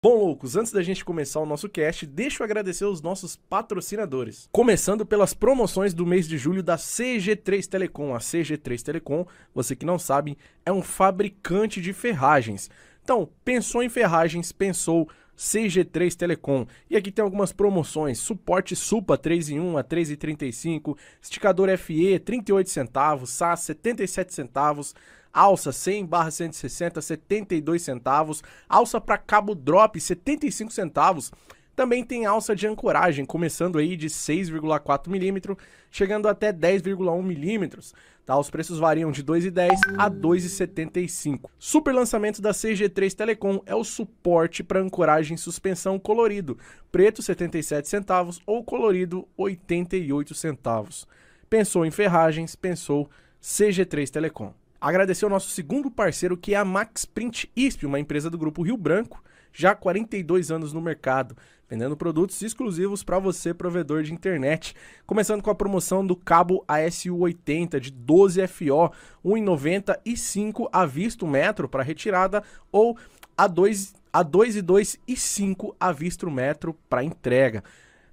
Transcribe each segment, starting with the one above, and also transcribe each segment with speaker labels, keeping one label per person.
Speaker 1: Bom, loucos, antes da gente começar o nosso cast, deixa eu agradecer os nossos patrocinadores. Começando pelas promoções do mês de julho da CG3 Telecom. A CG3 Telecom, você que não sabe, é um fabricante de ferragens. Então, pensou em ferragens, pensou CG3 Telecom. E aqui tem algumas promoções: suporte Supa 3 em 1 a 3,35, esticador FE 38 centavos, SAS 77 centavos, alça 100 barra 160, 72 centavos, alça para cabo drop 75 centavos. Também tem alça de ancoragem, começando aí de 6,4 milímetros, chegando até 10,1 milímetros. Tá? Os preços variam de 2,10 a 2,75. Super lançamento da CG3 Telecom é o suporte para ancoragem suspensão colorido, preto 77 centavos ou colorido 88 centavos. Pensou em ferragens, pensou CG3 Telecom. Agradecer ao nosso segundo parceiro, que é a Max Print ISP, uma empresa do grupo Rio Branco, já há 42 anos no mercado, vendendo produtos exclusivos para você, provedor de internet. Começando com a promoção do cabo ASU80 de 12 FO, 1,90 e 5 à vista o metro para retirada ou a 2 a 2 e 5 à vista o metro para entrega.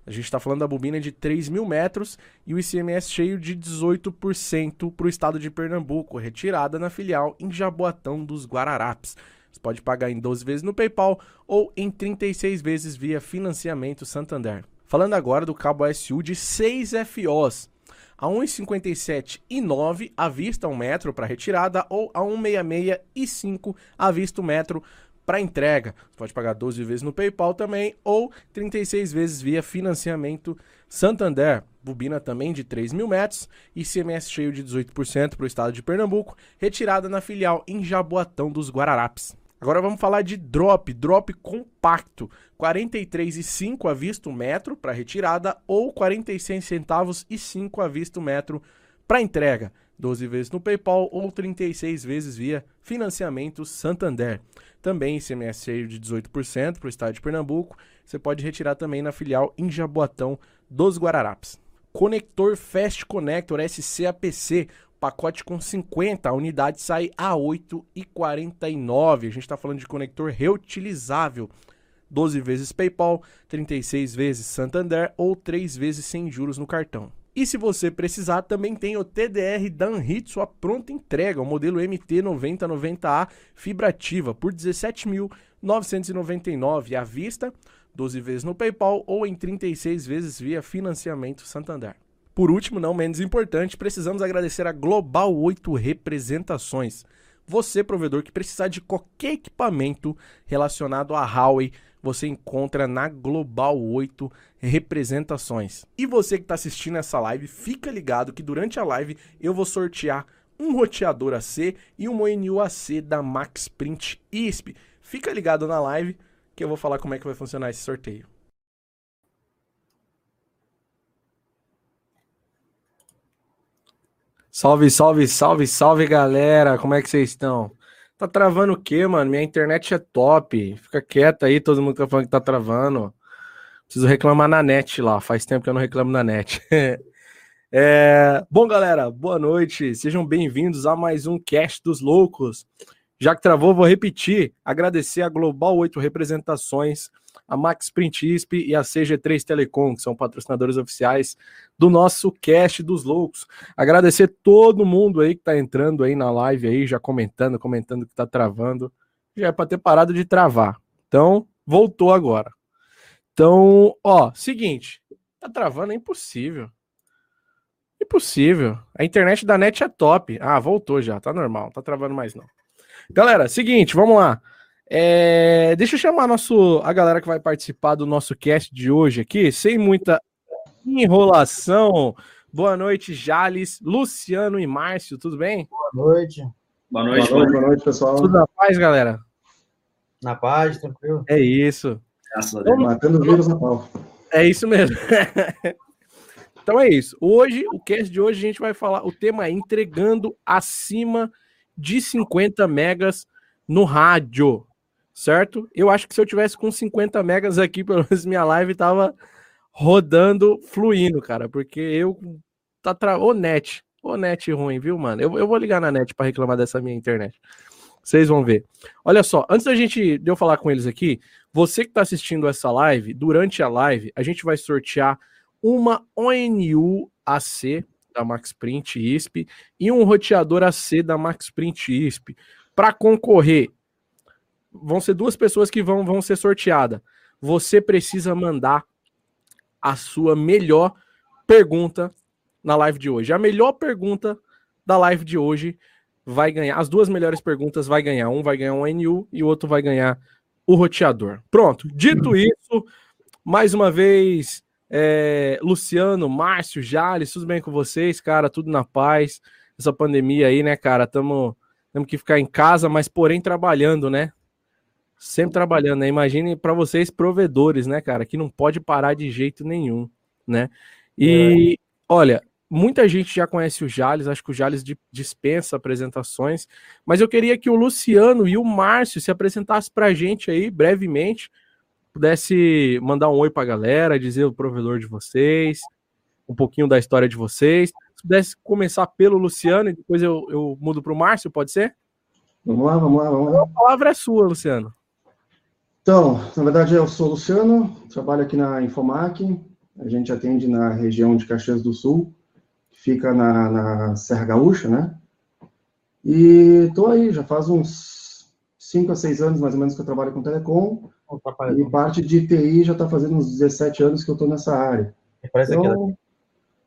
Speaker 1: A gente está falando da bobina de 3 mil metros e o ICMS cheio de 18% para o estado de Pernambuco, retirada na filial em Jaboatão dos Guararapes. Você pode pagar em 12 vezes no PayPal ou em 36 vezes via financiamento Santander. Falando agora do cabo ASU de 6 FOs, a 1,57 e 9 à vista 1 metro para retirada ou a 1,66 e 5 à vista 1 metro para entrega. Você pode pagar 12 vezes no PayPal também ou 36 vezes via financiamento Santander. Bobina também de 3 mil metros, ICMS cheio de 18% para o estado de Pernambuco, retirada na filial em Jaboatão dos Guararapes. Agora vamos falar de drop, drop compacto, 43,5 à vista o metro para retirada ou 46 centavos e 5 à vista o metro para entrega. 12 vezes no PayPal ou 36 vezes via financiamento Santander. Também ICMS cheio de 18% para o estado de Pernambuco. Você pode retirar também na filial em Jaboatão dos Guararapes. Conector Fast Connector SCAPC, pacote com 50, a unidade sai a 8,49. A gente está falando de conector reutilizável. 12 vezes PayPal, 36 vezes Santander ou 3 vezes sem juros no cartão. E se você precisar, também tem o TDR da Anritsu a pronta entrega, o modelo MT9090A fibra ativa por R$ 17.999 à vista, 12 vezes no PayPal ou em 36 vezes via financiamento Santander. Por último, não menos importante, precisamos agradecer a Global 8 Representações. Você, provedor, que precisar de qualquer equipamento relacionado a Huawei, você encontra na Global 8 Representações. E você que está assistindo essa live, fica ligado que durante a live eu vou sortear um roteador AC e um MONU AC da Max Print ISP. Fica ligado na live que eu vou falar como é que vai funcionar esse sorteio. Salve, salve, salve, salve galera, como é que vocês estão? Tá travando o quê, mano? Minha internet é top. Fica quieta aí, todo mundo tá falando que tá travando. Preciso reclamar na net lá. Faz tempo que eu não reclamo na net. é... Bom, galera, boa noite. Sejam bem-vindos a mais um Cast dos Loucos. Já que travou, vou repetir. Agradecer a Global 8 Representações a Max Print ISP e a CG3 Telecom, que são patrocinadores oficiais do nosso cast dos loucos. Agradecer todo mundo aí que tá entrando aí na live aí, já comentando, comentando que tá travando. Já é para ter parado de travar. Então, voltou agora. Então, ó, seguinte, tá travando, é impossível. Impossível. A internet da net é top. Ah, voltou já, tá normal, tá travando mais não. Galera, seguinte, vamos lá. É, deixa eu chamar nosso, a galera que vai participar do nosso cast de hoje aqui, sem muita enrolação. Boa noite, Jales, Luciano e Márcio, tudo bem?
Speaker 2: Boa noite.
Speaker 3: Boa noite, boa noite, boa noite pessoal.
Speaker 1: Tudo na paz, galera?
Speaker 2: Na paz, tranquilo.
Speaker 1: É isso.
Speaker 3: Graças a Deus. Matando vírus na pau.
Speaker 1: É isso mesmo. então é isso. Hoje, o cast de hoje, a gente vai falar, o tema é entregando acima de 50 megas no rádio certo? Eu acho que se eu tivesse com 50 megas aqui, pelo menos minha live tava rodando, fluindo, cara, porque eu tá tra... o net, o net ruim, viu, mano? Eu, eu vou ligar na net para reclamar dessa minha internet. Vocês vão ver. Olha só, antes da gente de eu falar com eles aqui, você que está assistindo essa live, durante a live, a gente vai sortear uma ONU AC da Max Print ISP e um roteador AC da Max Print ISP. Para concorrer, vão ser duas pessoas que vão, vão ser sorteadas. Você precisa mandar a sua melhor pergunta na live de hoje. A melhor pergunta da live de hoje vai ganhar. As duas melhores perguntas vai ganhar. Um vai ganhar um NU e o outro vai ganhar o roteador. Pronto. Dito uhum. isso, mais uma vez, é, Luciano, Márcio, Jales, tudo bem com vocês, cara? Tudo na paz. Essa pandemia aí, né, cara? Tamo, temos que ficar em casa, mas porém trabalhando, né? Sempre trabalhando, né? Imagine para vocês, provedores, né, cara, que não pode parar de jeito nenhum, né? E é. olha, muita gente já conhece o Jales, acho que o Jales dispensa apresentações, mas eu queria que o Luciano e o Márcio se apresentassem para a gente aí brevemente, pudesse mandar um oi para a galera, dizer o provedor de vocês, um pouquinho da história de vocês. Se pudesse começar pelo Luciano e depois eu, eu mudo para o Márcio, pode ser?
Speaker 3: Vamos lá, vamos lá, vamos lá.
Speaker 1: A palavra é sua, Luciano.
Speaker 3: Então, na verdade, eu sou o Luciano, trabalho aqui na Infomac, a gente atende na região de Caxias do Sul, fica na, na Serra Gaúcha, né? E estou aí, já faz uns 5 a 6 anos, mais ou menos, que eu trabalho com telecom. e parte de TI já está fazendo uns 17 anos que eu estou nessa área. Então,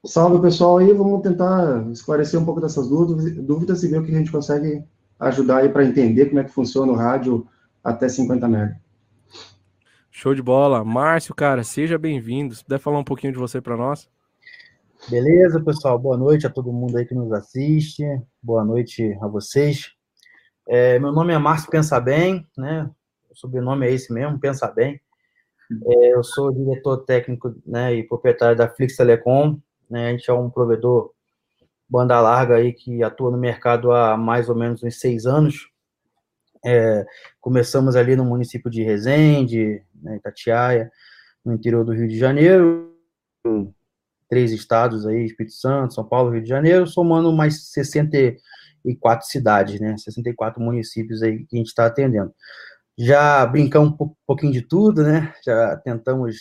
Speaker 3: salve pessoal aí, vamos tentar esclarecer um pouco dessas dúvidas, dúvidas e ver o que a gente consegue ajudar aí para entender como é que funciona o rádio até 50 MHz.
Speaker 1: Show de bola. Márcio, cara, seja bem-vindo. Se puder falar um pouquinho de você para nós.
Speaker 2: Beleza, pessoal? Boa noite a todo mundo aí que nos assiste. Boa noite a vocês. É, meu nome é Márcio Pensa Bem, né? O sobrenome é esse mesmo, Pensa Bem. É, eu sou diretor técnico né, e proprietário da Flix Telecom. Né? A gente é um provedor banda larga aí que atua no mercado há mais ou menos uns seis anos. É, começamos ali no município de Resende, né, Itatiaia, no interior do Rio de Janeiro, três estados aí, Espírito Santo, São Paulo, Rio de Janeiro, somando mais 64 cidades, né? 64 municípios aí que a gente está atendendo. Já brincamos um pouquinho de tudo, né? Já tentamos,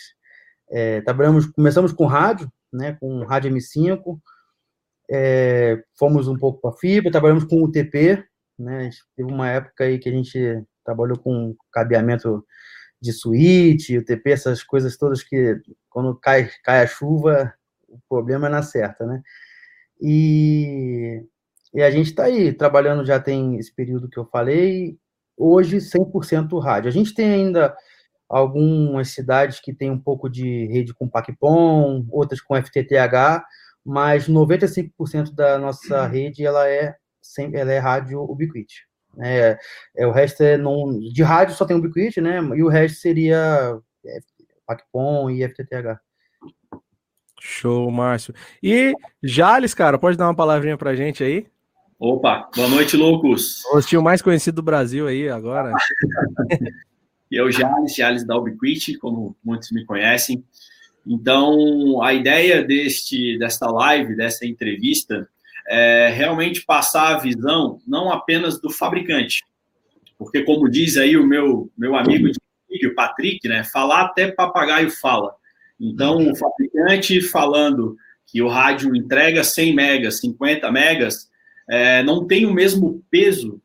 Speaker 2: é, trabalhamos, começamos com rádio, né? Com rádio M5, é, fomos um pouco para fibra, trabalhamos com UTP, né? Teve uma época aí que a gente trabalhou com cabeamento de suíte, UTP, essas coisas todas que quando cai, cai a chuva o problema é na certa, né? E, e a gente está aí, trabalhando já tem esse período que eu falei, hoje 100% rádio. A gente tem ainda algumas cidades que tem um pouco de rede com PACPOM, outras com FTTH, mas 95% da nossa rede ela é ela é rádio ubiquiti. É, é, o resto é não, de rádio só tem ubiquiti, né? E o resto seria é, PACPOM e FTTH.
Speaker 1: Show, Márcio. E Jales, cara, pode dar uma palavrinha pra gente aí?
Speaker 4: Opa, boa noite, loucos.
Speaker 1: O tio mais conhecido do Brasil aí agora.
Speaker 4: e eu, Jales, Jales da Ubiquiti, como muitos me conhecem. Então, a ideia deste, desta live, dessa entrevista, é realmente passar a visão não apenas do fabricante, porque como diz aí o meu, meu amigo de Patrick, né, falar até papagaio fala. Então, o fabricante falando que o rádio entrega 100 megas, 50 megas, é, não tem o mesmo peso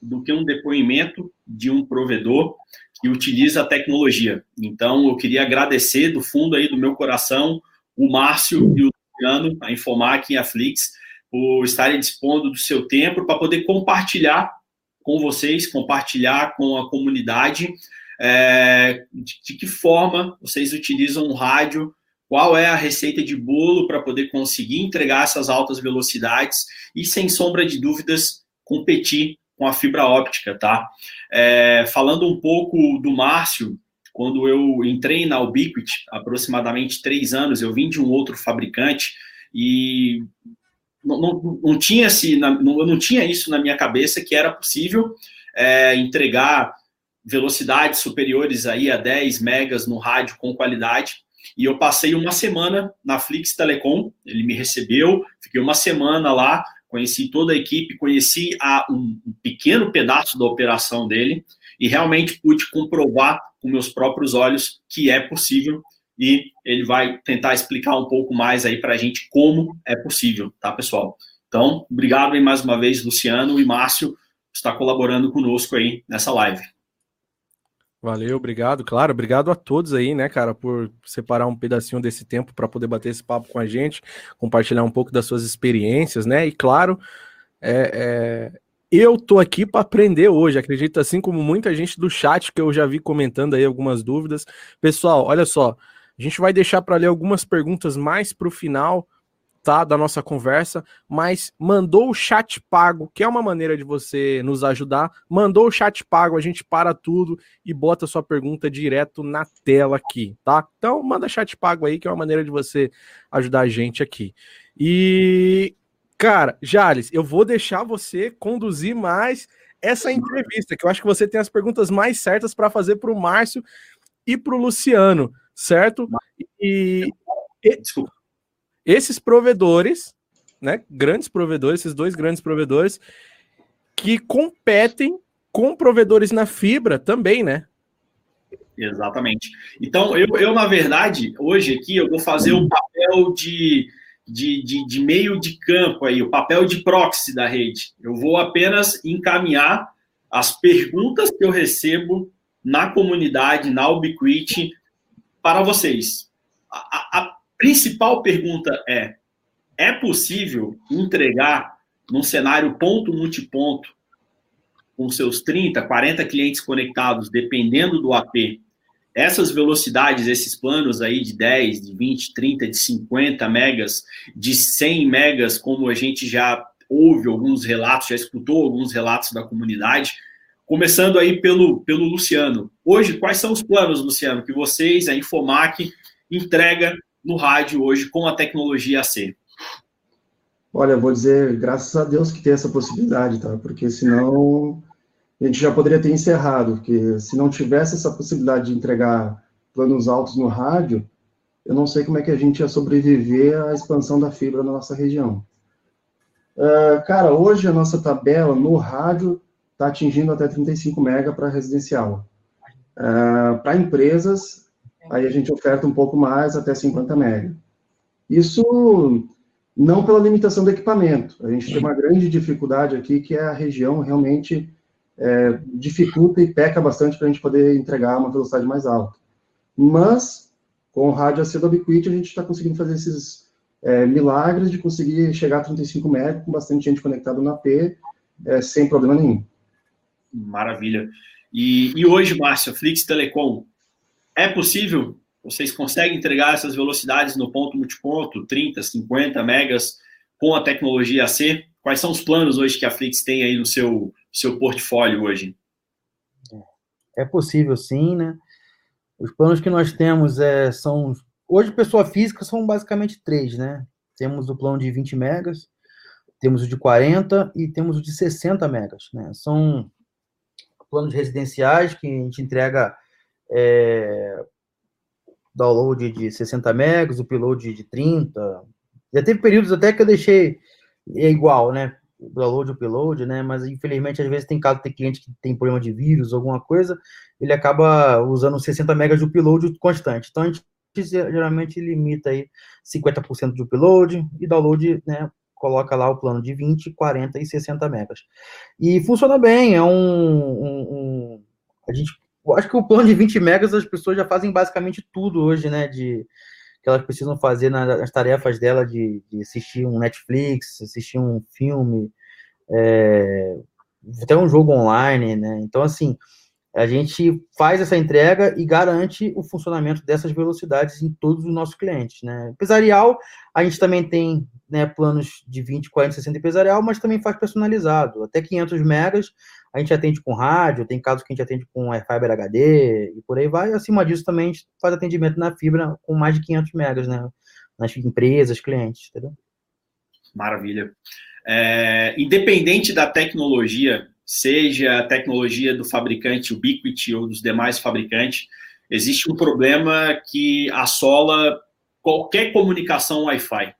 Speaker 4: do que um depoimento de um provedor que utiliza a tecnologia. Então, eu queria agradecer do fundo aí do meu coração o Márcio e o Luciano, a Infomac e a Flix, por estarem dispondo do seu tempo para poder compartilhar com vocês, compartilhar com a comunidade é, de, de, que forma vocês utilizam o rádio, qual é a receita de bolo para poder conseguir entregar essas altas velocidades e, sem sombra de dúvidas, competir com a fibra óptica, tá? É, falando um pouco do Márcio, quando eu entrei na Ubiquiti, aproximadamente três anos, eu vim de um outro fabricante e não, não, não tinha não, eu não tinha isso na minha cabeça que era possível é, entregar velocidades superiores aí a 10 megas no rádio com qualidade. E eu passei uma semana na Flix Telecom, ele me recebeu, fiquei uma semana lá conheci toda a equipe, conheci a, um, um pequeno pedaço da operação dele e realmente pude comprovar com meus próprios olhos que é possível e ele vai tentar explicar um pouco mais aí para a gente como é possível, tá, pessoal? Então, obrigado aí mais uma vez, Luciano e Márcio, por estar colaborando conosco aí nessa live.
Speaker 1: Valeu, obrigado, claro, obrigado a todos aí, né, cara, por separar um pedacinho desse tempo para poder bater esse papo com a gente, compartilhar um pouco das suas experiências, né, e claro, é, é, eu tô aqui para aprender hoje, acredito assim como muita gente do chat que eu já vi comentando aí algumas dúvidas. Pessoal, olha só, a gente vai deixar para ler algumas perguntas mais para o final, tá, da nossa conversa, mas mandou o chat pago, que é uma maneira de você nos ajudar. Mandou o chat pago, a gente para tudo e bota sua pergunta direto na tela aqui, tá? Então manda chat pago aí, que é uma maneira de você ajudar a gente aqui. E cara, Jales, eu vou deixar você conduzir mais essa entrevista, que eu acho que você tem as perguntas mais certas para fazer para o Márcio e para o Luciano certo? E, e esses provedores, né, grandes provedores, esses dois grandes provedores, que competem com provedores na fibra também, né?
Speaker 4: Exatamente. Então, eu, eu na verdade, hoje aqui, eu vou fazer o papel de, de, de, de, meio de campo aí, o papel de proxy da rede. Eu vou apenas encaminhar as perguntas que eu recebo na comunidade, na Ubiquiti, para vocês. A, a principal pergunta é: é possível entregar num cenário ponto multiponto, com seus 30, 40 clientes conectados, dependendo do AP, essas velocidades, esses planos aí de 10, de 20, 30, de 50 megas, de 100 megas, como a gente já ouve alguns relatos, já escutou alguns relatos da comunidade, Começando aí pelo, pelo Luciano. Hoje, quais são os planos, Luciano, que vocês, a Infomac, entrega no rádio hoje com a tecnologia AC?
Speaker 3: Olha, vou dizer, graças a Deus que tem essa possibilidade, tá? Porque senão a gente já poderia ter encerrado, porque se não tivesse essa possibilidade de entregar planos altos no rádio, eu não sei como é que a gente ia sobreviver à expansão da fibra na nossa região. Uh, cara, hoje a nossa tabela no rádio está atingindo até 35 mega para residencial. Uh, para empresas, aí a gente oferta um pouco mais, até 50 mega. Isso não pela limitação do equipamento. A gente tem uma grande dificuldade aqui, que é a região realmente é, dificulta e peca bastante para a gente poder entregar uma velocidade mais alta. Mas, com o rádio AC do Ubiquiti, a gente está conseguindo fazer esses é, milagres de conseguir chegar a 35 mega com bastante gente conectada no AP, é, sem problema nenhum.
Speaker 4: Maravilha. E, e hoje, Márcio, Flix Telecom, é possível? Vocês conseguem entregar essas velocidades no ponto multiponto, 30, 50 megas, com a tecnologia AC? Quais são os planos hoje que a Flix tem aí no seu, seu portfólio hoje?
Speaker 2: É possível sim, né? Os planos que nós temos é, são. Hoje, pessoa física são basicamente três, né? Temos o plano de 20 megas, temos o de 40 e temos o de 60 megas, né? São planos residenciais, que a gente entrega é, download de 60 megas, upload de 30. Já teve períodos até que eu deixei é igual, né? Download, upload, né? Mas infelizmente, às vezes tem caso tem cliente que tem problema de vírus, alguma coisa, ele acaba usando 60 megas de upload constante. Então a gente geralmente limita aí 50% de upload e download, né, coloca lá o plano de 20, 40 e 60 megas. E funciona bem, é um, um, um a gente, acho que o plano de 20 megas as pessoas já fazem basicamente tudo hoje, né, de que elas precisam fazer nas tarefas dela de, de assistir um Netflix, assistir um filme, é, até um jogo online, né? Então assim, a gente faz essa entrega e garante o funcionamento dessas velocidades em todos os nossos clientes, né? Empresarial, a gente também tem né, planos de 20, 40, 60 empresarial, mas também faz personalizado. Até 500 megas a gente atende com rádio, tem casos que a gente atende com Fiber HD e por aí vai. Acima disso também a gente faz atendimento na fibra com mais de 500 megas, né? Nas empresas, clientes, entendeu?
Speaker 4: Maravilha. É, independente da tecnologia, seja a tecnologia do fabricante Ubiquiti ou dos demais fabricantes, existe um problema que assola qualquer comunicação Wi-Fi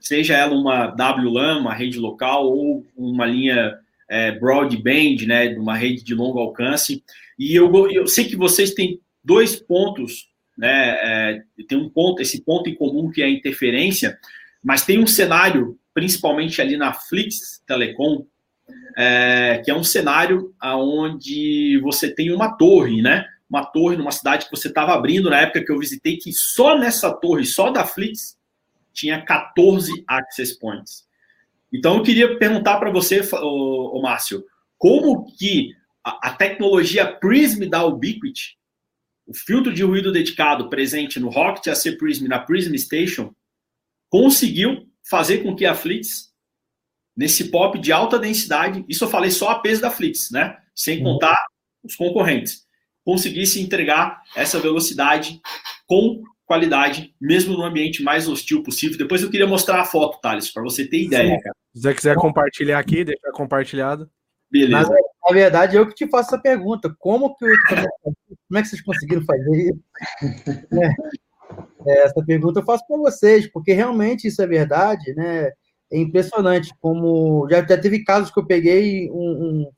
Speaker 4: seja ela uma WLAN, uma rede local, ou uma linha é, broadband, né, uma rede de longo alcance. E eu, eu sei que vocês têm dois pontos, né, é, tem um ponto, esse ponto em comum que é a interferência, mas tem um cenário, principalmente ali na Flix Telecom, é, que é um cenário onde você tem uma torre, né? Uma torre numa cidade que você estava abrindo na época que eu visitei, que só nessa torre, só da Flix, tinha 14 access points. Então eu queria perguntar para você, o, o Márcio, como que a, a, tecnologia Prism da Ubiquiti, o filtro de ruído dedicado presente no Rocket AC Prism na Prism Station, conseguiu fazer com que a Flix, nesse pop de alta densidade, isso eu falei só a peso da Flix, né? Sem uhum. contar os concorrentes, conseguisse entregar essa velocidade com qualidade, mesmo no ambiente mais hostil possível. Depois eu queria mostrar a foto, Thales, para você ter ideia, cara.
Speaker 1: Se você quiser compartilhar aqui, deixar compartilhado.
Speaker 2: Beleza. Mas, na verdade, eu que te faço essa pergunta. Como que, como é que vocês conseguiram fazer isso? É, essa pergunta eu faço para vocês, porque realmente isso é verdade, né? É impressionante como já, já teve casos que eu peguei um,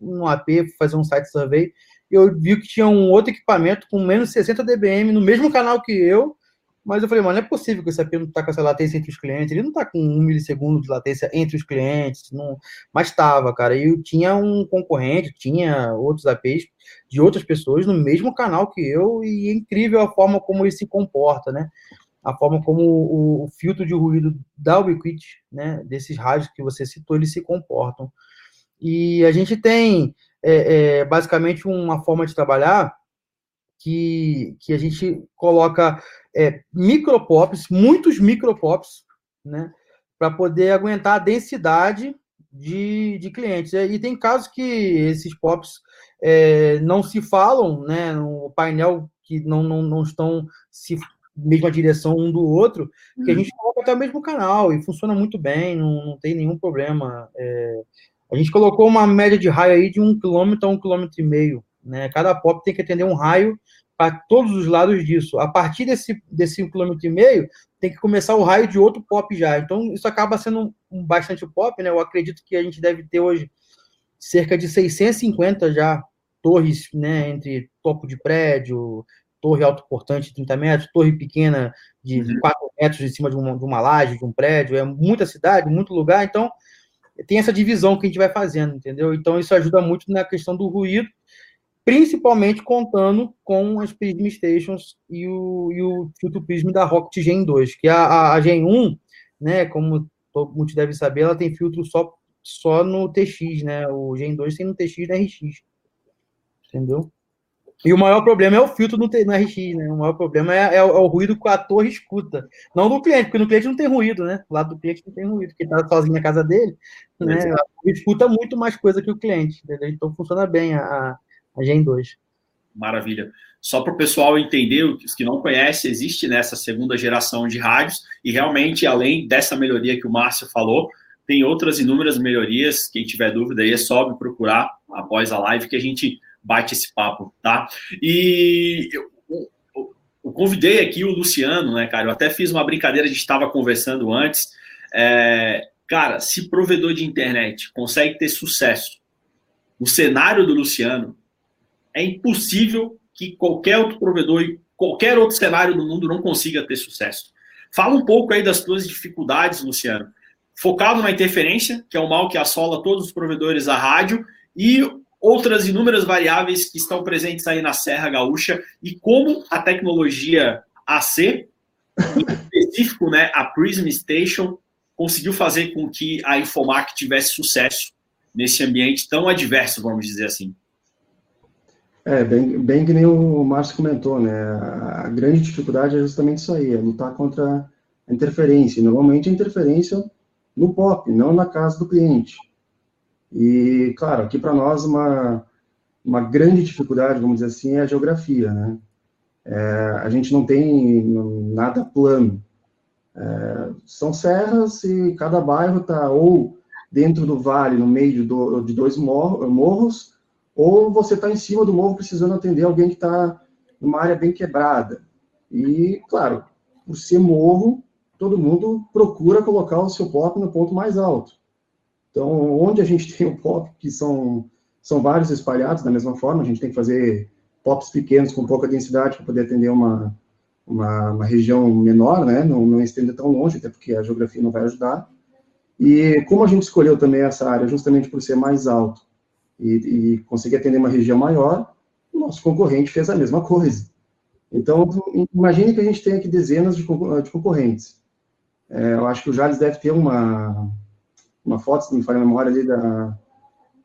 Speaker 2: um, um AP, fazer um site survey, e eu vi que tinha um outro equipamento com menos 60 dBm no mesmo canal que eu, mas eu falei, mano, não é possível que esse AP não está com essa latência entre os clientes. Ele não está com um milissegundo de latência entre os clientes. Não... Mas estava, cara. E tinha um concorrente, tinha outros APs de outras pessoas no mesmo canal que eu. E é incrível a forma como ele se comporta, né? A forma como o, o filtro de ruído da Ubiquiti, né? Desses rádios que você citou, eles se comportam. E a gente tem, é, é, basicamente, uma forma de trabalhar que, que a gente coloca é, micropops, muitos micropops, né, para poder aguentar a densidade de, de clientes. E tem casos que esses pops é, não se falam, né, no painel que não, não, não estão se mesma direção um do outro, que a uhum. gente coloca até o mesmo canal e funciona muito bem, não, não tem nenhum problema. É, a gente colocou uma média de raio aí de um quilômetro a um quilômetro e meio né? Cada pop tem que atender um raio para todos os lados disso. A partir desse, desse um quilômetro e meio, tem que começar o raio de outro pop já. Então, isso acaba sendo um, bastante pop, né? Eu acredito que a gente deve ter hoje cerca de 650 já torres, né? Entre topo de prédio, torre autoportante de 30 metros, torre pequena de uhum. 4 metros em cima de uma, de uma laje, de um prédio. É muita cidade, muito lugar. Então, tem essa divisão que a gente vai fazendo, entendeu? Então, isso ajuda muito na questão do ruído principalmente contando com as Prism Stations e o, e o filtro Prism da Rocket Gen 2, que a, a, Gen 1, né, como muitos devem saber, ela tem filtro só, só no TX, né, o Gen 2 tem no TX e no RX, entendeu? E o maior problema é o filtro no, no RX, né? O maior problema é, é, o, é, o, ruído que a torre escuta. Não do cliente, porque no cliente não tem ruído, né? O lado do cliente não tem ruído, porque ele tá sozinho na casa dele, né? Escuta muito mais coisa que o cliente, entendeu? Então funciona bem a, a Gen 2.
Speaker 4: Maravilha. Só para o pessoal entender, os que não conhecem, existe nessa segunda geração de rádios, e realmente, além dessa melhoria que o Márcio falou, tem outras inúmeras melhorias. Quem tiver dúvida aí é só me procurar após a live que a gente bate esse papo, tá? E eu, eu, eu convidei aqui o Luciano, né, cara? Eu até fiz uma brincadeira, a gente estava conversando antes. É, cara, se provedor de internet consegue ter sucesso no cenário do Luciano, é impossível que qualquer outro provedor e qualquer outro cenário do mundo não consiga ter sucesso. Fala um pouco aí das tuas dificuldades, Luciano. Focado na interferência, que é o mal que assola todos os provedores a rádio, e outras inúmeras variáveis que estão presentes aí na Serra Gaúcha, e como a tecnologia AC, em específico, né, a Prism Station, conseguiu fazer com que a Infomac tivesse sucesso nesse ambiente tão adverso, vamos dizer assim.
Speaker 3: É, bem, bem que nem o Márcio comentou, né? A grande dificuldade é justamente isso aí, é lutar contra a interferência. Normalmente a interferência no POP, não na casa do cliente. E, claro, aqui para nós uma, uma grande dificuldade, vamos dizer assim, é a geografia, né? É, a gente não tem nada plano. É, são serras e cada bairro está ou dentro do vale, no meio do, de dois morros, ou você está em cima do morro precisando atender alguém que está numa área bem quebrada. E, claro, por ser morro, todo mundo procura colocar o seu pop no ponto mais alto. Então, onde a gente tem o pop, que são, são vários espalhados da mesma forma, a gente tem que fazer pops pequenos com pouca densidade para poder atender uma, uma, uma, região menor, né? Não, não estender tão longe, até porque a geografia não vai ajudar. E como a gente escolheu também essa área justamente por ser mais alto e, e conseguir atender uma região maior, o nosso concorrente fez a mesma coisa. Então, imagine que a gente tem aqui dezenas de, concorrentes. É, eu acho que o Jales deve ter uma, uma foto, se não me falha a memória ali da...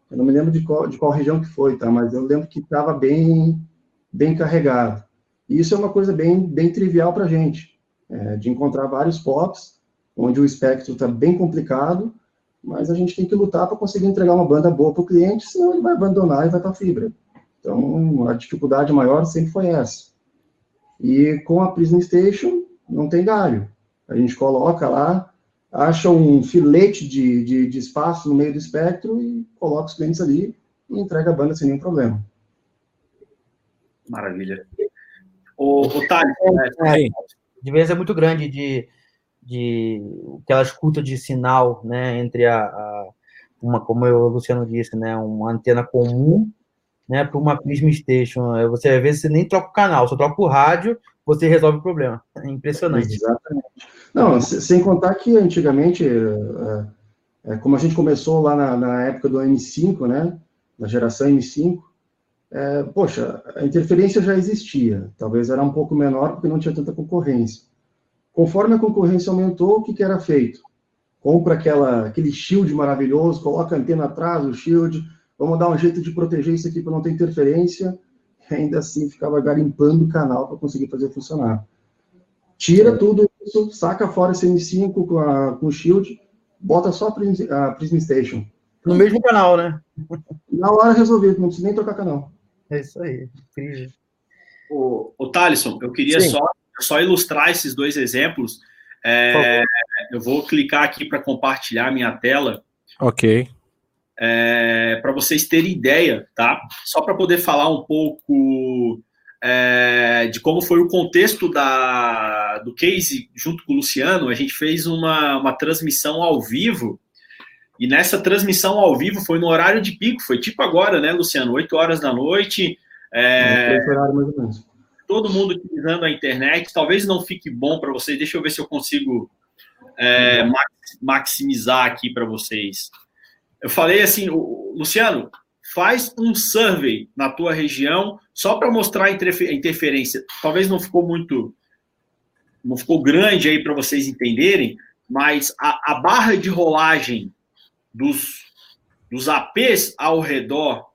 Speaker 3: Eu não me lembro de qual, de qual região que foi, tá? Mas eu lembro que estava bem, bem carregado. E isso é uma coisa bem, bem trivial para a gente, é, de encontrar vários POPs, onde o espectro está bem complicado, mas a gente tem que lutar para conseguir entregar uma banda boa para o cliente, senão ele vai abandonar e vai para a fibra. Então, a dificuldade maior sempre foi essa. E com a Prism Station, não tem galho. A gente coloca lá, acha um filete de, de, de espaço no meio do espectro e coloca os clientes ali e entrega a banda sem nenhum problema.
Speaker 4: Maravilha. O, o Thales,
Speaker 2: é, é, diferença é muito grande de, de aquela escuta de sinal, né, entre a, a uma, como o Luciano disse, né, uma antena comum né, para uma Prism Station. Você às vezes você nem troca o canal, só troca o rádio, você resolve o problema. É impressionante.
Speaker 3: Exatamente. Não, sem contar que antigamente, é, é, como a gente começou lá na, na, época do M5, né, na geração M5, é, poxa, a interferência já existia. Talvez era um pouco menor porque não tinha tanta concorrência. Conforme a concorrência aumentou, o que, que era feito? Compra aquela, aquele shield maravilhoso, coloca a antena atrás, o shield, vamos dar um jeito de proteger isso aqui para não ter interferência, ainda assim ficava garimpando o canal para conseguir fazer funcionar. Tira é. tudo isso, saca fora esse M5 com, a, com o Shield, bota só a Prism, a Prism Station.
Speaker 2: No mesmo canal, né?
Speaker 3: Na hora resolvido, não precisa nem trocar canal.
Speaker 2: É isso aí, incrível.
Speaker 4: O, o Thalisson, eu queria só, só ilustrar esses dois exemplos. É, eu vou clicar aqui para compartilhar minha tela.
Speaker 1: Ok
Speaker 4: é, para vocês terem ideia, tá? Só para poder falar um pouco é, de como foi o contexto da, do case junto com o Luciano, a gente fez uma, uma transmissão ao vivo. E nessa transmissão ao vivo foi no horário de pico, foi tipo agora, né, Luciano? 8 horas da noite. É, é todo mundo utilizando a internet. Talvez não fique bom para vocês. Deixa eu ver se eu consigo é, maximizar aqui para vocês. Eu falei assim, Luciano, faz um survey na tua região só para mostrar a interferência. Talvez não ficou muito, não ficou grande aí para vocês entenderem, mas a, a, barra de rolagem dos, dos APs ao redor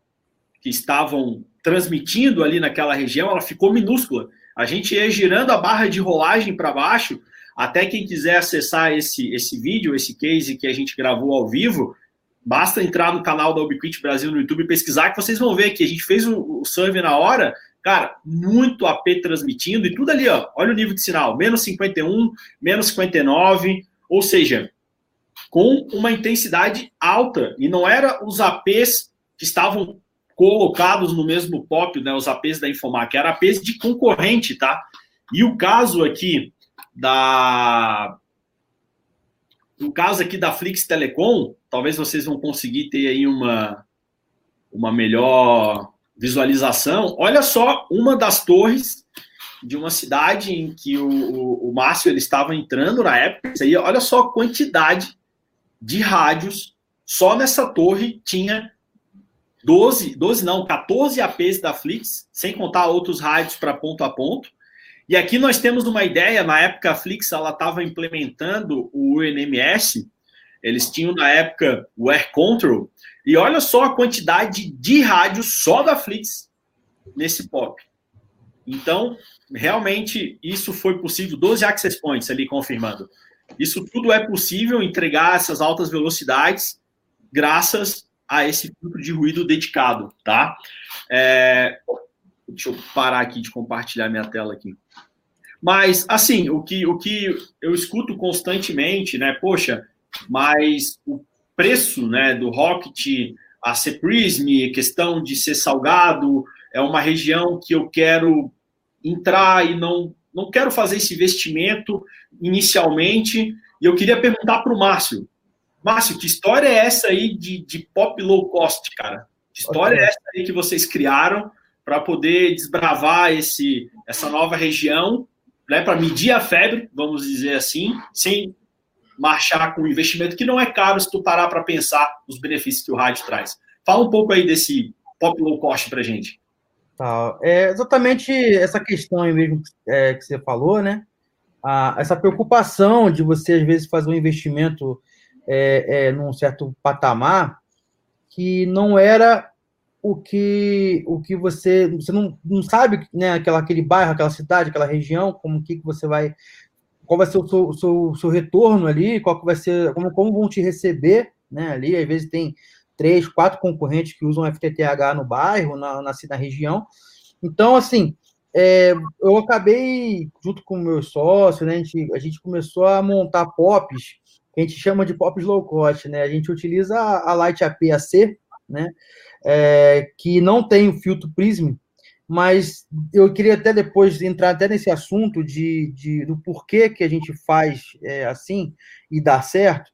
Speaker 4: que estavam transmitindo ali naquela região, ela ficou minúscula. A gente ia girando a barra de rolagem para baixo, até quem quiser acessar esse, esse vídeo, esse case que a gente gravou ao vivo, Basta entrar no canal da Ubiquiti Brasil no YouTube e pesquisar que vocês vão ver que a gente fez o, o survey na hora, cara, muito AP transmitindo e tudo ali, ó. Olha o nível de sinal, menos 51, menos 59, ou seja, com uma intensidade alta. E não era os APs que estavam colocados no mesmo pop, né, os APs da Infomac, era APs de concorrente, tá? E o caso aqui da no caso aqui da Flix Telecom, talvez vocês vão conseguir ter aí uma, uma melhor visualização. Olha só uma das torres de uma cidade em que o, o, o Márcio ele estava entrando na época. Isso aí, olha só a quantidade de rádios. Só nessa torre tinha 12, 12 não, 14 APs da Flix, sem contar outros rádios para ponto a ponto. E aqui nós temos uma ideia, na época a Flix estava implementando o UNMS, eles tinham na época o Air Control, e olha só a quantidade de rádios só da Flix nesse POP. Então, realmente, isso foi possível, 12 access points ali confirmando. Isso tudo é possível entregar essas altas velocidades graças a esse filtro de ruído dedicado, tá? É, Deixa eu parar aqui de compartilhar minha tela aqui. Mas, assim, o que, o que eu escuto constantemente, né? Poxa, mas o preço né, do Rocket, a Ceprism, questão de ser salgado, é uma região que eu quero entrar e não não quero fazer esse investimento inicialmente. E eu queria perguntar para o Márcio. Márcio, que história é essa aí de, de pop low cost, cara? Que história okay. é essa aí que vocês criaram para poder desbravar esse, essa nova região, né, para medir a febre, vamos dizer assim, sem marchar com um investimento que não é caro se tu parar para pensar os benefícios que o rádio traz. Fala um pouco aí desse pop low cost para gente.
Speaker 2: Tá, é exatamente essa questão aí mesmo é, que você falou, né? Essa preocupação de você, às vezes, fazer um investimento é, é, num certo patamar que não era o que o que você você não, não sabe né aquela aquele bairro aquela cidade aquela região como que, que você vai qual vai ser o seu, seu, seu retorno ali qual vai ser como, como vão te receber né ali às vezes tem três quatro concorrentes que usam FTTH no bairro na, na, na região. Então assim é, eu acabei junto com o meu sócio né a gente, a gente começou a montar POPs que a gente chama de POPs low cost né. A gente utiliza a Light APAC né é, que não tem o filtro Prism, mas eu queria até depois entrar até nesse assunto de, de do porquê que a gente faz é, assim e dá certo,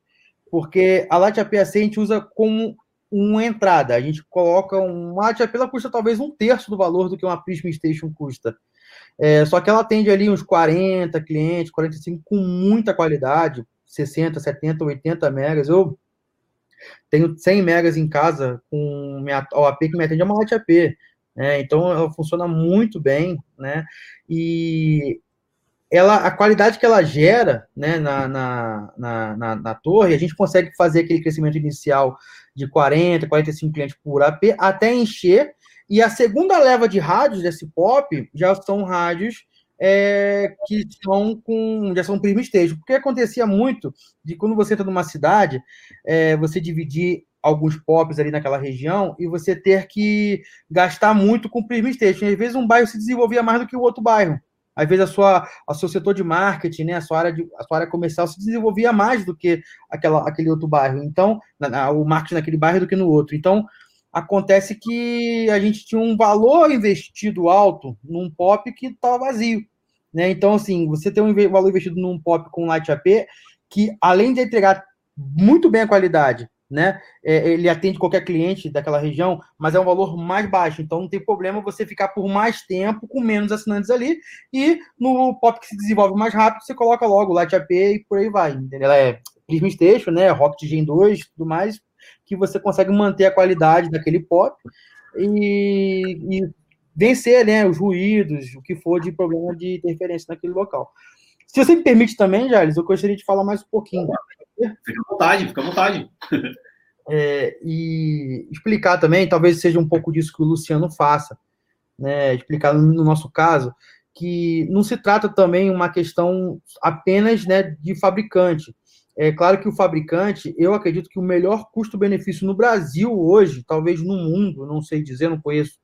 Speaker 2: porque a Light APAC a gente usa como uma entrada, a gente coloca uma Light AP, ela custa talvez um terço do valor do que uma Prism Station custa. É, só que ela atende ali uns 40 clientes, 45 com muita qualidade, 60, 70, 80 megas. Eu tenho 100 megas em casa com minha, o AP que me atende é uma Light AP. Né? Então, ela funciona muito bem, né? E ela, a qualidade que ela gera né, na, na, na, na, na torre, a gente consegue fazer aquele crescimento inicial de 40, 45 clientes por AP até encher. E a segunda leva de rádios desse POP já são rádios é, que são com já são primo stage. Porque acontecia muito de quando você entra numa cidade, é, você dividir alguns pops ali naquela região e você ter que gastar muito com primo stage. Às vezes um bairro se desenvolvia mais do que o outro bairro. Às vezes a sua, a seu setor de marketing, né, a sua área de, a sua área comercial se desenvolvia mais do que aquela, aquele outro bairro. Então, na, na, o marketing naquele bairro do que no outro. Então, Acontece que a gente tinha um valor investido alto num pop que estava vazio. Né? Então, assim, você tem um valor investido num pop com Light AP, que além de entregar muito bem a qualidade, né? É, ele atende qualquer cliente daquela região, mas é um valor mais baixo. Então não tem problema você ficar por mais tempo com menos assinantes ali. E no pop que se desenvolve mais rápido, você coloca logo Light AP e por aí vai. Entendeu? É Prism Station, né? Rocket Gen 2 tudo mais que você consegue manter a qualidade daquele pop e, e vencer né, os ruídos, o que for de problema de interferência naquele local. Se você me permite também, Jales, eu gostaria de falar mais um pouquinho.
Speaker 4: Fica à vontade, fica à vontade.
Speaker 2: É, e explicar também, talvez seja um pouco disso que o Luciano faça, né? Explicar no nosso caso que não se trata também uma questão apenas né, de fabricante. É claro que o fabricante, eu acredito que o melhor custo-benefício no Brasil hoje, talvez no mundo, não sei dizer, não conheço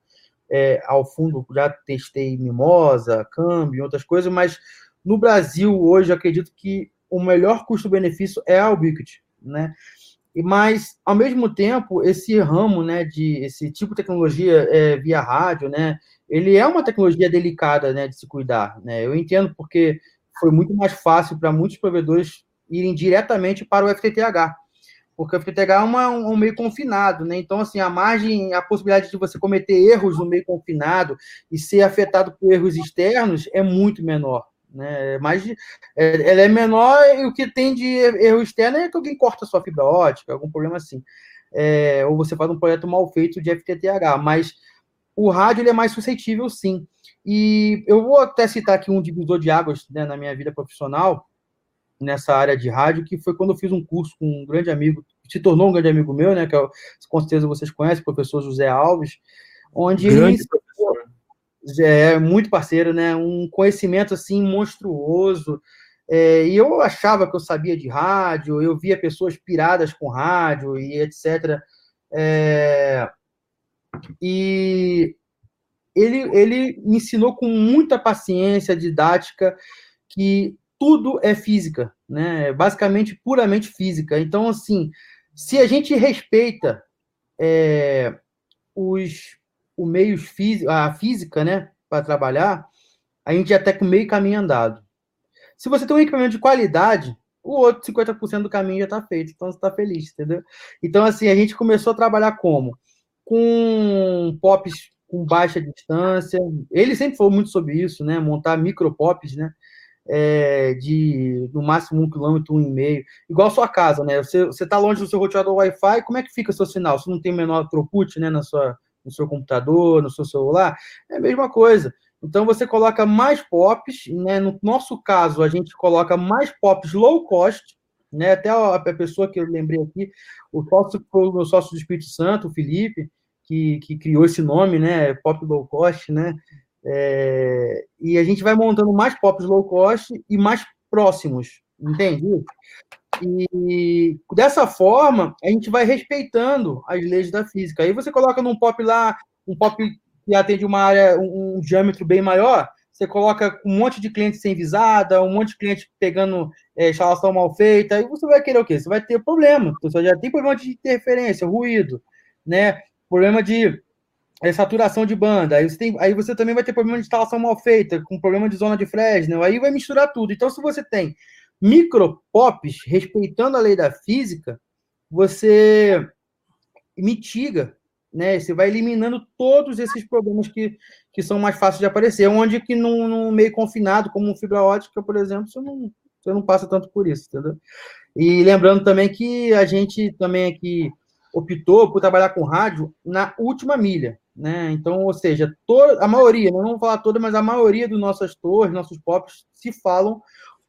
Speaker 2: é, ao fundo, já testei Mimosa, Câmbio, outras coisas, mas no Brasil hoje acredito que o melhor custo-benefício é a Ubiquiti, né? Mas ao mesmo tempo esse ramo, né, de esse tipo de tecnologia é, via rádio, né, ele é uma tecnologia delicada, né, de se cuidar, né? Eu entendo porque foi muito mais fácil para muitos provedores irem diretamente para o FTTH, porque o FTTH é uma, um meio confinado, né? Então, assim, a margem, a possibilidade de você cometer erros no meio confinado e ser afetado por erros externos é muito menor. Né? Mas é, ela é menor e o que tem de erro externo é que alguém corta sua fibra ótica, algum problema assim. É, ou você faz um projeto mal feito de FTTH, mas o rádio ele é mais suscetível, sim. E eu vou até citar aqui um divisor de águas né, na minha vida profissional, nessa área de rádio, que foi quando eu fiz um curso com um grande amigo, que se tornou um grande amigo meu, né, que é, com certeza vocês conhecem, o professor José Alves, onde grande ele. É muito parceiro, né, um conhecimento assim monstruoso, é, e eu achava que eu sabia de rádio, eu via pessoas piradas com rádio e etc. É, e ele, ele me ensinou com muita paciência, didática, que tudo é física, né? Basicamente, puramente física. Então, assim, se a gente respeita é, os, o meios físico, a física, né, para trabalhar, a gente já com meio caminho andado. Se você tem um equipamento de qualidade, o outro 50% do caminho já está feito, então você está feliz, entendeu? Então, assim, a gente começou a trabalhar como? Com pops com baixa distância. Ele sempre falou muito sobre isso, né? Montar micro pops, né? É, de no máximo um quilômetro, um e meio. Igual sua casa, né? Você, você tá longe do seu roteador Wi-Fi, como é que fica o seu sinal? Você não tem menor throughput, né? Na sua, no seu computador, no seu celular? É a mesma coisa. Então você coloca mais pops, né? No nosso caso, a gente coloca mais pops low cost, né? Até a, pessoa que eu lembrei aqui, o sócio o sócio do Espírito Santo, o Felipe, que, que criou esse nome, né? Pop low cost, né? É, e a gente vai montando mais pops low cost e mais próximos, entende? E dessa forma, a gente vai respeitando as leis da física. Aí você coloca num pop lá, um pop que atende uma área, um, um diâmetro bem maior, você coloca um monte de cliente sem visada, um monte de cliente pegando é, instalação mal feita, aí você vai querer o quê? Você vai ter problema. Você já tem problema de interferência, ruído, né? Problema de é, saturação de banda. Aí você, tem, aí você também vai ter problema de instalação mal feita, com problema de zona de Fresnel. Aí vai misturar tudo. Então, se você tem micro pops respeitando a lei da física, você mitiga né? Você vai eliminando todos esses problemas que, que são mais fáceis de aparecer, onde que num, num meio confinado, como fibra ótica, por exemplo, você não, você não passa tanto por isso, entendeu? E lembrando também que a gente também aqui optou por trabalhar com rádio na última milha, né? Então, ou seja, toda, a maioria, não vamos falar toda, mas a maioria das nossas torres, nossos POPs, se falam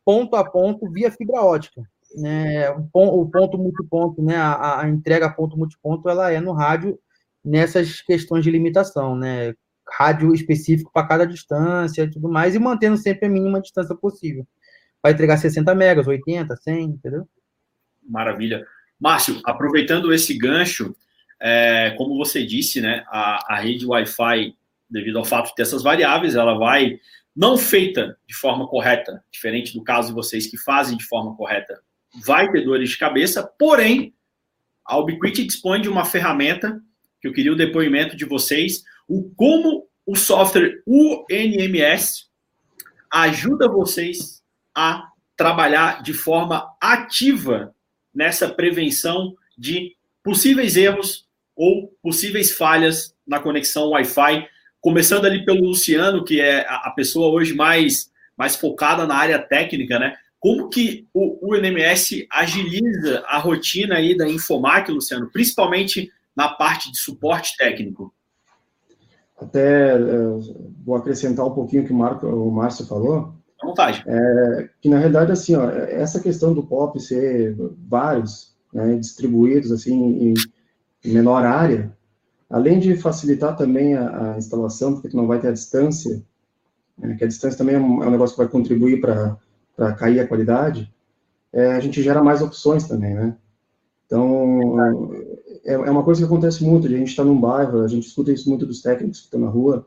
Speaker 2: ponto a ponto via fibra ótica. Né? O ponto multiponto, né? A, a entrega ponto multiponto, ela é no rádio nessas questões de limitação, né? Rádio específico para cada distância e tudo mais, e mantendo sempre a mínima distância possível. Vai entregar 60 megas, 80, 100, entendeu?
Speaker 4: Maravilha. Márcio, aproveitando esse gancho, é, como você disse, né, a, a rede Wi-Fi, devido ao fato de ter essas variáveis, ela vai não feita de forma correta, diferente do caso de vocês que fazem de forma correta, vai ter dores de cabeça, porém, a Ubiquiti dispõe de uma ferramenta que eu queria o depoimento de vocês, o como o software UNMS ajuda vocês a trabalhar de forma ativa nessa prevenção de possíveis erros ou possíveis falhas na conexão Wi-Fi, começando ali pelo Luciano, que é a pessoa hoje mais, mais focada na área técnica, né? Como que o UNMS agiliza a rotina aí da Infomac, Luciano, principalmente na parte de suporte técnico?
Speaker 3: Até é, vou acrescentar um pouquinho o que o, Marco, o Márcio falou.
Speaker 4: À vontade.
Speaker 3: É, que na realidade, assim, ó, essa questão do POP ser vários, né, distribuídos assim em, menor área, além de facilitar também a, a, instalação, porque não vai ter a distância, né, que a distância também é um, é um negócio que vai contribuir para cair a qualidade, é, a gente gera mais opções também, né? Então, é, é uma coisa que acontece muito, a gente está num bairro, a gente escuta isso muito dos técnicos que estão na rua,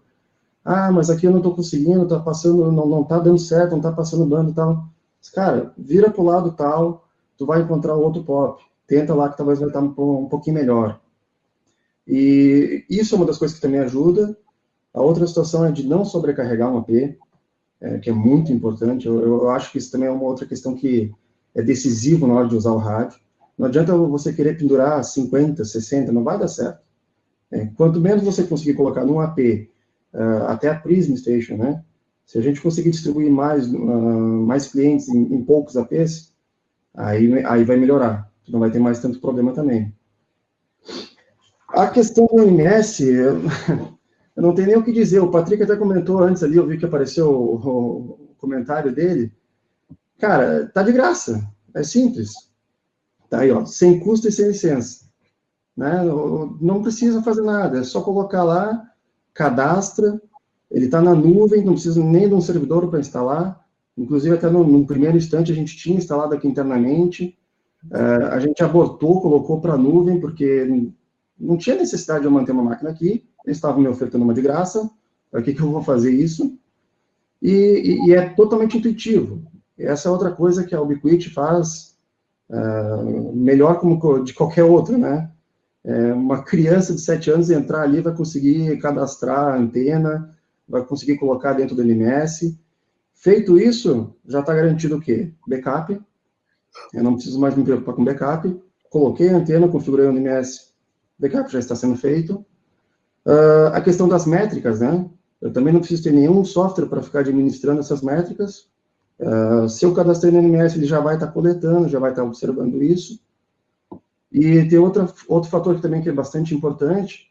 Speaker 3: ah, mas aqui eu não estou conseguindo, está passando, não, não tá dando certo, não está passando banda e tal. Cara, vira para o lado tal, tu vai encontrar outro pop, tenta lá que talvez vai estar um, um pouquinho melhor. E isso é uma das coisas que também ajuda. A outra situação é de não sobrecarregar um AP, é, que é muito importante. Eu, eu, acho que isso também é uma outra questão que é decisivo na hora de usar o rádio. Não adianta você querer pendurar 50, 60, não vai dar certo. É, quanto menos você conseguir colocar num AP, uh, ah, até a Prism Station, né? Se a gente conseguir distribuir mais, uh, mais clientes em, em, poucos APs, aí, aí vai melhorar. Não vai ter mais tanto problema também. A questão do MS, eu, eu não tenho nem o que dizer. O Patrick até comentou antes ali, eu vi que apareceu o, o comentário dele. Cara, tá de graça. É simples Tá aí, ó, sem custo e sem licença. Né? Não precisa fazer nada, é só colocar lá, cadastra, ele está na nuvem, não precisa nem de um servidor para instalar. Inclusive, até no, no, primeiro instante, a gente tinha instalado aqui internamente. É, a gente abortou, colocou para a nuvem, porque não tinha necessidade de eu manter uma máquina aqui. Eles estavam me ofertando uma de graça. Para que, que eu vou fazer isso? E, e, e, é totalmente intuitivo. Essa é outra coisa que a Ubiquiti faz uh, melhor como de qualquer outra, né? É, uma criança de 7 anos entrar ali vai conseguir cadastrar a antena, vai conseguir colocar dentro do NMS. Feito isso, já está garantido o quê? Backup. Eu não preciso mais me preocupar com backup. Coloquei a antena, configurei o NMS, backup já está sendo feito. Uh, a questão das métricas, né? Eu também não preciso ter nenhum software para ficar administrando essas métricas. Uh, se eu cadastrei no NMS, ele já vai estar tá coletando, já vai estar tá observando isso. E tem outra, outro fator que também que é bastante importante,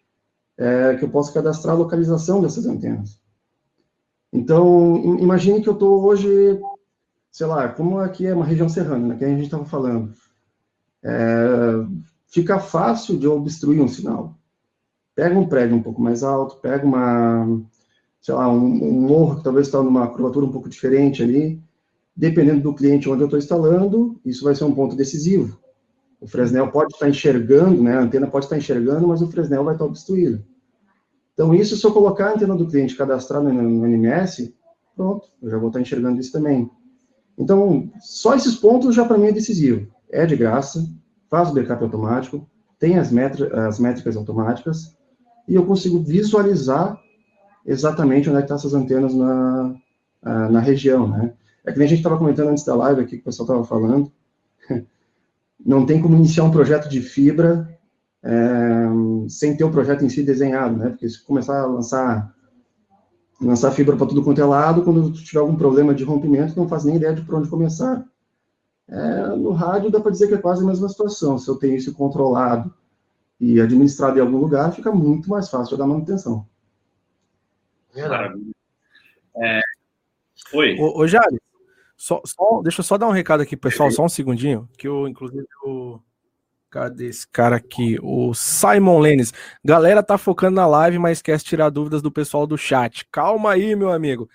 Speaker 3: é que eu posso cadastrar a localização dessas antenas. Então, imagine que eu estou hoje, sei lá, como aqui é uma região serrana, né, que a gente estava falando, é, fica fácil de obstruir um sinal. Pega um prédio um pouco mais alto, pega uma, sei lá, um, um morro que talvez está numa curvatura um pouco diferente ali, dependendo do cliente onde eu estou instalando, isso vai ser um ponto decisivo. O Fresnel pode estar enxergando, né, a antena pode estar enxergando, mas o Fresnel vai estar obstruído. Então, isso, se eu colocar a antena do cliente cadastrada no, no NMS, pronto, eu já vou estar enxergando isso também. Então, só esses pontos já para mim é decisivo. É de graça, faz o backup automático, tem as, as métricas automáticas, e eu consigo visualizar exatamente onde é estão essas antenas na, na região, né? É que nem a gente estava comentando antes da live aqui, que o pessoal estava falando, não tem como iniciar um projeto de fibra é, sem ter o projeto em si desenhado, né? Porque se começar a lançar lançar fibra para tudo quanto é lado, quando tiver algum problema de rompimento, não faz nem ideia de por onde começar. É, no rádio dá para dizer que é quase a mesma situação. Se eu tenho isso controlado e administrado em algum lugar, fica muito mais fácil de dar manutenção.
Speaker 4: Maravilha. É... Oi.
Speaker 1: Ô, ô Jari, só, só, deixa eu só dar um recado aqui, pessoal, só um segundinho, que eu, inclusive, o. Cadê esse cara aqui? O Simon Lênis. Galera tá focando na live, mas esquece de tirar dúvidas do pessoal do chat. Calma aí, meu amigo.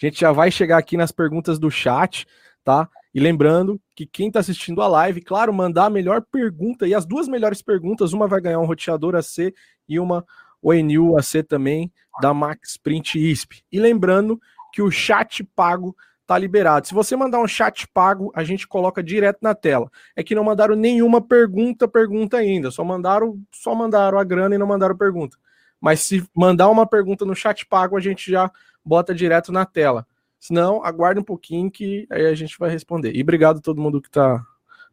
Speaker 1: A gente já vai chegar aqui nas perguntas do chat, tá? E lembrando que quem está assistindo a live, claro, mandar a melhor pergunta e as duas melhores perguntas, uma vai ganhar um roteador AC e uma ONU AC também da Max Print ISP. E lembrando que o chat pago tá liberado. Se você mandar um chat pago, a gente coloca direto na tela. É que não mandaram nenhuma pergunta, pergunta ainda. Só mandaram, só mandaram a grana e não mandaram pergunta. Mas se mandar uma pergunta no chat pago, a gente já bota direto na tela. Se não, aguarde um pouquinho que aí a gente vai responder. E obrigado a todo mundo que está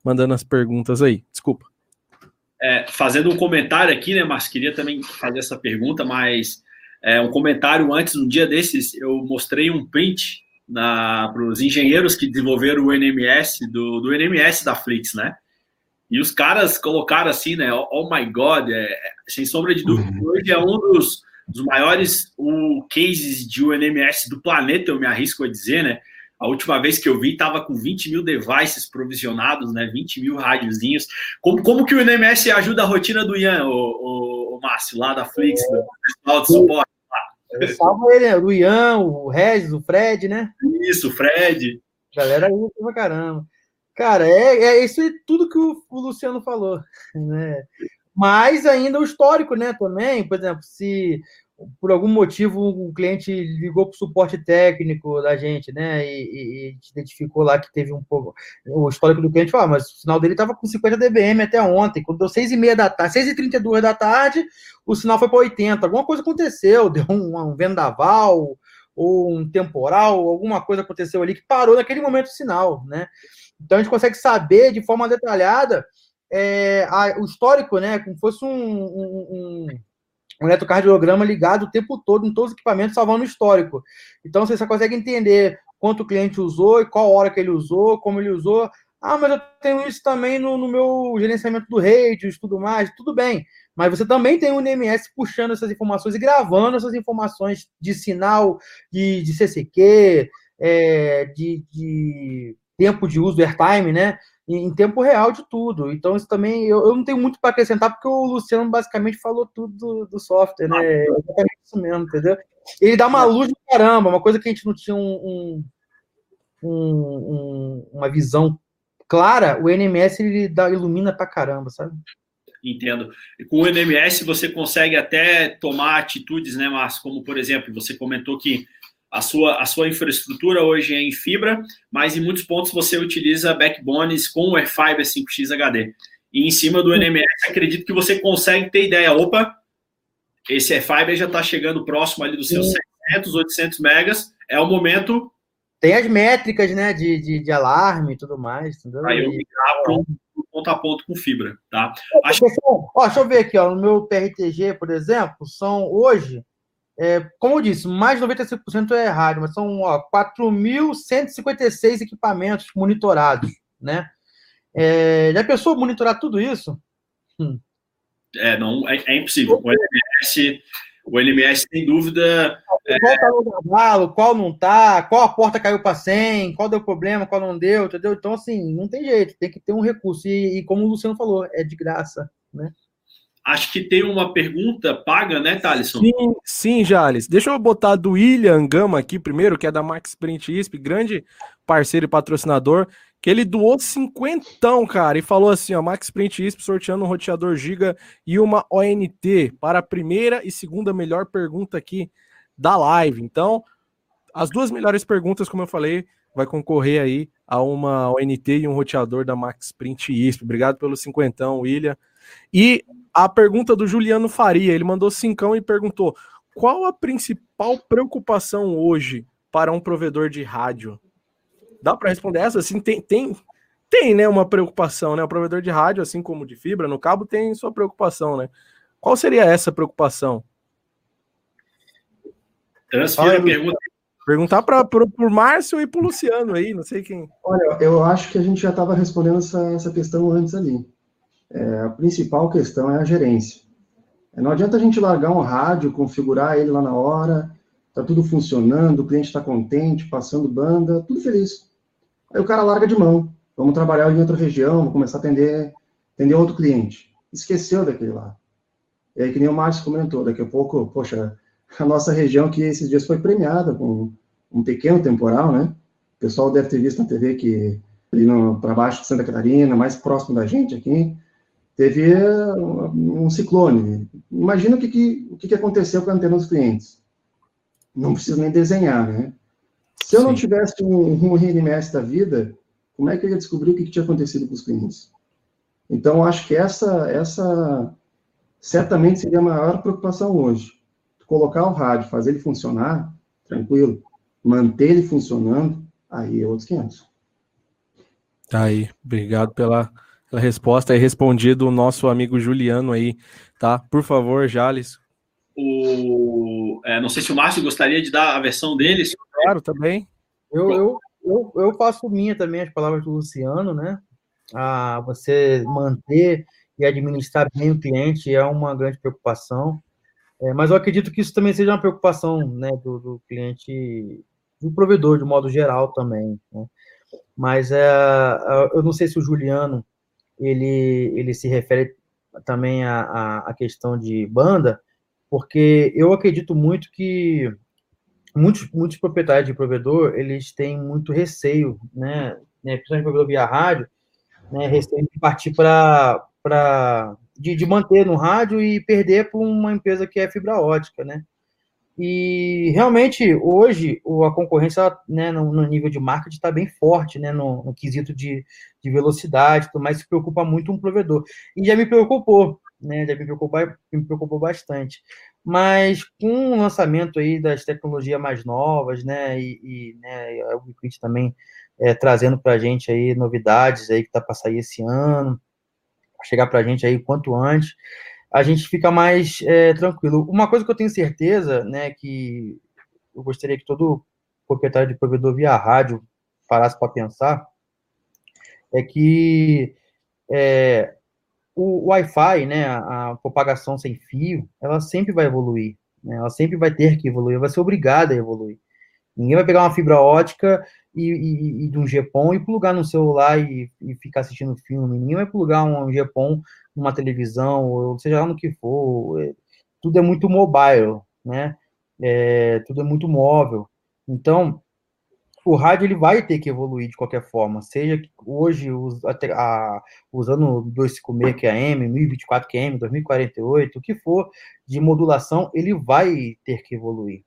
Speaker 1: mandando as perguntas aí. Desculpa.
Speaker 4: É, fazendo um comentário aqui, né, mas queria também fazer essa pergunta, mas é, um comentário antes, um dia desses, eu mostrei um print para os engenheiros que desenvolveram o NMS, do, do NMS da Flix, né? E os caras colocaram assim, né? Oh, oh my God, é, sem sombra de dúvida, uhum. hoje é um dos dos maiores o, cases de UNMS do planeta, eu me arrisco a dizer, né? A última vez que eu vi estava com 20 mil devices provisionados, né? 20 mil rádiozinhos. Como, como que o UNMS ajuda a rotina do Ian, o, o, o Márcio, lá da Flix, do pessoal de suporte?
Speaker 2: Lá? Salva ele, né? o Ian, o Regis, o Fred, né?
Speaker 4: Isso, o Fred.
Speaker 2: Galera aí pra caramba. Cara, é, é isso é tudo que o, o Luciano falou, né? Mas ainda o histórico, né, também, por exemplo, se por algum motivo o cliente ligou para o suporte técnico da gente, né, e, e, identificou lá que teve um pouco, o histórico do cliente, falou, ah, mas o sinal dele estava com 50 dBm até ontem, quando deu 6 e meia da tarde, 6 e 32 da tarde, o sinal foi para 80, alguma coisa aconteceu, deu um, um vendaval, ou um temporal, alguma coisa aconteceu ali que parou naquele momento o sinal, né, então a gente consegue saber de forma detalhada é, a, o histórico, né? Como fosse um, um, um, um eletrocardiograma ligado o tempo todo em todos os equipamentos, salvando o histórico. Então você só consegue entender quanto o cliente usou e qual hora que ele usou, como ele usou. Ah, mas eu tenho isso também no, no meu gerenciamento do radios, tudo mais, tudo bem. Mas você também tem o NMS puxando essas informações e gravando essas informações de sinal de, de CCQ, é, de, de tempo de uso, airtime, né? Em tempo real de tudo. Então, isso também eu, eu não tenho muito para acrescentar, porque o Luciano basicamente falou tudo do, do software, né? É exatamente isso mesmo, entendeu? Ele dá uma luz do caramba, uma coisa que a gente não tinha um, um, um, uma visão clara, o NMS ele dá, ilumina pra caramba, sabe?
Speaker 4: Entendo. E com o NMS você consegue até tomar atitudes, né, Márcio? Como, por exemplo, você comentou que a sua, a sua infraestrutura hoje é em fibra, mas em muitos pontos você utiliza backbones com o Airfiber 5X HD. E em cima do NMS, acredito que você consegue ter ideia. Opa, esse Airfiber já está chegando próximo ali do seu 700 700, 800 megas, é o momento...
Speaker 2: Tem as métricas, né, de, de, de alarme e tudo mais, entendeu?
Speaker 4: Aí eu migrar para um ponto a ponto com fibra, tá?
Speaker 2: Acho... Ó, deixa eu ver aqui, ó, no meu PRTG, por exemplo, são hoje, é, como eu disse, mais de 95% é rádio, mas são 4.156 equipamentos monitorados, né? É, já pensou monitorar tudo isso?
Speaker 4: Hum. É, não, é, é impossível. O LMS, o LMS, sem dúvida.
Speaker 2: Qual tá no cavalo, qual não tá, qual a porta caiu para 100, qual deu problema, qual não deu, entendeu? Então, assim, não tem jeito, tem que ter um recurso. E, e como o Luciano falou, é de graça, né?
Speaker 4: Acho que tem uma pergunta paga, né, Thaleson?
Speaker 1: Sim, sim, Jales. Deixa eu botar do William Gama aqui primeiro, que é da Max Print ISP, grande parceiro e patrocinador que ele doou cinquentão, cara, e falou assim, ó, Max Print ISP sorteando um roteador Giga e uma ONT para a primeira e segunda melhor pergunta aqui da live. Então, as duas melhores perguntas, como eu falei, vai concorrer aí a uma ONT e um roteador da Max Print ISP. Obrigado pelo cinquentão, William. E a pergunta do Juliano Faria, ele mandou cincão e perguntou: qual a principal preocupação hoje para um provedor de rádio? Dá para responder essa? Assim, tem, tem, tem, né, uma preocupação, né? O provedor de rádio, assim como de fibra, no cabo, tem sua preocupação, né? Qual seria essa preocupação?
Speaker 4: Transfira a pergunta.
Speaker 1: Perguntar para o Márcio e para o Luciano aí, não sei quem.
Speaker 3: Olha, eu acho que a gente já estava respondendo essa, essa questão antes ali. É, a principal questão é a gerência. Não adianta a gente largar um rádio, configurar ele lá na hora, tá tudo funcionando, o cliente está contente, passando banda, tudo feliz. Aí o cara larga de mão. Vamos trabalhar em outra região, vamos começar a atender, atender outro cliente. Esqueceu daquele lá. E aí, que nem o Márcio comentou, daqui a pouco, poxa, a nossa região que esses dias foi premiada com um pequeno temporal, né? O pessoal deve ter visto na TV que ali para baixo de Santa Catarina, mais próximo da gente aqui, teve um, um ciclone. Imagina o que, que, o que aconteceu com a antena dos clientes. Não preciso nem desenhar, né? Se eu Sim. não tivesse um, um RMS da vida, como é que eu ia descobrir o que, que tinha acontecido com os clientes? Então, acho que essa, essa certamente seria a maior preocupação hoje. Colocar o rádio, fazer ele funcionar, tranquilo. Manter ele funcionando, aí é outros 500.
Speaker 1: Tá aí. Obrigado pela, pela resposta. Aí respondido o nosso amigo Juliano aí, tá? Por favor, Jales.
Speaker 4: O, é, não sei se o Márcio gostaria de dar a versão dele.
Speaker 1: Claro, também.
Speaker 2: Eu, eu, eu, eu faço minha também as palavras do Luciano, né? Ah, você manter e administrar bem o cliente é uma grande preocupação. É, mas eu acredito que isso também seja uma preocupação né, do, do cliente, do provedor, de modo geral também. Né? Mas é, eu não sei se o Juliano ele, ele se refere também à, à questão de banda, porque eu acredito muito que muitos, muitos proprietários de provedor, eles têm muito receio, né, né principalmente provedor via rádio, né, receio de partir para de, de manter no rádio e perder para uma empresa que é fibra ótica, né? E realmente hoje a concorrência né, no, no nível de marketing está bem forte, né, no, no quesito de, de velocidade, mas se preocupa muito um provedor. E já me preocupou, né, já me preocupou, me preocupou bastante. Mas com o lançamento aí das tecnologias mais novas, né, e, e né, a Ubiquiti também é, trazendo para a gente aí novidades aí que tá para sair esse ano, chegar para a gente aí quanto antes, a gente fica mais é, tranquilo. Uma coisa que eu tenho certeza, né, que eu gostaria que todo proprietário de provedor via rádio parasse para pensar, é que é, o, Wi-Fi, né, a, propagação sem fio, ela sempre vai evoluir, né, ela sempre vai ter que evoluir, vai ser obrigada a evoluir. Ninguém vai pegar uma fibra ótica e, e, e de um GPON e plugar no celular e, e, ficar assistindo filme. Ninguém vai plugar um GPON numa televisão, ou seja lá no que for. É, tudo é muito mobile, né? É, tudo é muito móvel. Então, o rádio ele vai ter que evoluir de qualquer forma, seja hoje até, a, usando 256 QAM, 1024 QAM, 2048, o que for de modulação, ele vai ter que evoluir.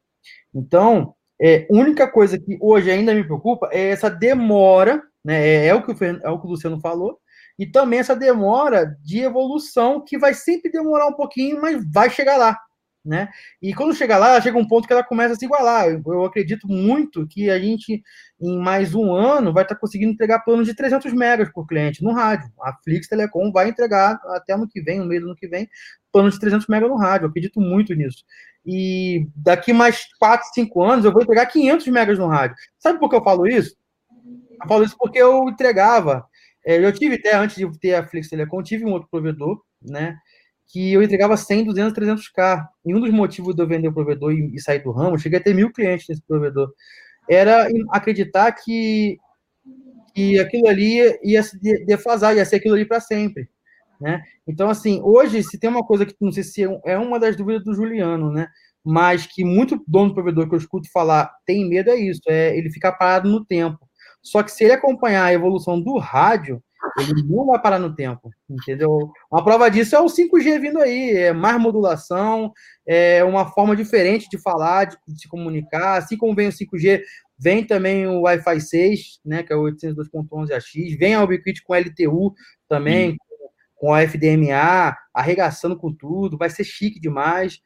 Speaker 2: Então, é, única coisa que hoje ainda me preocupa é essa demora, né? É, é o, que o, é o que o Luciano falou, e também essa demora de evolução que vai sempre demorar um pouquinho, mas vai chegar lá. Né? E quando chega lá, chega um ponto que ela começa a se igualar. Eu, eu acredito muito que a gente, em mais um ano, vai estar conseguindo entregar planos de 300 megas por cliente no rádio. A Flix Telecom vai entregar até ano que vem, no meio do ano que vem, plano de 300 megas no rádio. Eu acredito muito nisso. E daqui mais 4, 5 anos, eu vou entregar 500 megas no rádio. Sabe por que eu falo isso? Eu falo isso porque eu entregava. É, eu tive até, antes de ter a Flix Telecom, tive um outro provedor, né? Que eu entregava 100, 200, 300k. E um dos motivos de eu vender o provedor e, e sair do ramo, cheguei a ter mil clientes nesse provedor, era acreditar que, que aquilo ali ia se defasar, ia ser aquilo ali para sempre. Né? Então, assim, hoje, se tem uma coisa que não sei se é, é uma das dúvidas do Juliano, né? mas que muito dono do provedor que eu escuto falar tem medo é isso, é ele ficar parado no tempo. Só que se ele acompanhar a evolução do rádio, ele não vai parar no tempo, entendeu? Uma prova disso é o 5G vindo aí, é mais modulação, é uma forma diferente de falar, de, de se comunicar. Assim como vem o 5G, vem também o Wi-Fi 6, né, que é o 802.11ax, vem a Ubiquiti com LTU também, com a FDMA, arregaçando com tudo, vai ser chique demais.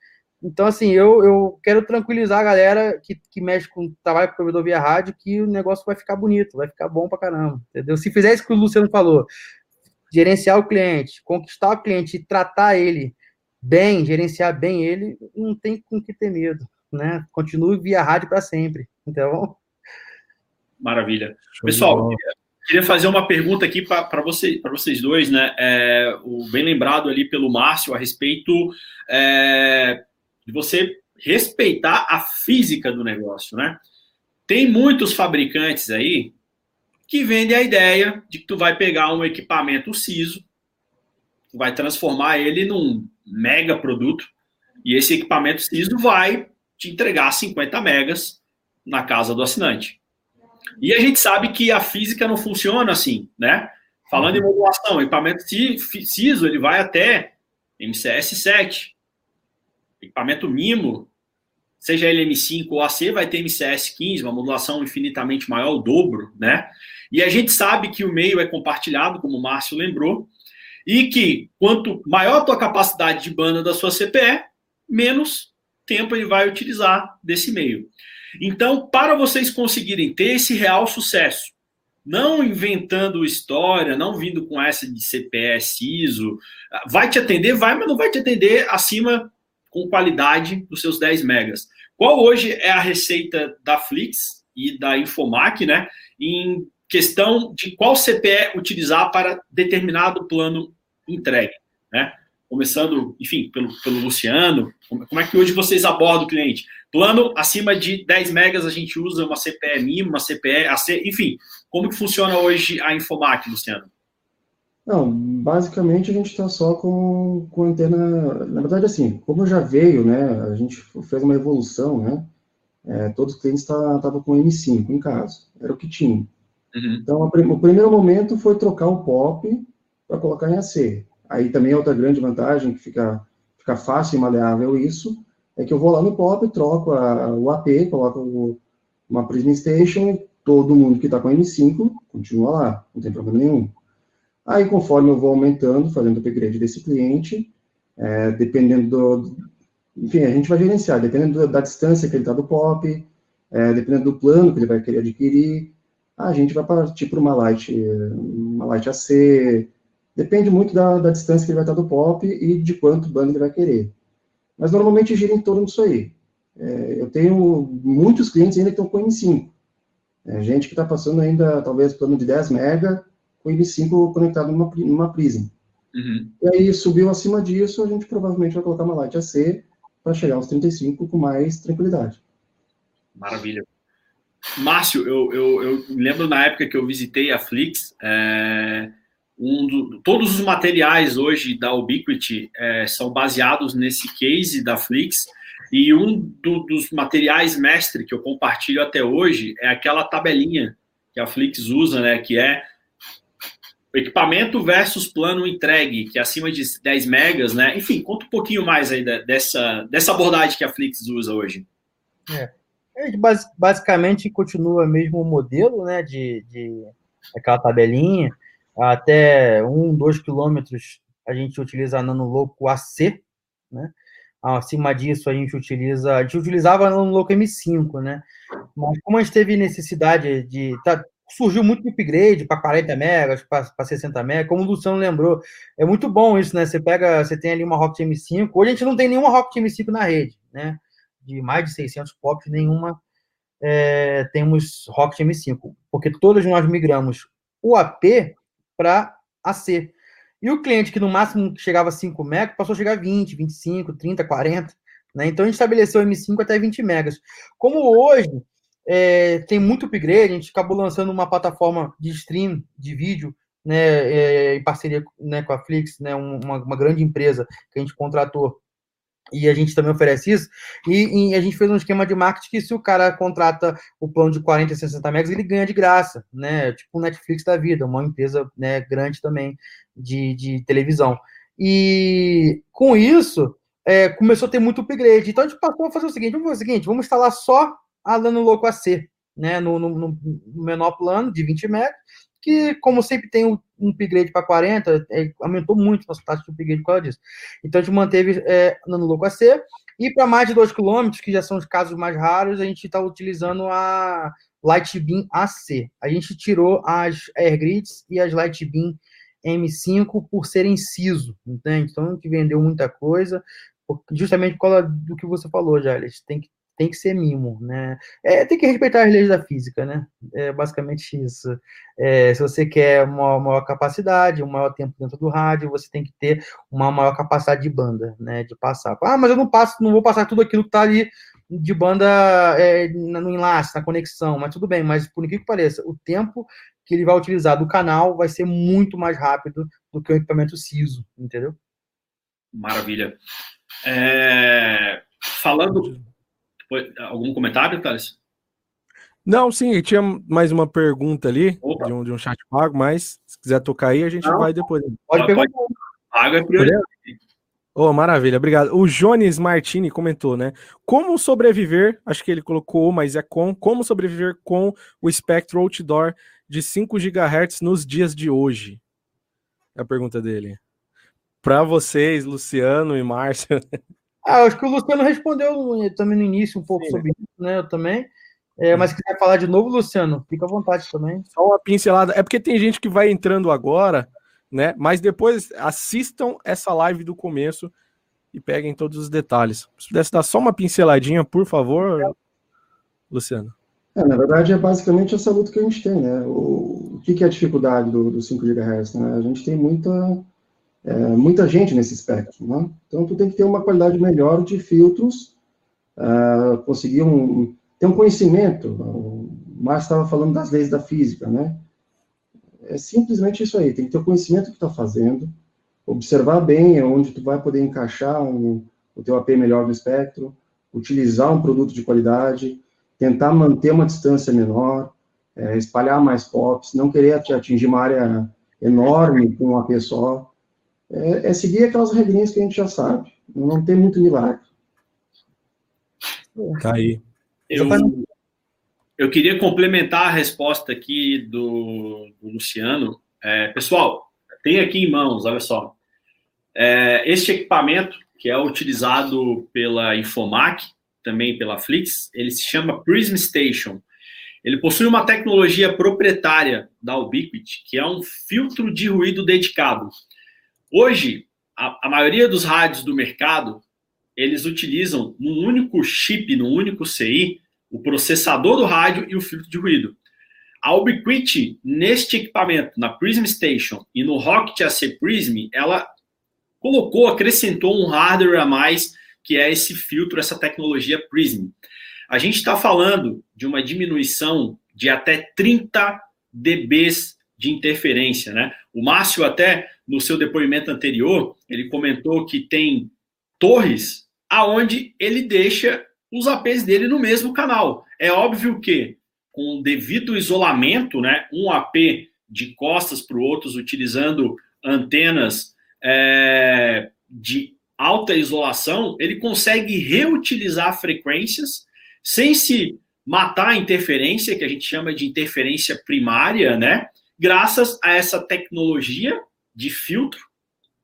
Speaker 2: Então, assim, eu, eu quero tranquilizar a galera que, que mexe com trabalho com provedor via rádio que o negócio vai ficar bonito, vai ficar bom pra caramba, entendeu? Se fizer isso que o Luciano falou, gerenciar o cliente, conquistar o cliente e tratar ele bem, gerenciar bem ele, não tem com que ter medo, né? Continue via rádio para sempre, então...
Speaker 4: Maravilha. Pessoal, queria fazer uma pergunta aqui para você, vocês dois, né? É, o, bem lembrado ali pelo Márcio a respeito é, de você respeitar a física do negócio, né? Tem muitos fabricantes aí que vendem a ideia de que tu vai pegar um equipamento CISO, tu vai transformar ele num mega produto e esse equipamento CISO vai te entregar 50 megas na casa do assinante. E a gente sabe que a física não funciona assim, né? Falando em modulação, equipamento CISO ele vai até MCS 7, equipamento MIMO, seja ele M5 ou AC, vai ter MCS 15, uma modulação infinitamente maior, o dobro, né? E a gente sabe que o meio é compartilhado, como o Márcio lembrou, e que quanto maior a tua capacidade de banda da sua CPE, menos tempo ele vai utilizar desse meio. Então, para vocês conseguirem ter esse real sucesso, não inventando história, não vindo com essa de CPE, CISO, vai te atender, vai, mas não vai te atender acima com qualidade dos seus 10 megas. Qual hoje é a receita da Flix e da Infomac, né, em questão de qual CPE utilizar para determinado plano entregue, né? Começando, enfim, pelo, pelo Luciano, como é que hoje vocês abordam o cliente? Plano acima de 10 megas a gente usa uma CPE mínima, uma CPE AC, enfim, como que funciona hoje a Infomac, Luciano?
Speaker 3: Não, basicamente a gente está só com, com antena. Na verdade, assim, como já veio, né? A gente fez uma evolução, né? É, todos os clientes estavam tá, com M5 em casa, era o que tinha. Uhum. Então, a, o primeiro momento foi trocar o POP para colocar em AC. Aí também outra grande vantagem, que fica, fica fácil e maleável isso, é que eu vou lá no POP, troco a, o AP, coloco o, uma Prism Station e todo mundo que está com M5 continua lá, não tem problema nenhum. Aí, conforme eu vou aumentando, fazendo o upgrade desse cliente, é, dependendo do. Enfim, a gente vai gerenciar, dependendo da distância que ele está do POP, é, dependendo do plano que ele vai querer adquirir, a gente vai partir para uma Light, uma Light AC, depende muito da, da, distância que ele vai estar do POP e de quanto banda ele vai querer. Mas normalmente gira em torno disso aí. É, eu tenho muitos clientes ainda que estão com M5. É, gente que está passando ainda, talvez, plano de 10 mega, o IB5 conectado numa, numa Prism. Uhum. E aí subiu acima disso, a gente provavelmente vai colocar uma Light AC para chegar aos 35 com mais tranquilidade.
Speaker 4: Maravilha. Márcio, eu, eu, eu, lembro na época que eu visitei a Flix, é, um do, todos os materiais hoje da Ubiquiti é, são baseados nesse case da Flix, e um do, dos materiais mestre que eu compartilho até hoje é aquela tabelinha que a Flix usa, né, que é equipamento versus plano entregue, que é acima de 10 megas, né? Enfim, conta um pouquinho mais aí dessa, dessa abordagem que a Flix usa hoje.
Speaker 2: É. basicamente continua mesmo o modelo, né? De, de aquela tabelinha. Até 1, 2 quilômetros a gente utiliza a Nanoloco AC, né? Acima disso, a gente utiliza, a gente utilizava no Loco M5, né? Mas como a gente teve necessidade de. Tá, surgiu muito upgrade para 40 megas, para 60 megas, como o Luciano lembrou. É muito bom isso, né? Você pega, você tem ali uma Rocket M5. Hoje a gente não tem nenhuma Rocket M5 na rede, né? De mais de 600 POPs, nenhuma é, temos Rocket M5, porque todos nós migramos o AP para AC. E o cliente que no máximo chegava a 5 megas passou a chegar a 20, 25, 30, 40. Né? Então a gente estabeleceu M5 até 20 megas. Como hoje é, tem muito upgrade, a gente acabou lançando uma plataforma de stream de vídeo né, é, em parceria né, com a Flix, né, uma, uma grande empresa que a gente contratou e a gente também oferece isso. E, e, a gente fez um esquema de marketing que se o cara contrata o plano de 40, 60 megas, ele ganha de graça, né? Tipo o Netflix da vida, uma empresa né, grande também de, de televisão. E com isso, é, começou a ter muito upgrade. Então a gente passou a fazer o seguinte: vamos fazer o seguinte, vamos instalar só a Lano Loco AC, né? No, no, no menor plano de 20 megas que, como sempre tem um, upgrade para 40, é, aumentou muito nossa taxa de upgrade por causa disso. Então, a gente manteve é, no Loco AC. E para mais de 2 km, que já são os casos mais raros, a gente está utilizando a Lightbeam AC. A gente tirou as Airgrids e as Lightbeam M5 por serem CISO, entende? Então, a gente vendeu muita coisa, justamente por causa do que você falou, já. Eles têm que tem que ser mimo, né? É, tem que respeitar as leis da física, né? É basicamente isso. É, se você quer uma maior capacidade, um maior tempo dentro do rádio, você tem que ter uma maior capacidade de banda, né? De passar. Ah, mas eu não passo, não vou passar tudo aquilo que está ali de banda é, no enlace, na conexão, mas tudo bem, mas por incrível que pareça, o tempo que ele vai utilizar do canal vai ser muito mais rápido do que o equipamento CISO, entendeu?
Speaker 4: Maravilha. É, falando Algum comentário, Thales?
Speaker 1: Não, sim, tinha mais uma pergunta ali de um, de um, chat pago, mas se quiser tocar aí, a gente Não, vai depois.
Speaker 2: Pode perguntar.
Speaker 4: Pago é prioridade.
Speaker 1: Oh, maravilha, obrigado. O Jones Martini comentou, né? Como sobreviver, acho que ele colocou, mas é com, como sobreviver com o Spectrum Outdoor de 5 GHz nos dias de hoje? É a pergunta dele. Para vocês, Luciano e Márcio.
Speaker 2: Ah, acho que o Luciano respondeu também no início um pouco Sim, sobre né? isso, né? Eu também. É, mas se quiser falar de novo, Luciano, fica à vontade também.
Speaker 1: Só uma pincelada. É porque tem gente que vai entrando agora, né? Mas depois assistam essa live do começo e peguem todos os detalhes. Se pudesse dar só uma pinceladinha, por favor, é. Luciano.
Speaker 3: É, na verdade, é basicamente essa luta que a gente tem, né? O, o que, que é a dificuldade do, do 5 GHz? Né? A gente tem muita é, muita gente nesse espectro, né? Então, tu tem que ter uma qualidade melhor de filtros, uh, conseguir um, ter um conhecimento. O Márcio estava falando das leis da física, né? É simplesmente isso aí, tem que ter o conhecimento que está fazendo, observar bem onde tu vai poder encaixar um, o teu AP melhor no espectro, utilizar um produto de qualidade, tentar manter uma distância menor, é, espalhar mais pops, não querer atingir uma área enorme com um AP só, é, é seguir aquelas regrinhas que a gente já sabe. Não tem muito milagre.
Speaker 1: Tá aí.
Speaker 4: Eu, eu queria complementar a resposta aqui do, do Luciano. É, pessoal, tem aqui em mãos, olha só. É, este equipamento, que é utilizado pela Infomac, também pela Flix, ele se chama Prism Station. Ele possui uma tecnologia proprietária da Ubiquiti, que é um filtro de ruído dedicado. Hoje, a, a maioria dos rádios do mercado, eles utilizam num único chip, num único CI, o processador do rádio e o filtro de ruído. A Ubiquiti, neste equipamento, na Prism Station e no Rocket AC Prism, ela colocou, acrescentou um hardware a mais, que é esse filtro, essa tecnologia Prism. A gente está falando de uma diminuição de até 30 dBs de interferência, né? O Márcio até no seu depoimento anterior, ele comentou que tem torres aonde ele deixa os APs dele no mesmo canal. É óbvio que com devido isolamento, né, um AP de costas para o outro, utilizando antenas é, de alta isolação, ele consegue reutilizar frequências sem se matar a interferência, que a gente chama de interferência primária, né? Graças a essa tecnologia de filtro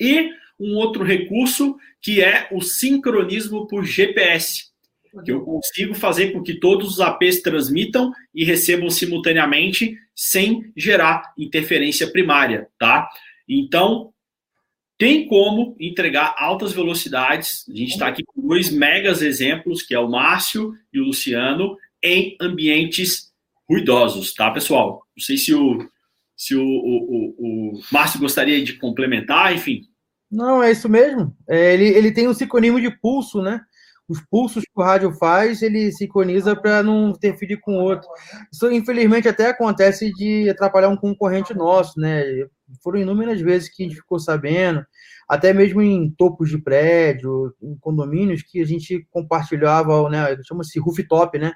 Speaker 4: e um outro recurso que é o sincronismo por GPS, que eu consigo fazer com que todos os APs transmitam e recebam simultaneamente sem gerar interferência primária, tá? Então, tem como entregar altas velocidades. A gente está aqui com dois megas exemplos, que é o Márcio e o Luciano, em ambientes ruidosos, tá, pessoal? Não sei se o, se o, o, o, o Márcio gostaria de complementar, enfim.
Speaker 2: Não, é isso mesmo. É, ele, ele tem um sincronismo de pulso, né? Os pulsos que o rádio faz, ele sincroniza para não interferir com o outro. Isso, infelizmente, até acontece de atrapalhar um concorrente nosso, né? Foram inúmeras vezes que a gente ficou sabendo até mesmo em topos de prédio, em condomínios, que a gente compartilhava, né, chama-se rooftop, né,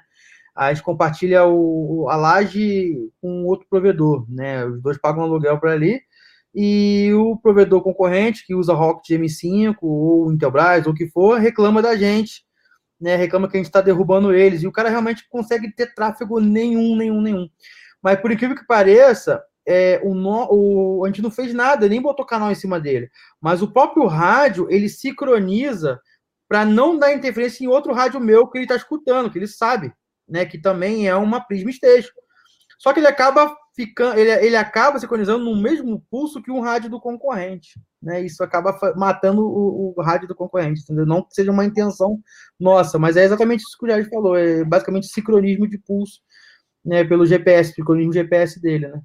Speaker 2: a gente compartilha o, a laje com outro provedor, né, os dois pagam aluguel para ali, e o provedor concorrente, que usa Rocket M5, ou Intelbras, ou o que for, reclama da gente, né, reclama que a gente está derrubando eles, e o cara realmente consegue ter tráfego nenhum, nenhum, nenhum. Mas por incrível que pareça, é, o, no, o, a gente não fez nada, nem botou canal em cima dele. Mas o próprio rádio, ele sincroniza para não dar interferência em outro rádio meu que ele está escutando, que ele sabe, né? Que também é uma Prisma Station. Só que ele acaba ficando, ele, ele acaba sincronizando no mesmo pulso que um rádio do concorrente, né? Isso acaba matando o, o rádio do concorrente, entendeu? Não que seja uma intenção nossa, mas é exatamente isso que o Jair falou, é basicamente sincronismo de pulso, né? Pelo GPS, sincronismo GPS dele, né?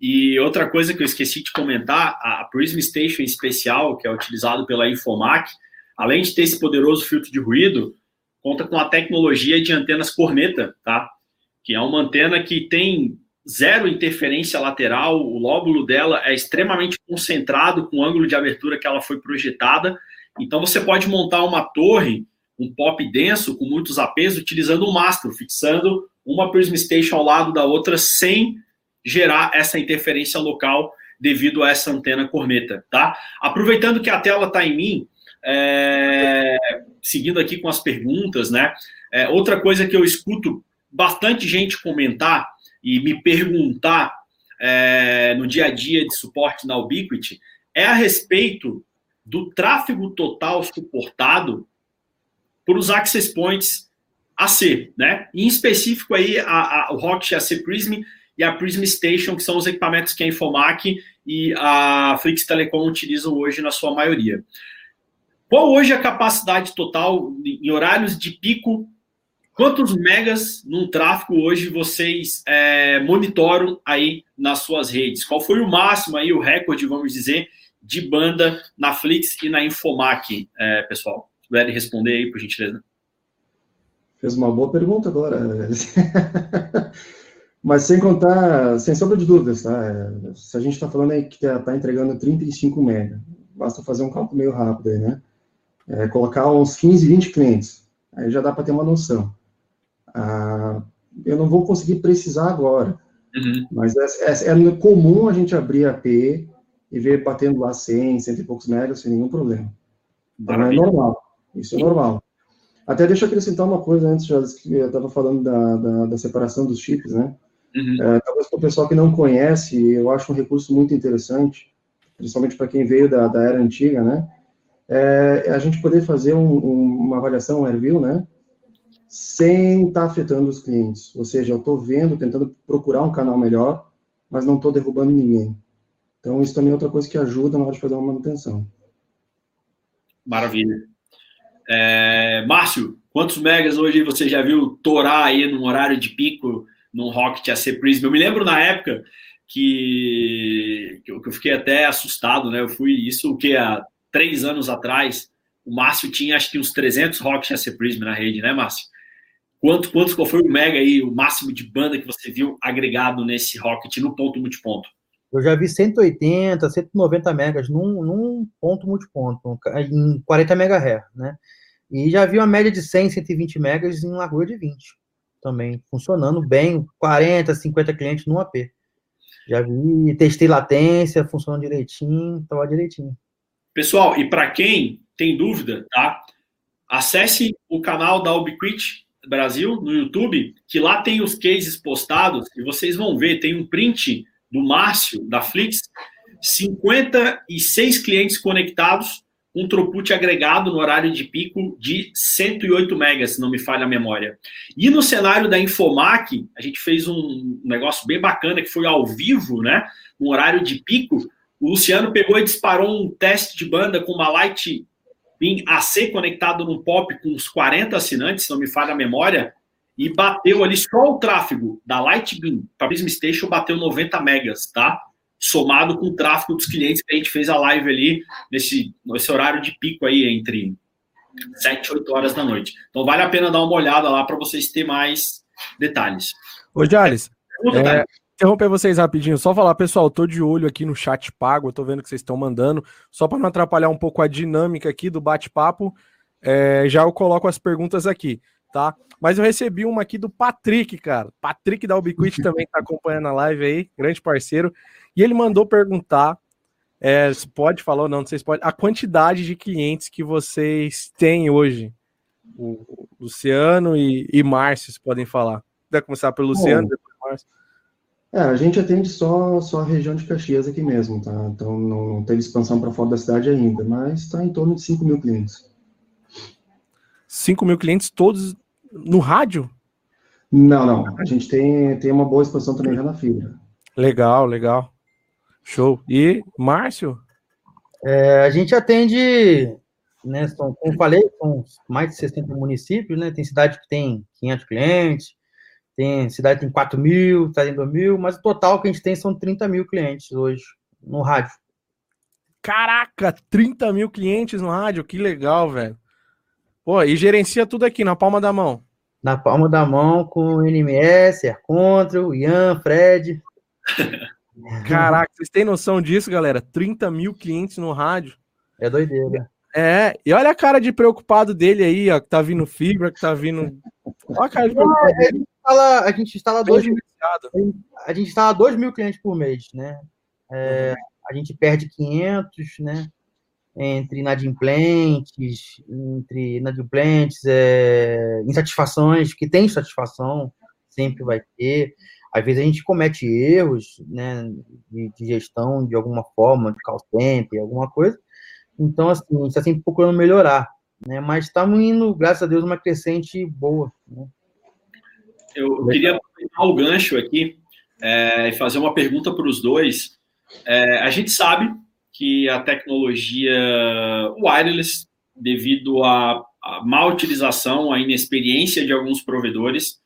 Speaker 4: E outra coisa que eu esqueci de comentar, a Prism Station especial, que é utilizado pela Infomac, além de ter esse poderoso filtro de ruído, conta com a tecnologia de antenas corneta, tá? Que é uma antena que tem zero interferência lateral, o lóbulo dela é extremamente concentrado com o ângulo de abertura que ela foi projetada. Então você pode montar uma torre, um pop denso com muitos APs utilizando um mastro, fixando uma Prism Station ao lado da outra sem gerar essa interferência local devido a essa antena corneta, tá? Aproveitando que a tela está em mim, é, seguindo aqui com as perguntas, né? É, outra coisa que eu escuto bastante gente comentar e me perguntar é, no dia a dia de suporte na Ubiquiti é a respeito do tráfego total suportado por os access points AC, né? Em específico aí a, a, o Rocket AC Prism e a Prism Station, que são os equipamentos que a Infomac e a Flix Telecom utilizam hoje na sua maioria. Qual hoje a capacidade total em horários de pico? Quantos megas num tráfego hoje vocês é, monitoram aí nas suas redes? Qual foi o máximo aí, o recorde, vamos dizer, de banda na Flix e na Infomac, é, pessoal? Se puderem responder aí, por gentileza.
Speaker 3: Fez uma boa pergunta agora. Mas sem contar, sem sombra de dúvidas, tá? Se a gente está falando aí que está tá entregando 35 mega, basta fazer um cálculo meio rápido aí, né? É, colocar uns 15, 20 clientes, aí já dá para ter uma noção. Ah, eu não vou conseguir precisar agora, uhum. mas é, é, é, comum a gente abrir a P e ver batendo lá 100, 100 e poucos megas sem nenhum problema. Então é normal, isso é normal. Até deixa eu acrescentar uma coisa antes, já que eu estava falando da, da, da separação dos chips, né? Uhum. É, talvez para o pessoal que não conhece, eu acho um recurso muito interessante, principalmente para quem veio da, da, era antiga, né? É, a gente poder fazer um, um, uma avaliação, um review, né? Sem estar tá afetando os clientes. Ou seja, eu estou vendo, tentando procurar um canal melhor, mas não estou derrubando ninguém. Então, isso também é outra coisa que ajuda na hora de fazer uma manutenção.
Speaker 4: Maravilha. É, Márcio, quantos megas hoje você já viu torar aí no horário de pico num Rocket AC Prism. Eu me lembro na época que, que eu fiquei até assustado, né? Eu fui isso o que há três anos atrás. O Márcio tinha acho que uns 300 Rocket AC Prism na rede, né, Márcio? Quanto, quantos, qual foi o mega aí, o máximo de banda que você viu agregado nesse Rocket no ponto multiponto?
Speaker 2: Eu já vi 180, 190 megas num, num ponto multiponto, em 40 MHz, né? E já vi uma média de 100, 120 megas em largura de 20 também funcionando bem, 40, 50 clientes no AP. Já vi, testei latência, funcionando direitinho, estava direitinho.
Speaker 4: Pessoal, e para quem tem dúvida, tá? Acesse o canal da Ubiquit Brasil no YouTube, que lá tem os cases postados e vocês vão ver, tem um print do Márcio, da Flix, 56 clientes conectados, um throughput agregado no horário de pico de 108 megas, se não me falha a memória. E no cenário da Infomac, a gente fez um negócio bem bacana que foi ao vivo, né? No horário de pico, o Luciano pegou e disparou um teste de banda com uma Light Beam AC conectado no POP com uns 40 assinantes, se não me falha a memória, e bateu ali só o tráfego da Lightbeam para Prism Station bateu 90 megas, tá? Somado com o tráfego dos clientes que a gente fez a live ali nesse, nesse horário de pico aí entre 7 e 8 horas da noite. Então vale a pena dar uma olhada lá para vocês terem mais detalhes.
Speaker 1: Ô, Jales, é, interromper vocês rapidinho, só falar, pessoal, tô de olho aqui no chat pago, eu tô vendo que vocês estão mandando, só para não atrapalhar um pouco a dinâmica aqui do bate-papo, é, já eu coloco as perguntas aqui tá? Mas eu recebi uma aqui do Patrick, cara. Patrick da Ubiquiti também tá acompanhando a live aí, grande parceiro. E ele mandou perguntar, é, pode falar ou não, não sei se pode, a quantidade de clientes que vocês têm hoje. O Luciano e, e Márcio, se podem falar. Vai começar pelo Luciano, Bom, depois
Speaker 3: Márcio. É, a gente atende só, só a região de Caxias aqui mesmo, tá? Então não, não teve expansão para fora da cidade ainda, mas está em torno de 5 mil clientes.
Speaker 1: 5 mil clientes todos no rádio?
Speaker 3: Não, não. A gente tem, tem uma boa expansão também já na fibra.
Speaker 1: Legal, legal. Show. E, Márcio?
Speaker 2: É, a gente atende, né, são, como eu falei, são mais de 60 municípios, né? Tem cidade que tem 500 clientes, tem cidade tem 4 mil, 32 mil, mas o total que a gente tem são 30 mil clientes hoje no rádio.
Speaker 1: Caraca, 30 mil clientes no rádio, que legal, velho. Pô, e gerencia tudo aqui na palma da mão.
Speaker 2: Na palma da mão com o NMS, o Ian, Fred.
Speaker 1: Caraca, vocês têm noção disso, galera? 30 mil clientes no rádio.
Speaker 2: É doideira.
Speaker 1: É, e olha a cara de preocupado dele aí, ó, que tá vindo fibra, que tá vindo. Olha a cara de preocupado.
Speaker 2: a, gente instala, a gente instala dois mil, a gente instala 2 mil clientes por mês, né? É, a gente perde 500, né? entre inadimplentes, entre inadimplentes, é, insatisfações, que tem satisfação, sempre vai ter. Às vezes a gente comete erros né, de, de gestão de alguma forma, de call center, alguma coisa. Então, assim, a gente está sempre procurando melhorar. Né, mas estamos indo, graças a Deus, uma crescente boa. Né?
Speaker 4: Eu queria aproveitar o gancho aqui é, e fazer uma pergunta para os dois. É, a gente sabe que a tecnologia wireless, devido à, à má utilização, à inexperiência de alguns provedores,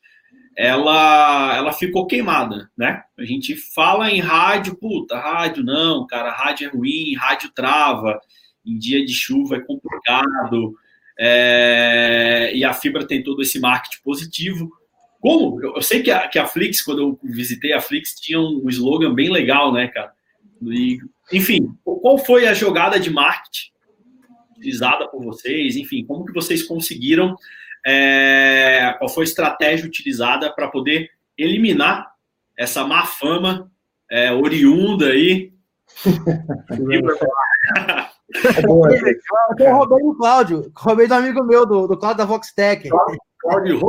Speaker 4: ela, ela ficou queimada, né? A gente fala em rádio, puta, rádio não, cara, rádio é ruim, rádio trava, em dia de chuva é complicado, é, e a fibra tem todo esse marketing positivo. Como? Eu, eu sei que a, que a Flix, quando eu visitei a Flix, tinha um slogan bem legal, né, cara? E enfim, qual foi a jogada de marketing utilizada por vocês? Enfim, como que vocês conseguiram? É, qual foi a estratégia utilizada para poder eliminar essa má fama é, oriunda aí?
Speaker 2: eu roubei do Cláudio, roubei do amigo meu, do, do Cláudio da Voxtec.
Speaker 4: Cláudio?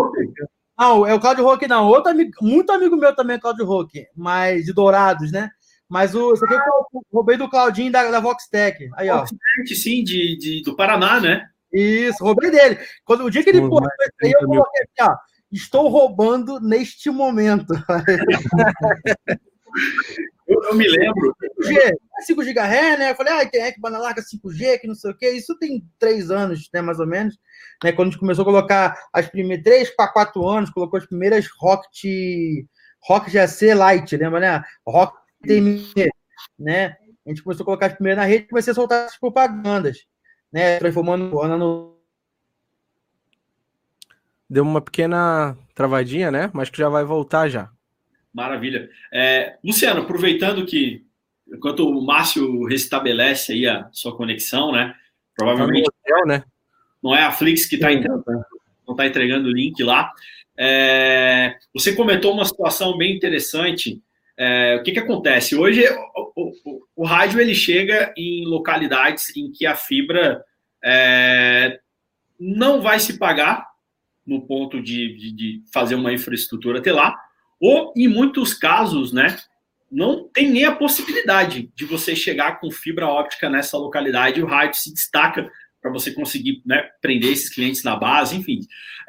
Speaker 2: Não, é o Cláudio Roque, não. Outro amigo, muito amigo meu também, Cláudio Roque, mas de Dourados, né? Mas o, isso aqui eu roubei do Claudinho da, da Voxtec. Aí, ó.
Speaker 4: Voxtec, sim, de, de, do Paraná, né?
Speaker 2: Isso, roubei dele. Quando, o dia que ele postou isso aí, eu coloquei aqui, ó. Estou roubando neste momento.
Speaker 4: eu, eu, me lembro.
Speaker 2: 5G, 5 GHz, né? Eu falei, ah, tem que banda larga 5G, que não sei o quê. Isso tem três anos, né, mais ou menos. Né, quando a gente começou a colocar as primeiras, três para quatro anos, colocou as primeiras Rocket, Rocket GAC Lite, lembra, né? Rocket TME, né? A gente começou a colocar as primeiras na rede e comecei a soltar as propagandas, né? Transformando Ana no.
Speaker 1: Deu uma pequena travadinha, né? Mas que já vai voltar já.
Speaker 4: Maravilha. É, Luciano, aproveitando que enquanto o Márcio restabelece aí a sua conexão, né? Provavelmente tá hotel, né? não é a Flix que está está entregando o link lá. É, você comentou uma situação bem interessante é, o que, que acontece? Hoje, o, o, o, rádio ele chega em localidades em que a fibra é, não vai se pagar no ponto de, de, de, fazer uma infraestrutura até lá, ou em muitos casos, né, não tem nem a possibilidade de você chegar com fibra óptica nessa localidade. O rádio se destaca para você conseguir né, prender esses clientes na base, enfim.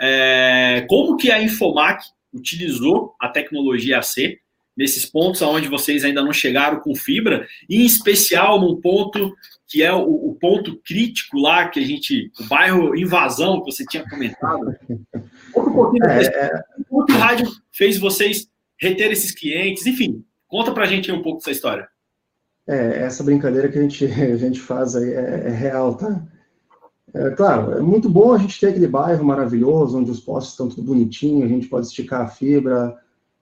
Speaker 4: É, como que a Infomac utilizou a tecnologia AC nesses pontos onde vocês ainda não chegaram com fibra, em especial num ponto que é o, o, ponto crítico lá, que a gente, o bairro Invasão, que você tinha comentado. Conta um pouquinho é, é... o rádio fez vocês reter esses clientes, enfim, conta pra gente um pouco dessa história.
Speaker 3: É, essa brincadeira que a gente, a gente faz aí é, é real, tá? É, claro, é muito bom a gente ter aquele bairro maravilhoso, onde os postes estão tudo bonitinho, a gente pode esticar a fibra,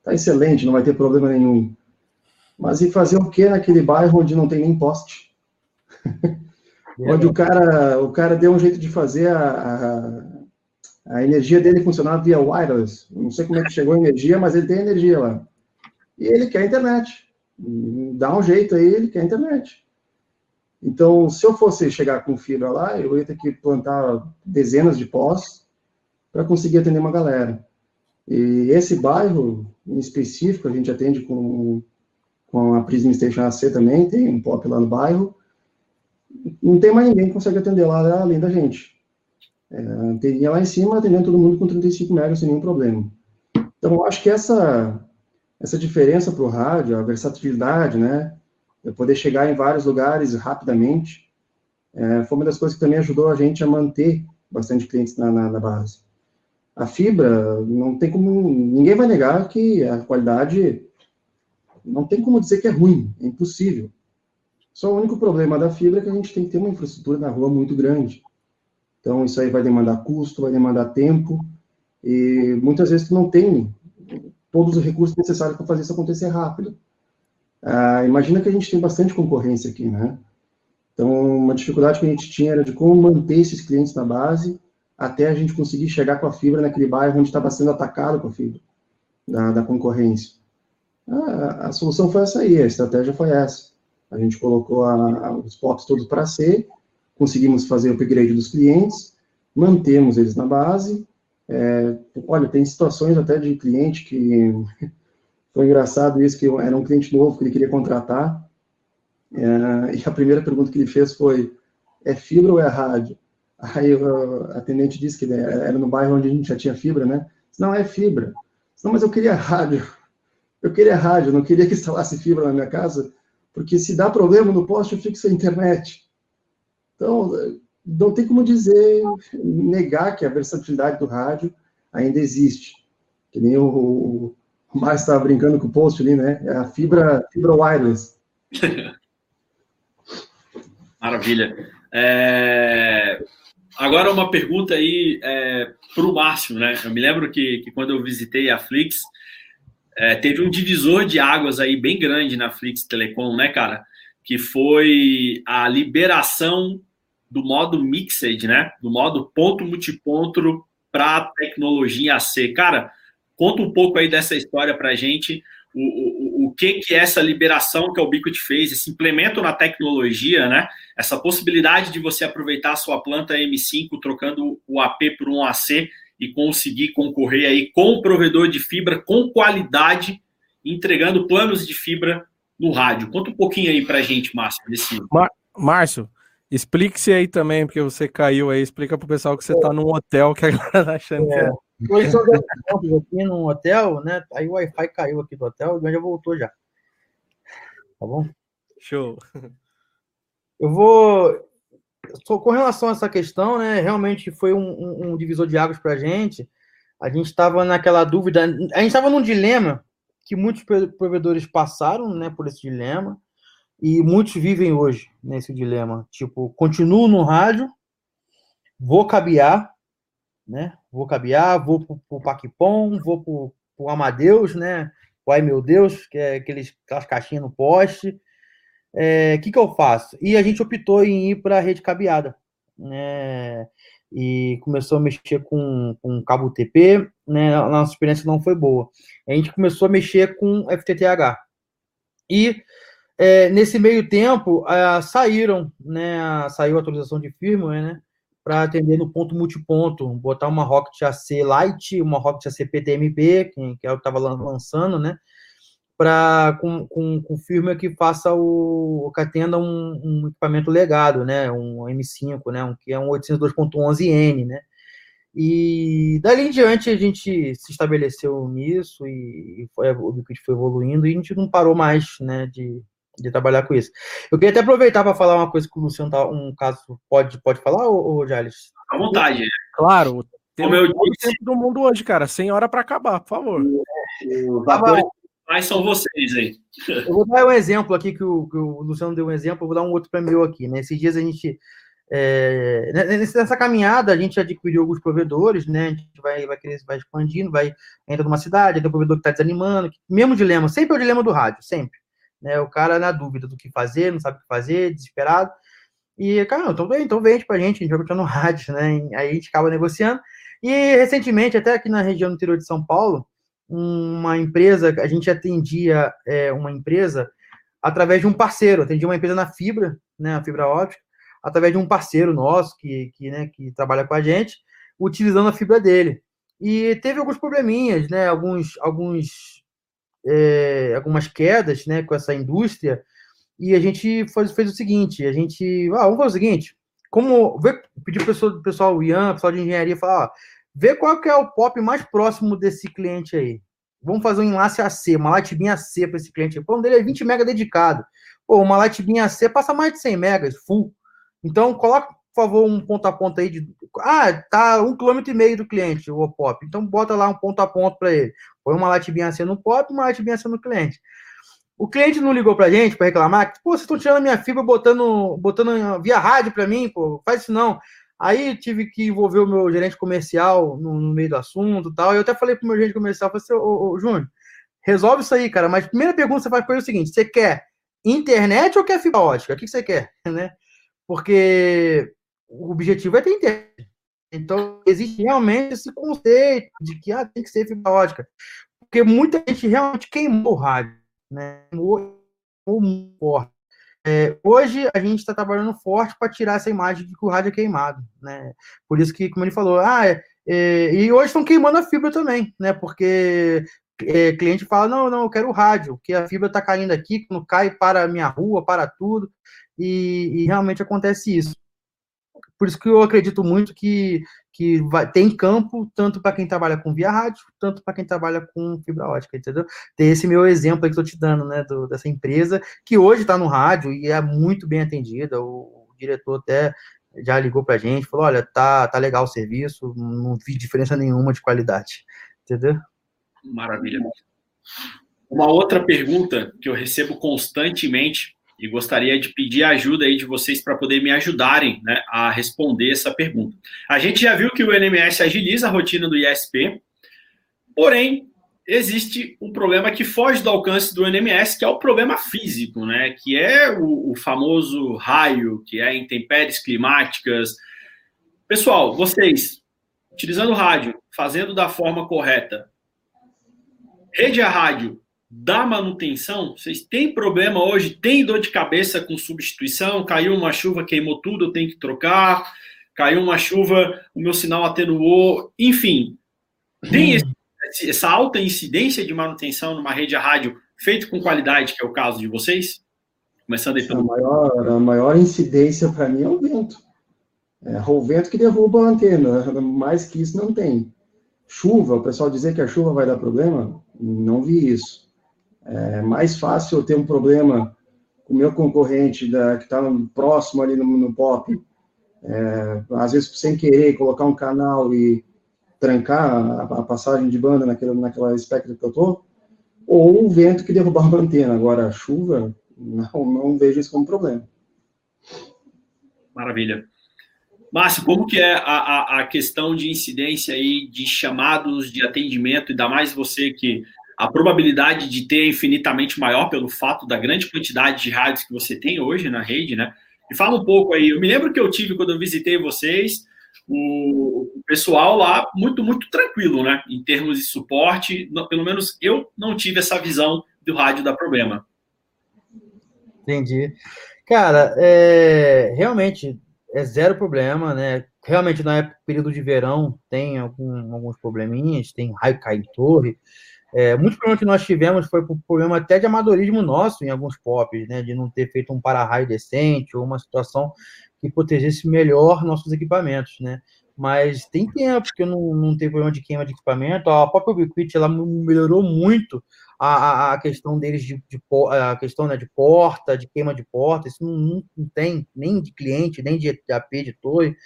Speaker 3: tá excelente, não vai ter problema nenhum. Mas e fazer o que naquele bairro onde não tem nem poste? onde o cara, o cara deu um jeito de fazer a, a, a, energia dele funcionar via wireless. Não sei como é que chegou a energia, mas ele tem energia lá. E ele quer internet. Dá um jeito aí, ele quer internet. Então, se eu fosse chegar com fibra lá, eu ia ter que plantar dezenas de pós para conseguir atender uma galera. E esse bairro, em específico, a gente atende com, com a Prism Station AC também, tem um pop lá no bairro. Não tem mais ninguém que consegue atender lá além da gente. É, teria lá em cima atendendo todo mundo com 35 MB sem nenhum problema. Então, acho que essa, essa diferença para o rádio, a versatilidade, né? Eu poder chegar em vários lugares rapidamente, é, foi uma das coisas que também ajudou a gente a manter bastante clientes na, na, na base. A fibra, não tem como. Ninguém vai negar que a qualidade. Não tem como dizer que é ruim, é impossível. Só o único problema da fibra é que a gente tem que ter uma infraestrutura na rua muito grande. Então, isso aí vai demandar custo, vai demandar tempo, e muitas vezes tu não tem todos os recursos necessários para fazer isso acontecer rápido. Ah, imagina que a gente tem bastante concorrência aqui, né? Então, uma dificuldade que a gente tinha era de como manter esses clientes na base até a gente conseguir chegar com a fibra naquele bairro onde estava sendo atacado com a fibra da, da concorrência. Ah, a solução foi essa aí, a estratégia foi essa. A gente colocou a, a, os POPs todos para ser, conseguimos fazer o upgrade dos clientes, mantemos eles na base. É, olha, tem situações até de cliente que foi engraçado isso, que era um cliente novo que ele queria contratar, é, e a primeira pergunta que ele fez foi, é fibra ou é rádio? Aí a atendente disse que era no bairro onde a gente já tinha fibra, né? Não, é fibra. Não, mas eu queria rádio. Eu queria rádio, não queria que instalasse fibra na minha casa, porque se dá problema no poste, eu fico sem internet. Então, não tem como dizer, negar que a versatilidade do rádio ainda existe. Que nem o, o Márcio estava brincando com o post ali, né? É a fibra, fibra wireless.
Speaker 4: Maravilha. É... Agora uma pergunta aí é, para o Márcio, né? Eu me lembro que, que quando eu visitei a Flix, é, teve um divisor de águas aí bem grande na Flix Telecom, né, cara? Que foi a liberação do modo Mixed, né? Do modo ponto multiponto para tecnologia AC. Cara, conta um pouco aí dessa história para gente. O, o, o que que é essa liberação que a Ubiquiti fez, esse implemento na tecnologia, né? essa possibilidade de você aproveitar a sua planta M5 trocando o AP por um AC e conseguir concorrer aí com o provedor de fibra com qualidade, entregando planos de fibra no rádio. Conta um pouquinho aí para a gente, Márcio, desse...
Speaker 1: Mar Márcio, explique-se aí também, porque você caiu aí, explica para o pessoal que você está num hotel que agora tá achando é. que é...
Speaker 2: Hoje são aqui num hotel, né? Aí o Wi-Fi caiu aqui do hotel e já voltou já. Tá bom?
Speaker 1: Show.
Speaker 2: Eu vou. Com relação a essa questão, né? Realmente foi um, um, um divisor de águas para a gente. A gente estava naquela dúvida. A gente estava num dilema que muitos provedores passaram, né, por esse dilema e muitos vivem hoje nesse dilema. Tipo, continuo no rádio, vou cabear, né? Vou cabear, vou pro, Paquipom, vou pro, pro Amadeus, né? O Ai Meu Deus, que é aqueles, aquelas caixinhas no poste o é, que, que eu faço? E a gente optou em ir para a rede cabeada, né? E começou a mexer com, com cabo TP, né? A nossa experiência não foi boa. A gente começou a mexer com FTTH. E é, nesse meio tempo saíram, né? Saiu a atualização de firmware, né? Para atender no ponto multiponto, botar uma Rocket AC Lite, uma Rocket AC PTMP, que, que é que estava lançando, né? Para com, com, com firma que faça o que atenda um, um, equipamento legado, né? Um M5, né? Um, que é um 802.11n, né? E dali em diante a gente se estabeleceu nisso e foi, o Liquid foi evoluindo e a gente não parou mais, né? De, de trabalhar com isso. Eu queria até aproveitar para falar uma coisa que o Luciano tá, um caso pode pode falar, ou, ou Jales?
Speaker 4: À vontade.
Speaker 1: Claro. Tem Como eu disse, tempo do mundo hoje, cara. Sem hora para acabar, por favor.
Speaker 4: Os atores mais são vocês aí.
Speaker 2: Eu vou dar um exemplo aqui, que o, que o Luciano deu um exemplo, eu vou dar um outro para meu aqui. Né? Esses dias a gente. É, nessa caminhada, a gente adquiriu alguns provedores, né? A gente vai, vai, vai expandindo, vai entra numa cidade, tem um provedor que está desanimando. Mesmo dilema, sempre é o dilema do rádio, sempre. Né? O cara na dúvida do que fazer, não sabe o que fazer, desesperado. E, cara, então então vende pra gente, a gente vai continuar no rádio, né? Aí a gente acaba negociando. E recentemente, até aqui na região do interior de São Paulo, uma empresa, a gente atendia é, uma empresa através de um parceiro, atendia uma empresa na fibra, né, a fibra óptica, através de um parceiro nosso que, que, né, que trabalha com a gente, utilizando a fibra dele. E teve alguns probleminhas, né, alguns, alguns, é, algumas quedas, né, com essa indústria, e a gente fez, fez o seguinte, a gente, ah, vamos fazer o seguinte, como, pedir para o pessoal, pessoal, Ian, pessoal de engenharia, falar, Vê qual que é o pop mais próximo desse cliente aí. Vamos fazer um enlace AC, uma Lightbeam AC para esse cliente. O plano dele é 20 mega dedicado. Pô, uma Lightbeam AC passa mais de 100 megas, full. Então, coloca, por favor, um ponto a ponto aí de... Ah, tá um quilômetro e meio do cliente, o pop. Então, bota lá um ponto a ponto para ele. Põe uma Lightbeam AC no pop uma Lightbeam AC no cliente. O cliente não ligou pra gente para reclamar, pô, vocês estão tirando minha fibra botando, botando via rádio para mim, pô, faz isso não. Aí tive que envolver o meu gerente comercial no, no meio do assunto e tal. Eu até falei pro meu gerente comercial, falei assim, ô, ô, Júnior, resolve isso aí, cara. Mas a primeira pergunta que você faz ele é o seguinte: você quer internet ou quer fibra ótica? O que você quer? Né? Porque o objetivo é ter internet. Então, existe realmente esse conceito de que ah, tem que ser fibra ótica. Porque muita gente realmente queimou o rádio, né? Queimou, queimou muito forte. É, hoje a gente está trabalhando forte para tirar essa imagem de que o rádio é queimado, né? Por isso que, como ele falou, ah, é, é, e hoje estão queimando a fibra também, né? Porque é, cliente fala, não, não, eu quero o rádio, que a fibra está caindo aqui, quando cai para a minha rua, para tudo, e, e realmente acontece isso. Por isso que eu acredito muito que, que vai, tem campo tanto para quem trabalha com via rádio, tanto para quem trabalha com fibra ótica, entendeu? Tem esse meu exemplo aí que estou te dando, né, do, dessa empresa, que hoje está no rádio e é muito bem atendida. O, o diretor até já ligou para a gente, falou: olha, tá, tá legal o serviço, não vi diferença nenhuma de qualidade, entendeu?
Speaker 4: Maravilha. Uma outra pergunta que eu recebo constantemente e gostaria de pedir a ajuda aí de vocês para poder me ajudarem né, a responder essa pergunta. A gente já viu que o NMS agiliza a rotina do ISP, porém, existe um problema que foge do alcance do NMS, que é o problema físico, né? Que é o, o famoso raio, que é intempéries climáticas. Pessoal, vocês, utilizando o rádio, fazendo da forma correta, rede a rádio da manutenção, vocês têm problema hoje? Tem dor de cabeça com substituição? Caiu uma chuva, queimou tudo, eu tenho que trocar. Caiu uma chuva, o meu sinal atenuou. Enfim, tem esse, essa alta incidência de manutenção numa rede a rádio feito com qualidade, que é o caso de vocês? Começando aí
Speaker 3: pelo... a, maior, a maior incidência para mim é o vento. É o vento que derruba a antena. Mais que isso não tem. Chuva, o pessoal dizer que a chuva vai dar problema, não vi isso. É mais fácil eu ter um problema com o meu concorrente da, que está próximo ali no, no POP, é, às vezes sem querer colocar um canal e trancar a, a passagem de banda naquela, naquela espectro que eu estou, ou o vento que derrubar a antena. Agora, a chuva, não, não vejo isso como problema.
Speaker 4: Maravilha. Márcio, como que é a, a, a, questão de incidência aí de chamados de atendimento, ainda mais você que a probabilidade de ter é infinitamente maior pelo fato da grande quantidade de rádios que você tem hoje na rede, né? E fala um pouco aí. Eu me lembro que eu tive quando eu visitei vocês, o, pessoal lá muito, muito tranquilo, né? Em termos de suporte, pelo menos eu não tive essa visão do rádio da problema.
Speaker 2: Entendi. Cara, é, realmente é zero problema, né? Realmente na época, período de verão, tem algum, alguns probleminhas, tem raio cai em torre, É, muitos problemas que nós tivemos foi por problema até de amadorismo nosso em alguns POPs, né? De não ter feito um para-raio decente ou uma situação que protegesse melhor nossos equipamentos, né? Mas tem tempo que não, não tem problema de queima de equipamento. A própria Ubiquiti, ela melhorou muito a, a questão deles de, de, a questão né, de porta, de queima de porta. Isso não, não tem nem de cliente, nem de AP, de torre.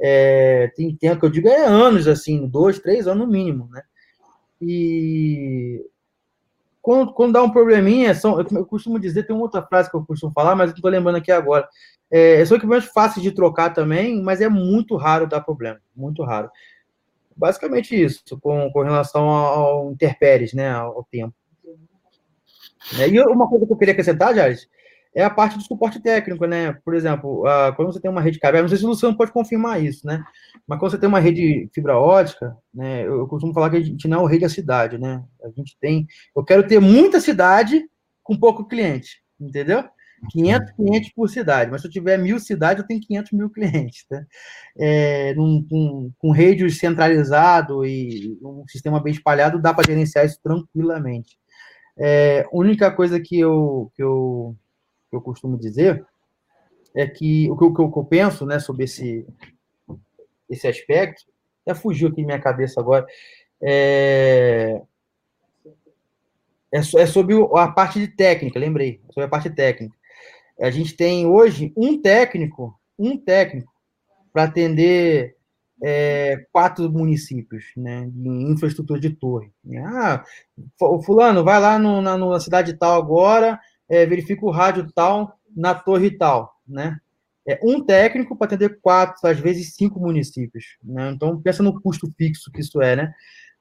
Speaker 2: É, tem tempo que eu digo é anos, assim, dois, três anos no mínimo, né? E quando, quando dá um probleminha, são, eu costumo dizer, tem uma outra frase que eu costumo falar, mas não estou lembrando aqui agora. É, são equipamentos fáceis de trocar também, mas é muito raro dar problema, muito raro. Basicamente isso, com, com relação ao, ao interpéries, né, ao, tempo. É, e uma coisa que eu queria acrescentar, Jair, é a parte do suporte técnico, né? Por exemplo, uh, quando você tem uma rede cabeça, não sei se o Luciano pode confirmar isso, né? Mas quando você tem uma rede fibra ótica, né? Eu, eu costumo falar que a gente não é o rei da cidade, né? A gente tem. Eu quero ter muita cidade com pouco cliente, entendeu? 500 clientes por cidade, mas se eu tiver mil cidades, eu tenho 500 mil clientes. Tá? É, num, com, com rede centralizado e um sistema bem espalhado, dá para gerenciar isso tranquilamente. É, única coisa que eu, que eu que eu costumo dizer é que o que eu, que eu penso né, sobre esse, esse aspecto, até fugiu aqui minha cabeça agora, é, é, é sobre a parte de técnica, lembrei, sobre a parte técnica. A gente tem hoje um técnico, um técnico, para atender é, quatro municípios, né, em infraestrutura de torre. Ah, o fulano vai lá no, na, na cidade tal agora, é, verifica o rádio tal na torre tal, né? É um técnico para atender quatro, às vezes cinco municípios, né? Então, pensa no custo fixo que isso é, né?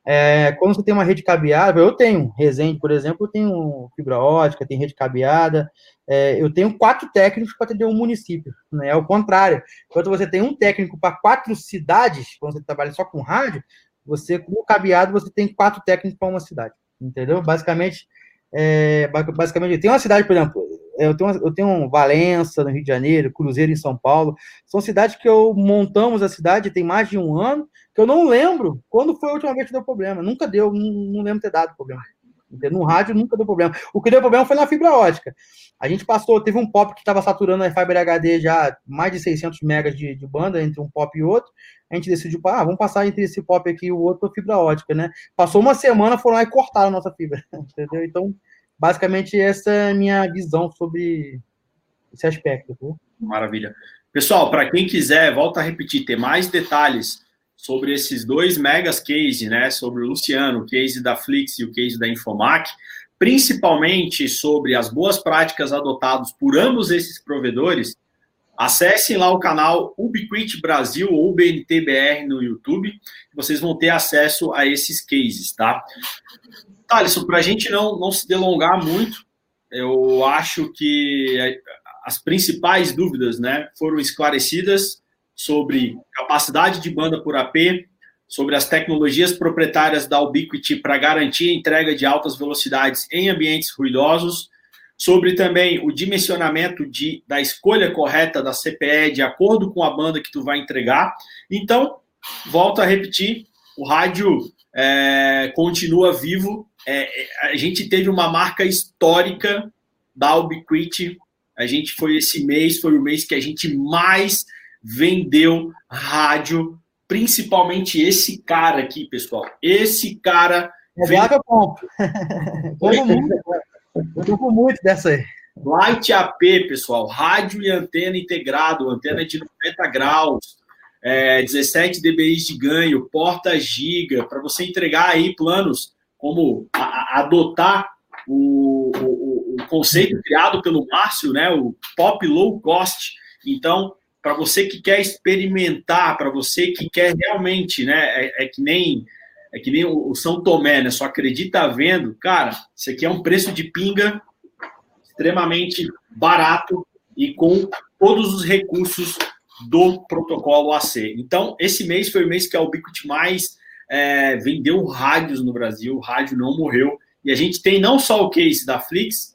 Speaker 2: É, quando você tem uma rede cabeada, eu tenho, Resende, por exemplo, eu tenho fibra ótica, tem rede cabeada, é, eu tenho quatro técnicos para atender um município, né? É o contrário. Quando você tem um técnico para quatro cidades, quando você trabalha só com rádio, você, com o cabeado, você tem quatro técnicos para uma cidade, entendeu? Basicamente, é, basicamente, tem uma cidade, por exemplo, eu tenho, eu tenho Valença, no Rio de Janeiro, Cruzeiro, em São Paulo. São cidades que eu montamos a cidade tem mais de um ano, que eu não lembro quando foi a última vez que deu problema. Nunca deu, não, não lembro ter dado problema. No rádio nunca deu problema. O que deu problema foi na fibra ótica. A gente passou, teve um pop que estava saturando a Fiber HD já mais de 600 megas de, de, banda entre um pop e outro. A gente decidiu, ah, vamos passar entre esse pop aqui e o outro fibra ótica, né? Passou uma semana, foram lá e cortaram a nossa fibra, entendeu? Então, basicamente, essa é a minha visão sobre esse aspecto.
Speaker 4: Maravilha. Pessoal, para quem quiser, volta a repetir, ter mais detalhes sobre esses dois megas case, né? Sobre o Luciano, o case da Flix e o case da Infomac, principalmente sobre as boas práticas adotadas por ambos esses provedores, acessem lá o canal Ubiquiti Brasil ou BNTBR no YouTube, vocês vão ter acesso a esses cases, tá? Thaleson, para a gente não, não se delongar muito, eu acho que as principais dúvidas né, foram esclarecidas sobre capacidade de banda por AP, sobre as tecnologias proprietárias da Ubiquiti para garantir a entrega de altas velocidades em ambientes ruidosos, sobre também o dimensionamento de, da escolha correta da CPE de acordo com a banda que tu vai entregar. Então, volto a repetir, o rádio é, continua vivo. É, a gente teve uma marca histórica da Ubiquiti. A gente foi esse mês, foi o mês que a gente mais vendeu rádio principalmente esse cara aqui, pessoal. Esse cara.
Speaker 2: É vem... eu compro. eu com muito dessa aí.
Speaker 4: Light AP, pessoal. Rádio e antena integrado, antena de 90 graus, é, 17 dBi de ganho, porta giga, para você entregar aí planos como a, a, adotar o, o, o, conceito criado pelo Márcio, né? O pop low cost. Então, para você que quer experimentar, para você que quer realmente, né? É, é, que nem é que nem o São Tomé, né? Só acredita vendo, cara. Isso aqui é um preço de pinga extremamente barato e com todos os recursos do protocolo AC. Então, esse mês foi o mês que a Ubiquiti mais é, vendeu rádios no Brasil. O rádio não morreu. E a gente tem não só o case da Flix,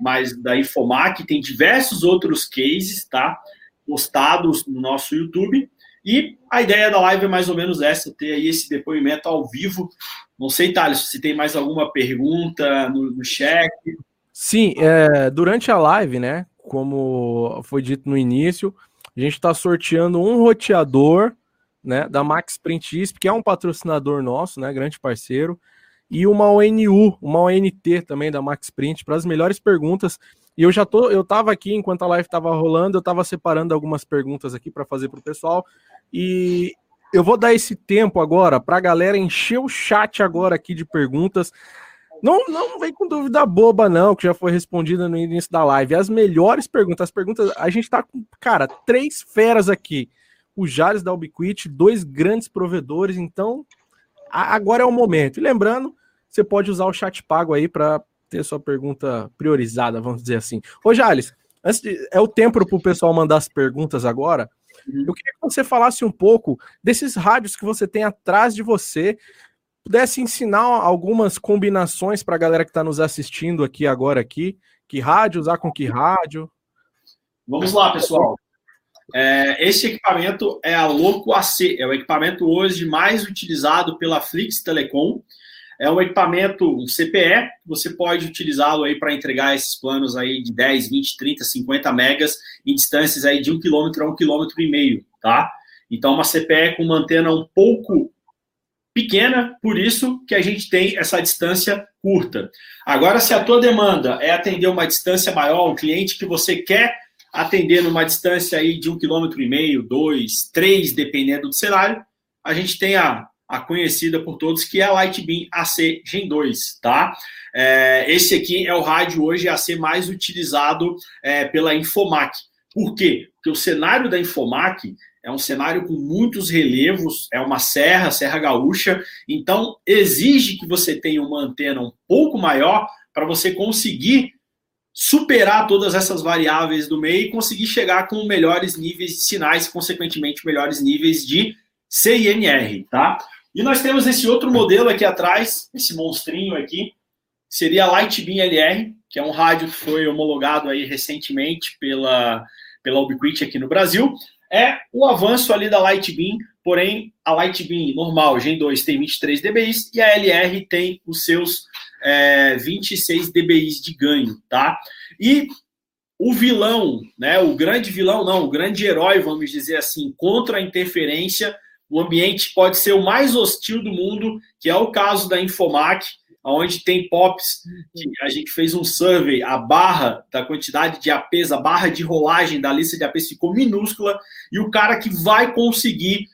Speaker 4: mas da Infomac, tem diversos outros cases, tá? Postados no nosso YouTube. E a ideia da live é mais ou menos essa, ter aí esse depoimento ao vivo Não sei, Thales, se tem mais alguma pergunta no, no chat.
Speaker 1: Sim, é, durante a live, né? Como foi dito no início, a gente está sorteando um roteador né, da Max Print que é um patrocinador nosso, né, grande parceiro, e uma ONU, uma ONT também da Max Print para as melhores perguntas. E eu já tô, eu tava aqui enquanto a live estava rolando, eu estava separando algumas perguntas aqui para fazer para o pessoal e eu vou dar esse tempo agora para a galera encher o chat agora aqui de perguntas. Não, não vem com dúvida boba, não, que já foi respondida no início da live. As melhores perguntas, as perguntas, a gente tá com, cara, três feras aqui. O Jales da Ubiquit, dois grandes provedores, então agora é o momento. E lembrando, você pode usar o chat pago aí para ter sua pergunta priorizada, vamos dizer assim. Ô, Jales, antes de, é o tempo para o pessoal mandar as perguntas agora. Uhum. Eu queria que você falasse um pouco desses rádios que você tem atrás de você, pudesse ensinar algumas combinações para a galera que está nos assistindo aqui agora aqui, que rádio usar com que rádio.
Speaker 4: Vamos lá, pessoal. É, esse equipamento é a Loco AC, é o equipamento hoje mais utilizado pela Flix Telecom. É um equipamento, um CPE, você pode utilizá-lo aí para entregar esses planos aí de 10, 20, 30, 50 megas em distâncias aí de um quilômetro a um quilômetro e meio, tá? Então, uma CPE com uma antena um pouco pequena, por isso que a gente tem essa distância curta. Agora, se a tua demanda é atender uma distância maior, um cliente que você quer atender numa distância aí de um quilômetro e meio, dois, três, dependendo do cenário, a gente tem a, a conhecida por todos que é a Lightbeam AC Gen 2, tá? É, esse aqui é o rádio hoje a ser mais utilizado é, pela Infomac. Por quê? Porque o cenário da Infomac é um cenário com muitos relevos, é uma serra, Serra Gaúcha, então exige que você tenha uma antena um pouco maior para você conseguir superar todas essas variáveis do meio e conseguir chegar com melhores níveis de sinais, consequentemente melhores níveis de CINR, tá? E nós temos esse outro modelo aqui atrás, esse monstrinho aqui, seria a Lightbeam LR, que é um rádio que foi homologado aí recentemente pela, pela Ubiquiti aqui no Brasil é o avanço ali da Lightbeam, porém a Lightbeam normal, Gen 2, tem 23 dBi e a LR tem os seus é, 26 dBi de ganho, tá? E o vilão, né, o grande vilão não, o grande herói, vamos dizer assim, contra a interferência, o ambiente pode ser o mais hostil do mundo, que é o caso da Infomac, onde tem POPs, a gente fez um survey, a barra da quantidade de APs, a barra de rolagem da lista de APs ficou minúscula, e o cara que vai conseguir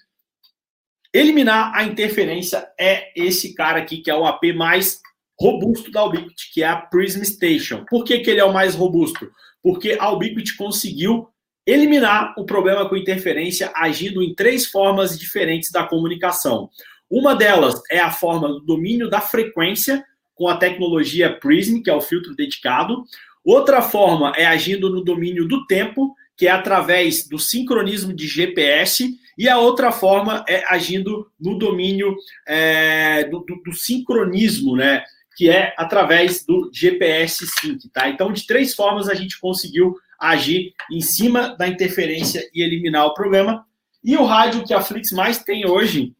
Speaker 4: eliminar a interferência é esse cara aqui, que é o AP mais robusto da Ubiquiti, que é a Prism Station. Por que, que ele é o mais robusto? Porque a Ubiquiti conseguiu eliminar o problema com interferência agindo em três formas diferentes da comunicação. Uma delas é a forma do domínio da frequência com a tecnologia Prism, que é o filtro dedicado. Outra forma é agindo no domínio do tempo, que é através do sincronismo de GPS, e a outra forma é agindo no domínio é, do, do, do, sincronismo, né? Que é através do GPS Sync, tá? Então, de três formas a gente conseguiu agir em cima da interferência e eliminar o problema. E o rádio que a Flix mais tem hoje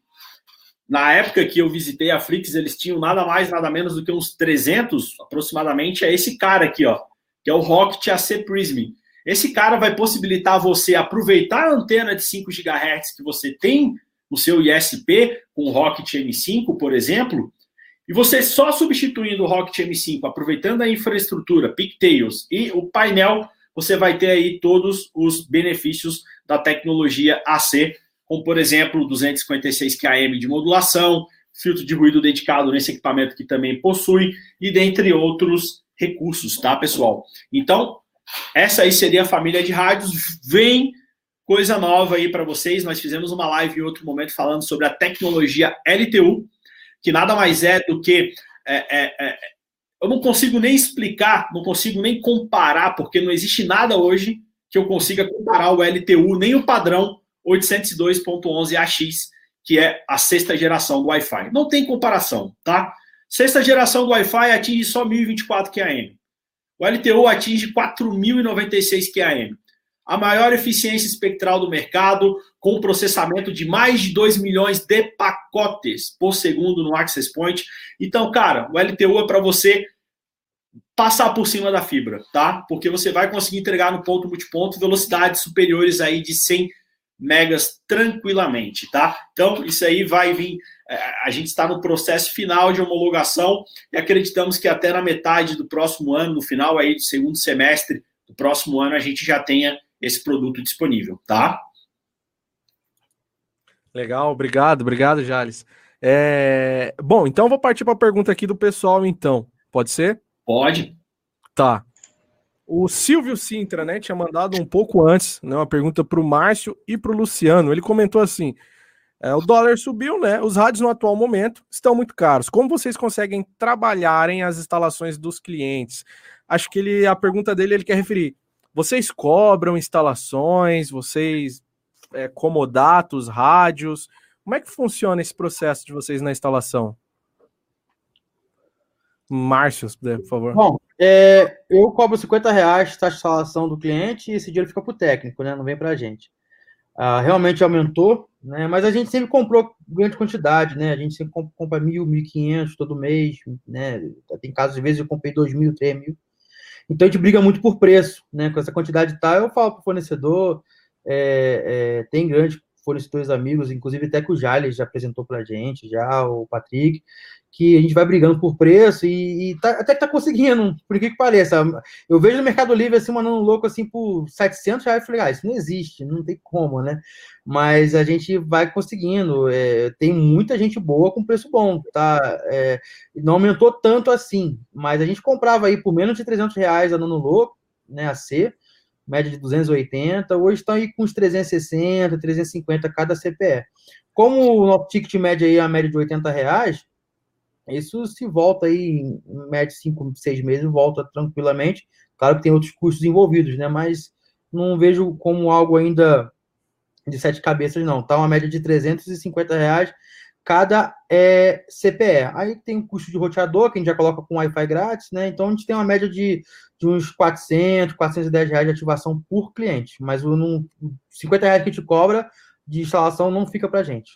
Speaker 4: na época que eu visitei a Flix, eles tinham nada mais, nada menos do que uns 300, aproximadamente, é esse cara aqui, ó, que é o Rocket AC Prism. Esse cara vai possibilitar você aproveitar a antena de 5 GHz que você tem no seu ISP, com o Rocket M5, por exemplo, e você só substituindo o Rocket M5, aproveitando a infraestrutura, Pigtails e o painel, você vai ter aí todos os benefícios da tecnologia AC como por exemplo 256 km de modulação, filtro de ruído dedicado nesse equipamento que também possui, e dentre outros recursos, tá, pessoal? Então, essa aí seria a família de rádios. Vem coisa nova aí para vocês. Nós fizemos uma live em outro momento falando sobre a tecnologia LTU, que nada mais é do que. É, é, é, eu não consigo nem explicar, não consigo nem comparar, porque não existe nada hoje que eu consiga comparar o LTU, nem o padrão 802.11ax, que é a sexta geração do Wi-Fi. Não tem comparação, tá? Sexta geração do Wi-Fi atinge só 1024 QAM. O LTO atinge 4096 QAM. a maior eficiência espectral do mercado, com processamento de mais de 2 milhões de pacotes por segundo no Access Point. Então, cara, o LTU é para você passar por cima da fibra, tá? Porque você vai conseguir entregar no ponto multiponto velocidades superiores aí de 100 megas tranquilamente, tá? Então, isso aí vai vir. É, a gente está no processo final de homologação e acreditamos que até na metade do próximo ano, no final aí do segundo semestre do próximo ano, a gente já tenha esse produto disponível, tá?
Speaker 1: Legal, obrigado, obrigado, Jales. É... Bom, então vou partir para a pergunta aqui do pessoal, então. Pode ser?
Speaker 4: Pode.
Speaker 1: Tá. O Silvio Sintra, né, tinha mandado um pouco antes, né, uma pergunta para o Márcio e para o Luciano. Ele comentou assim: é, o dólar subiu, né? Os rádios no atual momento estão muito caros. Como vocês conseguem trabalharem as instalações dos clientes? Acho que ele, a pergunta dele ele quer referir vocês cobram instalações, vocês é, comodatos, rádios? Como é que funciona esse processo de vocês na instalação? Márcio, por favor.
Speaker 2: Bom, é, eu cobro 50 reais taxa de instalação do cliente e esse dinheiro fica para o técnico, né? Não vem para a gente. Ah, realmente aumentou, né? Mas a gente sempre comprou grande quantidade, né? A gente sempre compra mil, mil quinhentos todo mês, né? Tem casos, às vezes, eu comprei dois mil, três mil. Então a gente briga muito por preço, né? Com essa quantidade tal, eu falo para o fornecedor, é, é, tem grandes fornecedores amigos, inclusive até que o Jales já apresentou para a gente, já o Patrick, que a gente vai brigando por preço e, e tá, até que tá conseguindo, por que que pareça. Eu vejo no Mercado Livre assim, mandando louco assim por 700 reais, eu falei, ah, isso não existe, não tem como, né? Mas a gente vai conseguindo, é, tem muita gente boa com preço bom, tá? É, não aumentou tanto assim, mas a gente comprava aí por menos de 300 reais andando louco, né, a C, média de 280, hoje estão aí com uns 360, 350 cada CPE. Como o ticket médio aí é a média de 80 reais, isso se volta aí, em média, cinco, seis meses, volta tranquilamente. Claro que tem outros custos envolvidos, né? Mas não vejo como algo ainda de sete cabeças, não. Tá uma média de 350 reais cada é, CPE. Aí tem o custo de roteador, que a gente já coloca com Wi-Fi grátis, né? Então a gente tem uma média de, de uns 400, 410 reais de ativação por cliente. Mas o, no, 50 reais que a gente cobra de instalação não fica para gente.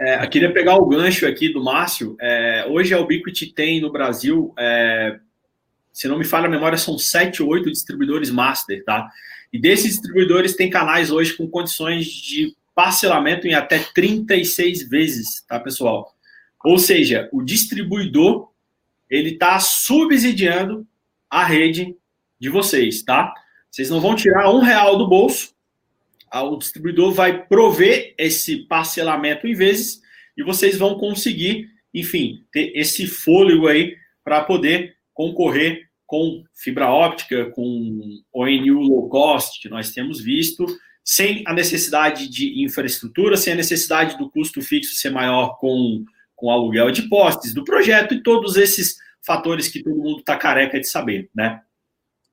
Speaker 4: É, queria pegar o gancho aqui do Márcio. É, hoje a Ubiquiti tem no Brasil, é, se não me falha a memória, são sete ou oito distribuidores master, tá? E desses distribuidores tem canais hoje com condições de parcelamento em até 36 vezes, tá, pessoal? Ou seja, o distribuidor ele está subsidiando a rede de vocês, tá? Vocês não vão tirar um real do bolso, o distribuidor vai prover esse parcelamento em vezes e vocês vão conseguir, enfim, ter esse fôlego aí para poder concorrer com fibra óptica, com ONU low cost, que nós temos visto, sem a necessidade de infraestrutura, sem a necessidade do custo fixo ser maior com, com aluguel de postes, do projeto e todos esses fatores que todo mundo está careca de saber, né?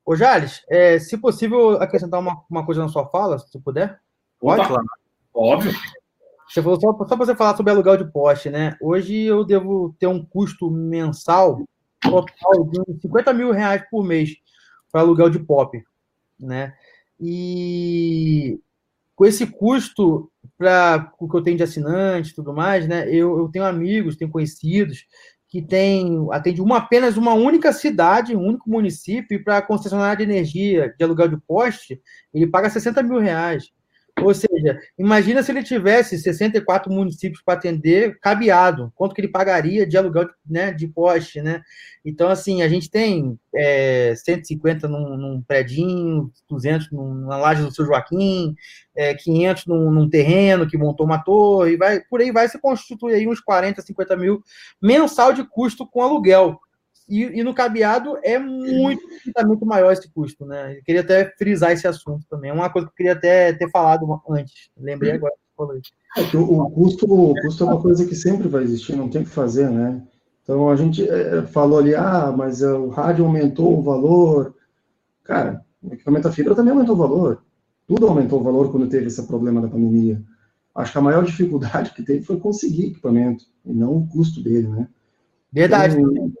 Speaker 2: Ô, Jales, é, se possível, acrescentar uma, uma coisa na sua fala, se puder?
Speaker 4: Pode? Opa, óbvio.
Speaker 2: Você falou só, só para você falar sobre aluguel de poste, né? Hoje eu devo ter um custo mensal total de 50 mil reais por mês para aluguel de pop, né? E com esse custo para o que eu tenho de assinante e tudo mais, né? Eu, eu tenho amigos, tenho conhecidos que tem atende uma apenas uma única cidade, um único município, para concessionária de energia de aluguel de poste, ele paga 60 mil reais. Ou seja, imagina se ele tivesse 64 municípios para atender, cabeado, quanto que ele pagaria de aluguel né, de poste, né? Então, assim, a gente tem é, 150 num, num predinho, 200 na laje do seu Joaquim, é, 500 num, num, terreno que montou uma torre, vai, por aí vai se constituir aí uns 40, 50 mil mensal de custo com aluguel. E, e, no cabeado é muito, muito maior esse custo, né? Eu queria até frisar esse assunto também. É uma coisa que eu queria até ter falado antes. Lembrei agora que falou isso.
Speaker 3: É o, custo, o custo é uma coisa que sempre vai existir, não tem o que fazer, né? Então a gente é, falou ali, ah, mas o rádio aumentou o valor. Cara, o equipamento da fibra também aumentou o valor. Tudo aumentou o valor quando teve esse problema da pandemia. Acho que a maior dificuldade que teve foi conseguir equipamento, e não o custo dele, né?
Speaker 2: Verdade.
Speaker 3: Então,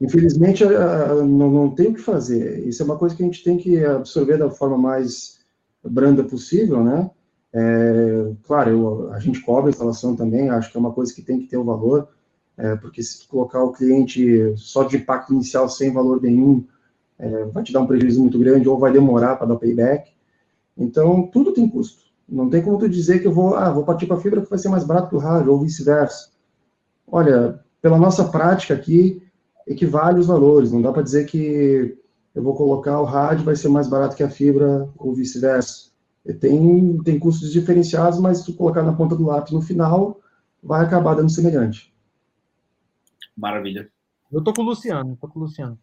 Speaker 3: Infelizmente, não, não tem o que fazer. Isso é uma coisa que a gente tem que absorver da forma mais branda possível, né? É, claro, eu, a gente cobra a instalação também, acho que é uma coisa que tem que ter o valor, é, porque se colocar o cliente só de impacto inicial sem valor nenhum, é, vai te dar um prejuízo muito grande ou vai demorar para dar payback. Então, tudo tem custo. Não tem como tu dizer que eu vou, ah, vou partir para fibra que vai ser mais barato que o rádio, ou vice-versa. Olha, pela nossa prática aqui, equivale os valores. Não dá para dizer que eu vou colocar o rádio vai ser mais barato que a fibra, ou vice-versa. Tem, tem custos diferenciados, mas se tu colocar na ponta do lápis no final, vai acabar dando semelhante.
Speaker 4: Maravilha.
Speaker 2: Eu tô com o Luciano, tô com o Luciano.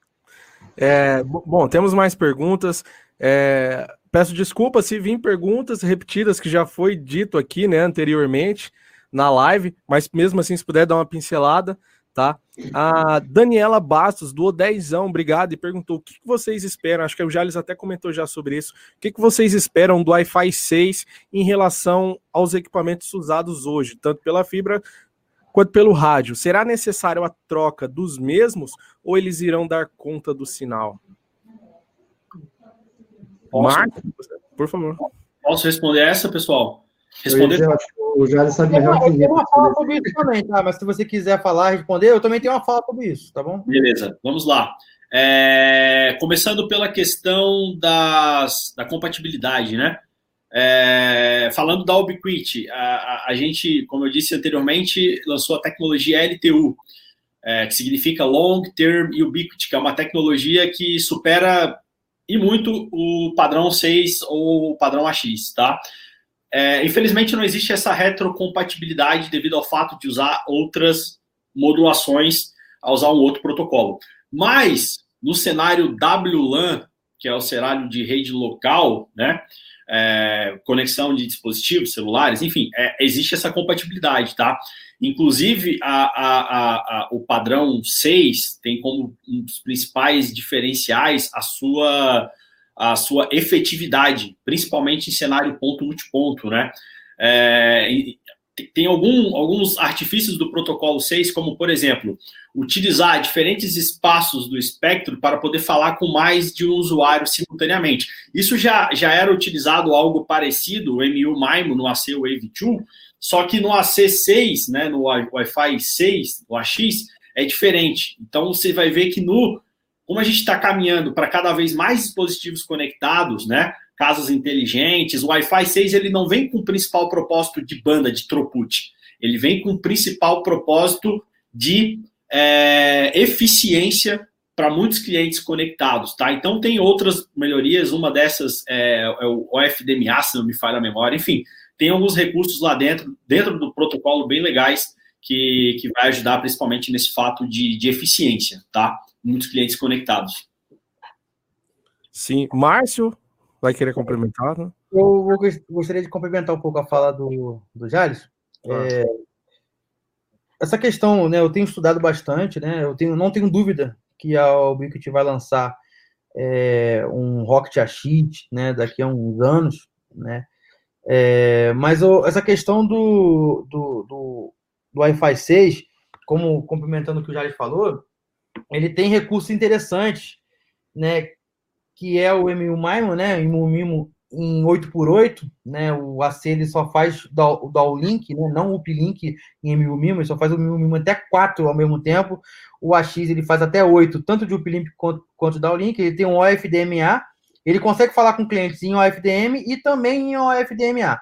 Speaker 1: É, bom, temos mais perguntas. É, peço desculpa se vim perguntas repetidas que já foi dito aqui, né, anteriormente na live, mas mesmo assim, se puder dar uma pincelada, tá? A Daniela Bastos, do Dezão, obrigado, e perguntou o que vocês esperam, acho que o Jales até comentou já sobre isso, o que vocês esperam do Wi-Fi 6 em relação aos equipamentos usados hoje, tanto pela fibra quanto pelo rádio. Será necessário a troca dos mesmos ou eles irão dar conta do sinal?
Speaker 4: Marcos, por favor. Posso responder essa, pessoal? Responder.
Speaker 2: Eu, o Jales sabe melhor que eu tenho uma fala sobre isso também, tá? Mas se você quiser falar, responder, eu também tenho uma fala sobre isso, tá bom?
Speaker 4: Beleza, vamos lá. É, começando pela questão das, da compatibilidade, né? É, falando da Ubiquiti, a, a, a, gente, como eu disse anteriormente, lançou a tecnologia LTU, é, que significa Long Term Ubiquity, que é uma tecnologia que supera e muito o padrão 6 ou o padrão AX, tá? É, infelizmente não existe essa retrocompatibilidade devido ao fato de usar outras modulações a usar um outro protocolo. Mas no cenário WLAN, que é o cenário de rede local, né? É, conexão de dispositivos celulares, enfim, é, existe essa compatibilidade, tá? Inclusive, a, a, a, o padrão 6 tem como um dos principais diferenciais a sua a sua efetividade, principalmente em cenário ponto-multiponto, né? É, tem algum, alguns artifícios do protocolo 6, como, por exemplo, utilizar diferentes espaços do espectro para poder falar com mais de um usuário simultaneamente. Isso já, já era utilizado algo parecido, o MU MIMO no AC Wave 2, só que no AC6, né, no Wi-Fi 6, o AX, é diferente. Então, você vai ver que no como a gente está caminhando para cada vez mais dispositivos conectados, né? Casas inteligentes, o Wi-Fi 6 ele não vem com o principal propósito de banda, de throughput. Ele vem com o principal propósito de é, eficiência para muitos clientes conectados, tá? Então tem outras melhorias, uma dessas é, é o FDMA, se não me falha a memória, enfim, tem alguns recursos lá dentro, dentro do protocolo bem legais que, que vai ajudar principalmente nesse fato de, de eficiência, tá? Muitos clientes conectados.
Speaker 1: Sim. Márcio, vai querer complementar? Né?
Speaker 2: Eu gostaria de complementar um pouco a fala do, do Jales. Ah. É, essa questão, né, eu tenho estudado bastante, né, eu tenho, não tenho dúvida que a Ubiquiti vai lançar é, um Rocket AX, né, daqui a uns anos, né, é, mas o, essa questão do, do, do, do Wi-Fi 6, como complementando o que o Jales falou, ele tem recursos interessantes, né? Que é o MU MIMO, né? O MIMO em 8x8, né? O AC ele só faz o downlink, né? Não o uplink em MU MIMO, ele só faz o MU MIMO até 4 ao mesmo tempo. O AX ele faz até 8, tanto de uplink quanto, quanto downlink. Ele tem um OFDMA, ele consegue falar com clientes em OFDM e também em OFDMA.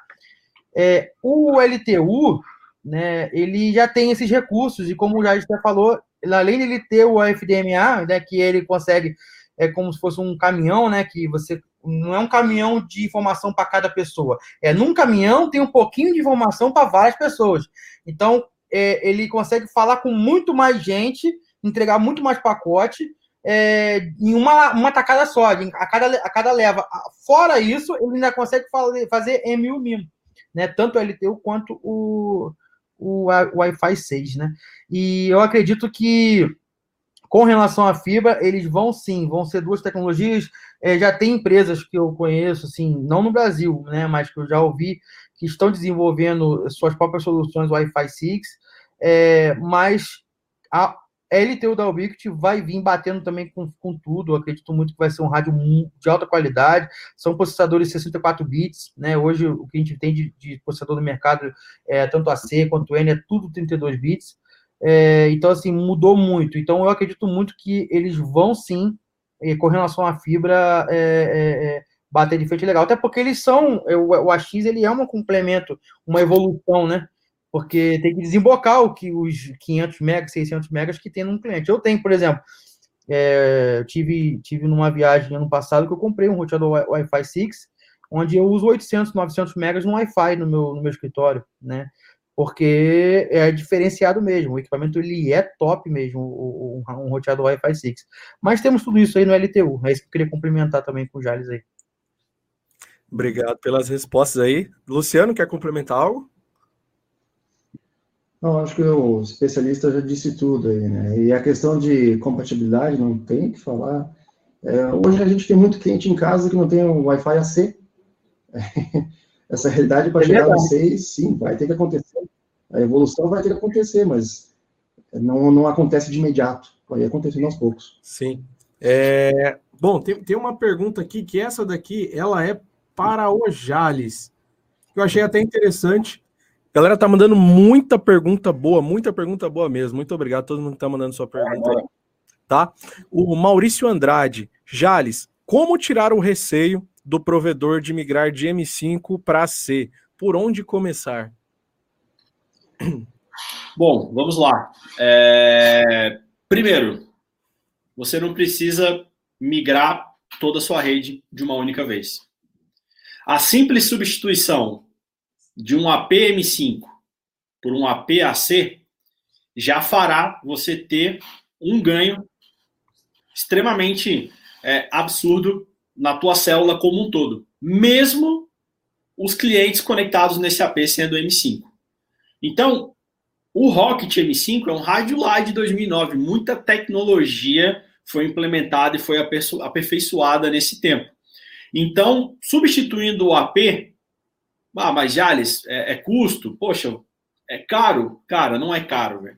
Speaker 2: É, o LTU, né, ele já tem esses recursos, e como o Jair já falou, além de ele ter o FDMA, né, que ele consegue, é como se fosse um caminhão, né, que você não é um caminhão de informação para cada pessoa. É num caminhão tem um pouquinho de informação para várias pessoas. Então é, ele consegue falar com muito mais gente, entregar muito mais pacote é, em uma, uma tacada só, a cada, a cada leva. Fora isso, ele ainda consegue fazer, fazer MU MIM, né? Tanto o LTU quanto o, o Wi-Fi 6, né? E eu acredito que com relação à fibra, eles vão sim, vão ser duas tecnologias. É, já tem empresas que eu conheço, assim, não no Brasil, né, mas que eu já ouvi que estão desenvolvendo suas próprias soluções Wi-Fi 6, é, mas a, LTU da Ubiquiti vai vir batendo também com, com tudo. Eu acredito muito que vai ser um rádio de alta qualidade. São processadores 64 bits, né? Hoje o que a gente tem de, de processador no mercado é tanto a C quanto N é tudo 32 bits. É, então assim mudou muito. Então eu acredito muito que eles vão sim, é, com relação à fibra, é, é, é bater de frente legal. Até porque eles são o, o AX ele é um complemento, uma evolução, né? Porque tem que desembocar o que os 500 megas, 600 megas que tem num cliente. Eu tenho, por exemplo, é, tive, tive numa viagem ano passado que eu comprei um roteador Wi-Fi 6, onde eu uso 800, 900 megas no Wi-Fi no meu, no meu escritório, né? Porque é diferenciado mesmo, o equipamento ele é top mesmo, um, um roteador Wi-Fi 6. Mas temos tudo isso aí no LTU, é isso que eu queria complementar também com o Jales aí.
Speaker 1: Obrigado pelas respostas aí. Luciano, quer complementar algo?
Speaker 3: Não, acho que o especialista já disse tudo aí, né? E a questão de compatibilidade, não tem que falar. É, hoje a gente tem muito cliente em casa que não tem um Wi-Fi AC. Essa realidade para é chegar no 6, sim, vai ter que acontecer. A evolução vai ter que acontecer, mas não, não acontece de imediato. Vai acontecendo aos poucos.
Speaker 1: Sim. É, bom, tem, tem uma pergunta aqui, que essa daqui, ela é para o Jales. Eu achei até interessante Galera tá mandando muita pergunta boa, muita pergunta boa mesmo. Muito obrigado a todo mundo que tá mandando sua pergunta. Tá? O Maurício Andrade, Jales, como tirar o receio do provedor de migrar de M5 para C? Por onde começar?
Speaker 4: Bom, vamos lá. É... Primeiro, você não precisa migrar toda a sua rede de uma única vez. A simples substituição de um APM5 por um APAC já fará você ter um ganho extremamente é, absurdo na tua célula como um todo, mesmo os clientes conectados nesse AP sendo M5. Então, o Rocket M5 é um rádio lá de 2009, muita tecnologia foi implementada e foi aperfeiçoada nesse tempo. Então, substituindo o AP, ah, mas Jales, é, é custo? Poxa, é caro? Cara, não é caro, velho.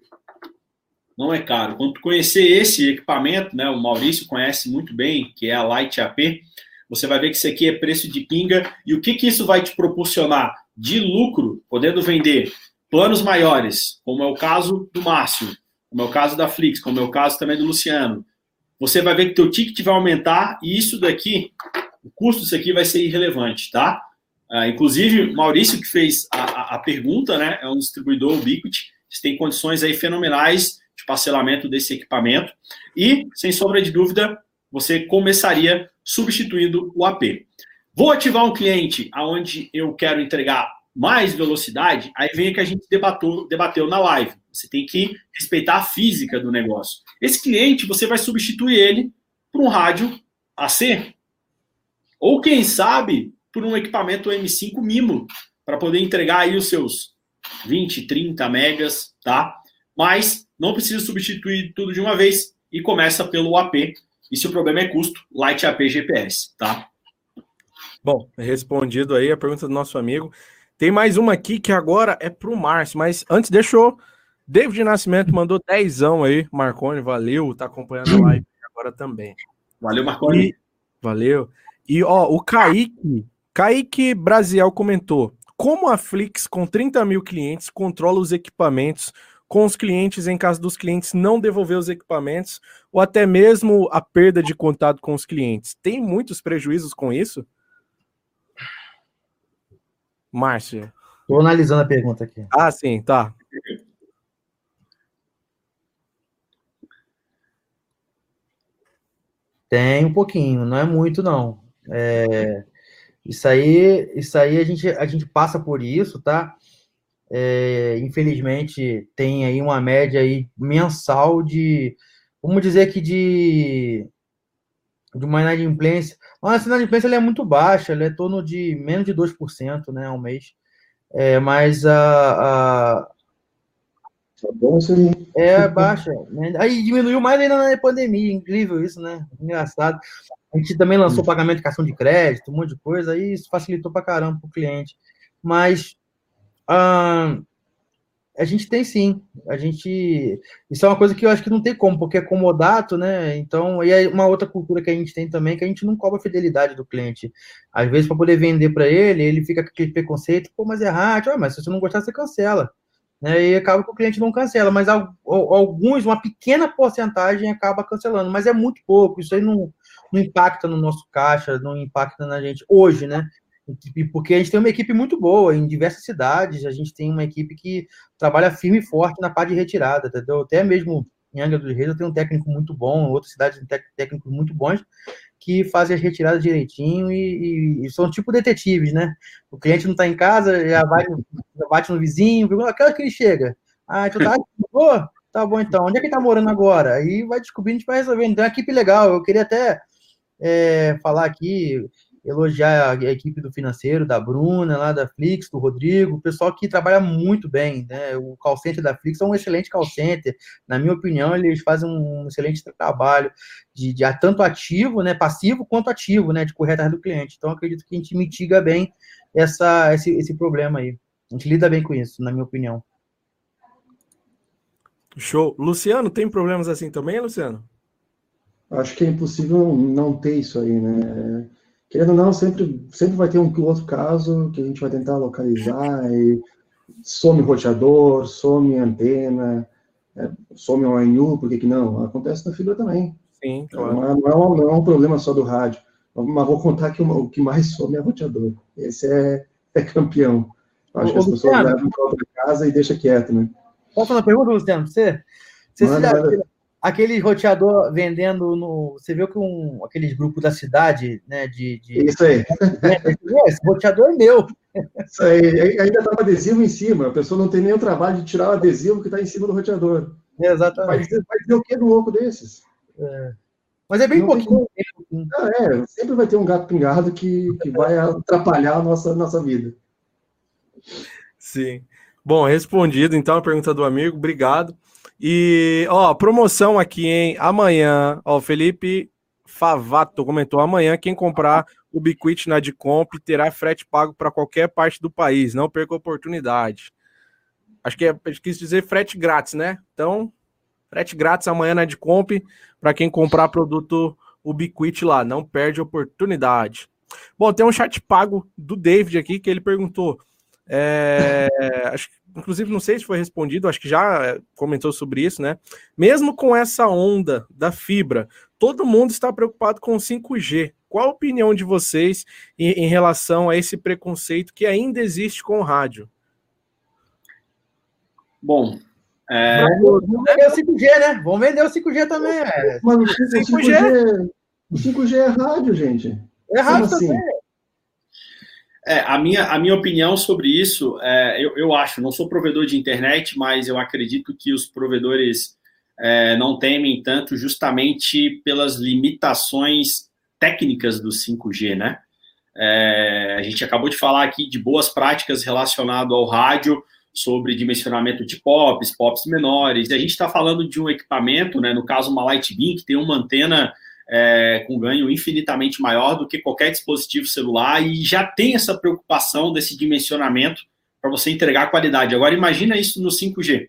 Speaker 4: Não é caro. Quando conhecer esse equipamento, né, o Maurício conhece muito bem, que é a Light AP, você vai ver que isso aqui é preço de pinga. E o que, que isso vai te proporcionar de lucro, podendo vender planos maiores, como é o caso do Márcio, como é o caso da Flix, como é o caso também do Luciano. Você vai ver que teu ticket vai aumentar e isso daqui, o custo disso aqui vai ser irrelevante, tá? Uh, inclusive, Maurício, que fez a, a, pergunta, né, é um distribuidor Ubiquiti, tem condições aí fenomenais de parcelamento desse equipamento e, sem sombra de dúvida, você começaria substituindo o AP. Vou ativar um cliente aonde eu quero entregar mais velocidade, aí vem o que a gente debatou, debateu na live. Você tem que respeitar a física do negócio. Esse cliente, você vai substituir ele por um rádio AC. Ou quem sabe, por um equipamento M5 Mimo, para poder entregar aí os seus 20, 30 megas, tá? Mas não precisa substituir tudo de uma vez e começa pelo AP. E se o problema é custo, Light AP GPS, tá?
Speaker 1: Bom, respondido aí a pergunta do nosso amigo. Tem mais uma aqui que agora é para o Márcio, mas antes deixou. David Nascimento mandou dezão aí, Marconi, valeu, tá acompanhando a live agora também.
Speaker 4: Valeu, Marconi.
Speaker 1: E, valeu. E ó, o Kaique Kaique Brasiel comentou: como a Flix, com 30 mil clientes, controla os equipamentos com os clientes em caso dos clientes não devolver os equipamentos ou até mesmo a perda de contato com os clientes? Tem muitos prejuízos com isso? Márcia.
Speaker 2: Estou analisando a pergunta aqui.
Speaker 1: Ah, sim, tá.
Speaker 2: Tem um pouquinho, não é muito, não. É, isso aí, isso aí a gente, a gente passa por isso, tá? É, infelizmente tem aí uma média aí mensal de, vamos dizer que de de uma inadimplência. Mas a inadimplência ela é muito baixa, ela é em torno de menos de 2% né, ao mês. É, mas a, a
Speaker 3: Tá.
Speaker 2: É baixa. Né? Aí diminuiu mais ainda na pandemia, incrível isso, né? Engraçado. A gente também lançou hum. pagamento de cartão de crédito, um monte de coisa, aí isso facilitou para caramba para o cliente. Mas ah, A gente tem sim. A gente. Isso é uma coisa que eu acho que não tem como, porque é comodato, né? Então, e é uma outra cultura que a gente tem também, que a gente não cobra a fidelidade do cliente. Às vezes, para poder vender para ele, ele fica com aquele preconceito, pô, mas é rádio, ah, mas se você não gostar, você cancela. Né? E acaba que o cliente não cancela, mas alguns, uma pequena porcentagem acaba cancelando, mas é muito pouco. Isso aí não, não impacta no nosso caixa, não impacta na gente hoje, né? porque a gente tem uma equipe muito boa em diversas cidades, a gente tem uma equipe que trabalha firme e forte na parte de retirada, entendeu? Até mesmo em Angra dos Reis eu tenho um técnico muito bom, outras cidades têm técnicos muito bons que fazem as retiradas direitinho e, e, e são tipo detetives, né? O cliente não está em casa, já, vai, já bate no vizinho, aquela que ele chega. Ah, então tá, tá bom então, onde é que ele tá morando agora? Aí vai descobrindo, a gente vai resolvendo. Então é uma equipe legal, eu queria até é, falar aqui, elogiar a equipe do financeiro, da Bruna, lá da Flix, do Rodrigo, o pessoal que trabalha muito bem, né? O call center da Flix é um excelente call center. Na minha opinião, eles fazem um excelente trabalho de, de tanto ativo, né? Passivo quanto ativo, né? De correr atrás do cliente. Então, acredito que a gente mitiga bem essa, esse, esse problema aí. A gente lida bem com isso, na minha opinião.
Speaker 1: Show. Luciano, tem problemas assim também, Luciano?
Speaker 3: Acho que é impossível não ter isso aí, né? querendo ou não, sempre, sempre vai ter um outro caso que a gente vai tentar localizar e some roteador, some antena, é, some o ANU, por que, que não? Acontece na fibra também.
Speaker 1: Sim,
Speaker 3: claro. Não é, não, é um, não é um problema só do rádio. Mas vou contar que o, que mais some é roteador. Esse é, é campeão. Acho que as pessoas levam para casa e deixa quieto, né?
Speaker 2: Posso fazer uma pergunta, Luciano? Você, você manda, se manda aquele roteador vendendo no. Você viu que um, aqueles grupos da cidade, né? De, de...
Speaker 3: Isso aí.
Speaker 2: Esse roteador é meu.
Speaker 3: Isso aí, ainda estava adesivo em cima, a pessoa não tem nem o trabalho de tirar o adesivo que está em cima do roteador.
Speaker 2: exatamente. Vai
Speaker 3: dizer, vai dizer o que no louco desses?
Speaker 2: É. Mas é bem não pouquinho.
Speaker 3: Tem... Ah, é, sempre vai ter um gato pingado que, que vai atrapalhar a nossa, nossa vida.
Speaker 1: Sim. Bom, respondido então a pergunta do amigo, obrigado. E, ó, promoção aqui, hein? Amanhã, ó, Felipe Favato comentou: amanhã, quem comprar o Biquit na Dicomp terá frete pago para qualquer parte do país. Não perca a oportunidade. Acho que é, quis dizer frete grátis, né? Então, frete grátis amanhã na Dicomp para quem comprar produto Ubiquit lá. Não perde a oportunidade. Bom, tem um chat pago do David aqui que ele perguntou. É, acho que inclusive não sei se foi respondido, acho que já eh, comentou sobre isso, né? Mesmo com essa onda da fibra, todo mundo está preocupado com o 5G. Qual a opinião de vocês em, em relação a esse preconceito que ainda existe com o rádio?
Speaker 4: Bom, é...
Speaker 2: Vamos vender o 5G, né? Vamos vender o 5G também. É.
Speaker 3: Mas o 5G, o 5G é rádio, gente.
Speaker 2: É rádio assim? também.
Speaker 4: É, a, minha, a minha opinião sobre isso, é, eu, eu acho, não sou provedor de internet, mas eu acredito que os provedores é, não temem tanto justamente pelas limitações técnicas do 5G, né? É, a gente acabou de falar aqui de boas práticas relacionado ao rádio, sobre dimensionamento de POPs, POPs menores, e a gente está falando de um equipamento, né, no caso uma Light Beam, que tem uma antena é, com ganho infinitamente maior do que qualquer dispositivo celular e já tem essa preocupação desse dimensionamento para você entregar qualidade. Agora imagina isso no 5G,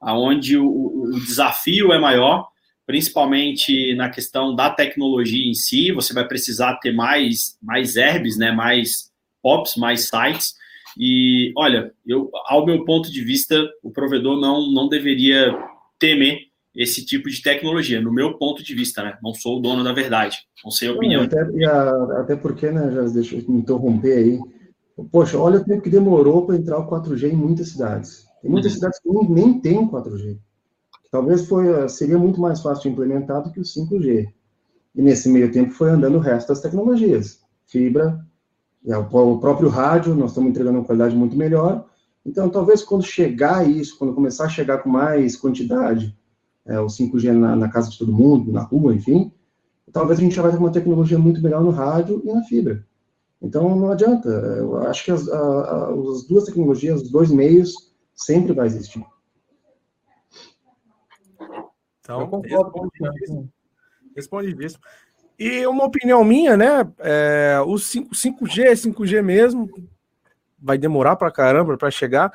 Speaker 4: aonde o, o desafio é maior, principalmente na questão da tecnologia em si. Você vai precisar ter mais mais herbs, né, mais POPs, mais sites. E olha, eu, ao meu ponto de vista, o provedor não, não deveria temer esse tipo de tecnologia, no meu ponto de vista, né? Não sou o dono da verdade, não sei a opinião.
Speaker 3: Até, a, até porque, né, já deixa eu me interromper aí. Poxa, olha o tempo que demorou para entrar o 4G em muitas cidades. Tem muitas uhum. cidades que nem, nem tem 4G. Talvez foi, seria muito mais fácil de implementar do que o 5G. E nesse meio tempo foi andando o resto das tecnologias. Fibra, é, o próprio rádio, nós estamos entregando uma qualidade muito melhor. Então, talvez quando chegar isso, quando começar a chegar com mais quantidade, é, o 5G na, na, casa de todo mundo, na rua, enfim, talvez a gente já vai ter uma tecnologia muito melhor no rádio e na fibra. Então, não adianta. Eu acho que as, a, as duas tecnologias, os dois meios, sempre vai existir.
Speaker 1: Então, Eu concordo responde disso. E uma opinião minha, né? É, o 5, 5G, 5G mesmo, vai demorar para caramba para chegar.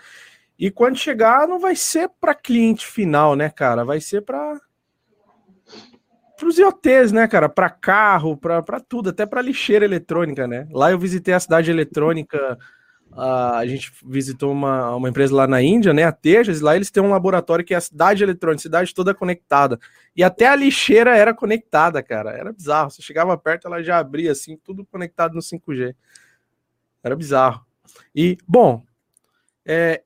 Speaker 1: E quando chegar, não vai ser para cliente final, né, cara? Vai ser para os IoTs, né, cara? Para carro, para tudo, até para lixeira eletrônica, né? Lá eu visitei a cidade eletrônica, uh, a gente visitou uma, uma empresa lá na Índia, né, a Tejas, lá eles têm um laboratório que é a cidade eletrônica, a cidade toda conectada. E até a lixeira era conectada, cara. Era bizarro. Você chegava perto, ela já abria assim, tudo conectado no 5G. Era bizarro. E, bom, é,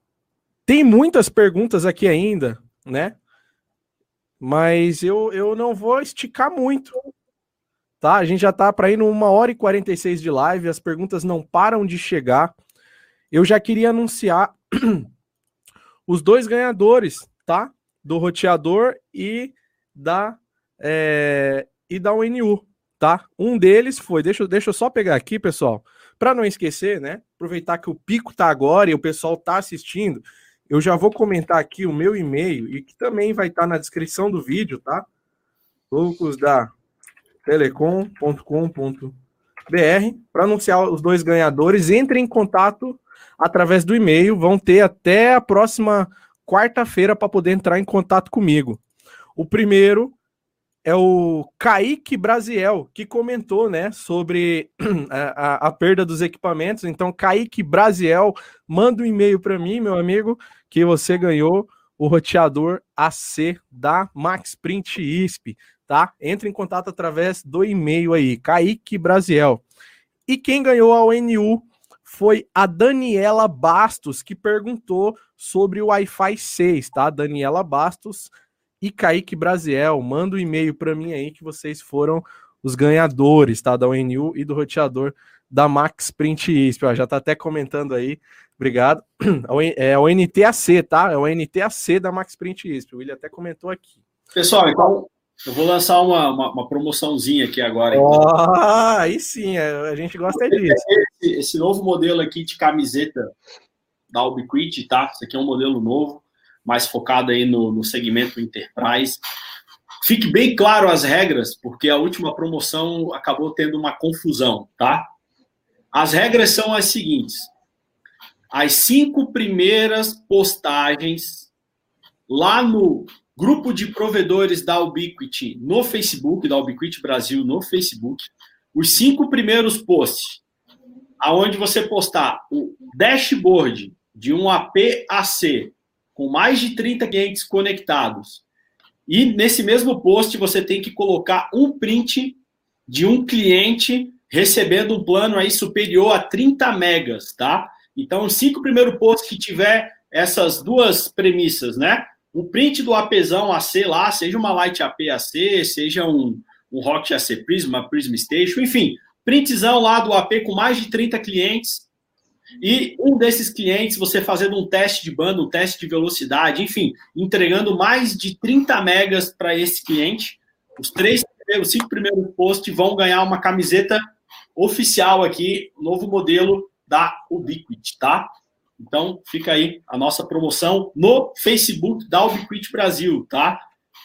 Speaker 1: tem muitas perguntas aqui ainda, né? Mas eu, eu não vou esticar muito. Tá? A gente já tá para ir numa hora e 46 de live, as perguntas não param de chegar. Eu já queria anunciar os dois ganhadores, tá? Do roteador e da é, e da UNU, tá? Um deles foi, deixa, deixa eu só pegar aqui, pessoal, para não esquecer, né? Aproveitar que o pico tá agora e o pessoal tá assistindo. Eu já vou comentar aqui o meu e-mail e que também vai estar tá na descrição do vídeo, tá? telecom.com.br para anunciar os dois ganhadores. Entre em contato através do e-mail, vão ter até a próxima quarta-feira para poder entrar em contato comigo. O primeiro é o Kaique Brasiel, que comentou, né, sobre a, a, a, perda dos equipamentos. Então, Kaique Brasiel, manda um e-mail para mim, meu amigo, que você ganhou o roteador AC da Max Print ISP, tá? Entre em contato através do e-mail aí, Kaique Brasiel. E quem ganhou a ONU foi a Daniela Bastos, que perguntou sobre o Wi-Fi 6, tá? Daniela Bastos e Kaique Brasiel. Manda um e-mail para mim aí que vocês foram os ganhadores, tá? Da ONU e do roteador da Max Print ISP. Ó, já tá até comentando aí. Obrigado. É o NTAC, tá? É o NTAC da Max Print ISP. O William até comentou aqui.
Speaker 4: Pessoal, então eu vou lançar uma, uma, uma promoçãozinha aqui agora.
Speaker 1: Então. Oh, aí sim, é, a gente gosta disso.
Speaker 4: Esse, esse, novo modelo aqui de camiseta da Ubiquiti, tá? Esse aqui é um modelo novo mais focado aí no, no segmento enterprise. Fique bem claro as regras, porque a última promoção acabou tendo uma confusão, tá? As regras são as seguintes: as cinco primeiras postagens lá no grupo de provedores da Ubiquiti no Facebook, da Ubiquiti Brasil no Facebook, os cinco primeiros posts, aonde você postar o dashboard de um APAC com mais de 30 clientes conectados. E nesse mesmo post você tem que colocar um print de um cliente recebendo um plano aí superior a 30 megas, tá? Então, os cinco primeiros posts que tiver essas duas premissas, né? O print do APzão AC lá, seja uma Light AP AC, seja um, um AC Prism, uma Prism Station, enfim, printzão lá do AP com mais de 30 clientes e um desses clientes, você fazendo um teste de banda, um teste de velocidade, enfim, entregando mais de 30 megas para esse cliente, os três os cinco primeiros posts vão ganhar uma camiseta oficial aqui, novo modelo da Ubiquit, tá? Então, fica aí a nossa promoção no Facebook da Ubiquit Brasil, tá?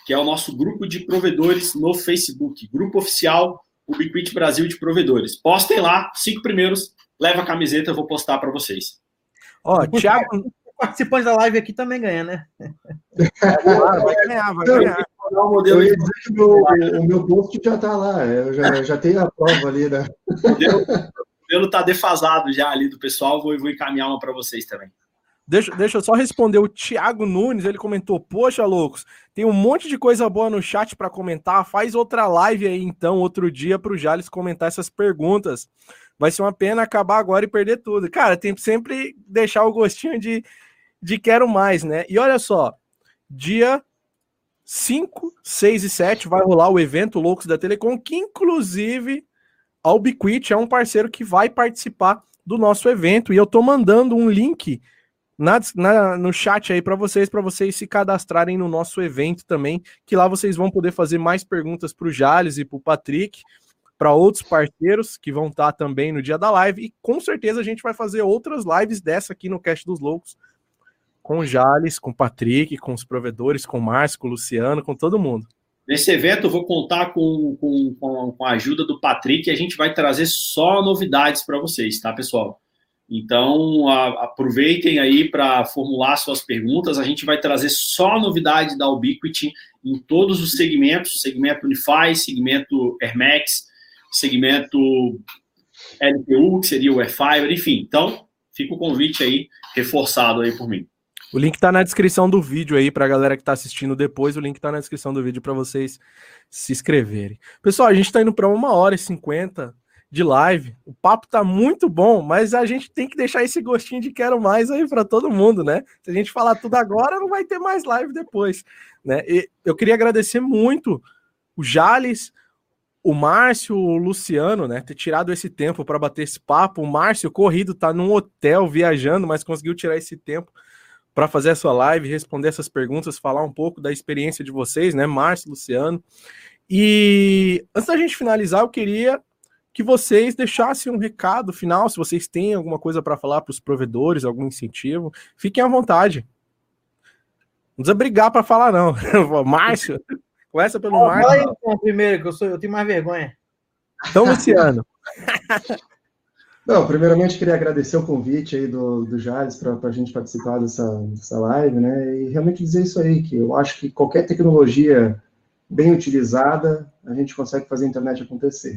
Speaker 4: Que é o nosso grupo de provedores no Facebook, grupo oficial Ubiquit Brasil de provedores. Postem lá, cinco primeiros leva a camiseta, eu vou postar para vocês.
Speaker 2: Ó, Thiago, participante da live aqui também ganha, né? vai ganhar, vai ganhar. Eu ia dizer que meu, o meu post já está lá, eu já, já tenho a prova ali, né? O
Speaker 4: modelo está defasado já ali do pessoal, vou, vou encaminhar uma para vocês também.
Speaker 1: Deixa, deixa eu só responder o Thiago Nunes, ele comentou: Poxa, loucos, tem um monte de coisa boa no chat para comentar. Faz outra live aí então, outro dia, para o Jales comentar essas perguntas vai ser uma pena acabar agora e perder tudo. Cara, tem que sempre deixar o gostinho de, de quero mais, né? E olha só, dia 5, 6 e 7 vai rolar o evento Loucos da Telecom, que inclusive a Ubiquit é um parceiro que vai participar do nosso evento e eu tô mandando um link na, na, no chat aí para vocês, para vocês se cadastrarem no nosso evento também, que lá vocês vão poder fazer mais perguntas para o Jales e para o Patrick para outros parceiros que vão estar tá também no dia da live. E com certeza a gente vai fazer outras lives dessa aqui no Cast dos Loucos, com o Jales, com o Patrick, com os provedores, com o Márcio, com o Luciano, com todo mundo.
Speaker 4: Nesse evento eu vou contar com, com, com a ajuda do Patrick e a gente vai trazer só novidades para vocês, tá, pessoal? Então, a, aproveitem aí para formular suas perguntas. A gente vai trazer só novidade da Ubiquiti em todos os segmentos: segmento Unify, segmento Airmax, segmento LPU, que seria o Airfiber, enfim. Então, fica o convite aí, reforçado aí por mim.
Speaker 1: O link está na descrição do vídeo aí para a galera que está assistindo depois. O link está na descrição do vídeo para vocês se inscreverem. Pessoal, a gente está indo para uma hora e cinquenta de live. O papo tá muito bom, mas a gente tem que deixar esse gostinho de quero mais aí para todo mundo, né? Se a gente falar tudo agora, não vai ter mais live depois, né? E eu queria agradecer muito o Jales, o Márcio, o Luciano, né, ter tirado esse tempo para bater esse papo. O Márcio corrido tá num hotel viajando, mas conseguiu tirar esse tempo para fazer a sua live, responder essas perguntas, falar um pouco da experiência de vocês, né, Márcio, Luciano. E antes da gente finalizar, eu queria que vocês deixassem um recado final, se vocês têm alguma coisa para falar para os provedores, algum incentivo, fiquem à vontade. Não precisa brigar para falar, não. Márcio, começa pelo oh, Márcio. Fala
Speaker 2: então, primeiro, que eu, sou, eu tenho mais vergonha.
Speaker 1: Então, Luciano.
Speaker 3: Não, primeiramente queria agradecer o convite aí do, do Jales para a gente participar dessa, dessa live, né? E realmente dizer isso aí, que eu acho que qualquer tecnologia bem utilizada, a gente consegue fazer a internet acontecer.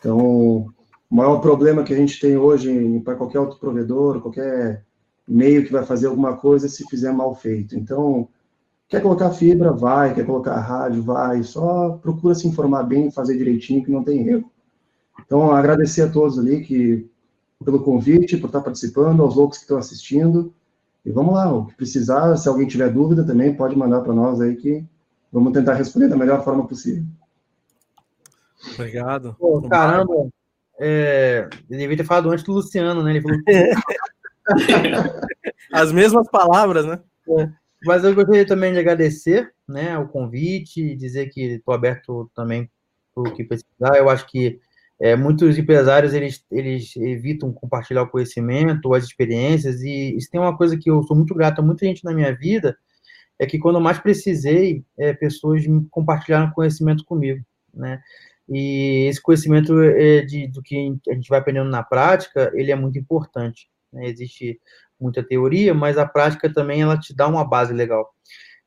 Speaker 3: Então, o maior problema que a gente tem hoje para qualquer outro provedor, qualquer meio que vai fazer alguma coisa, é se fizer mal feito. Então, quer colocar fibra, vai, quer colocar rádio, vai, só procura se informar bem, fazer direitinho, que não tem erro. Então, agradecer a todos ali que pelo convite, por estar participando, aos loucos que estão assistindo. E vamos lá, o que precisar, se alguém tiver dúvida também, pode mandar para nós aí que vamos tentar responder da melhor forma possível.
Speaker 1: Obrigado.
Speaker 2: Pô, caramba, é, eu devia ter falado antes do Luciano, né? Ele falou.
Speaker 1: As mesmas palavras, né?
Speaker 2: É. Mas eu gostaria também de agradecer né, o convite, dizer que estou aberto também para o que precisar. Eu acho que é, muitos empresários eles, eles evitam compartilhar o conhecimento, as experiências, e isso tem uma coisa que eu sou muito grato a muita gente na minha vida, é que quando eu mais precisei, é, pessoas compartilharam conhecimento comigo, né? E esse conhecimento é, de, do que a gente vai aprendendo na prática, ele é muito importante. Né? Existe muita teoria, mas a prática também ela te dá uma base legal.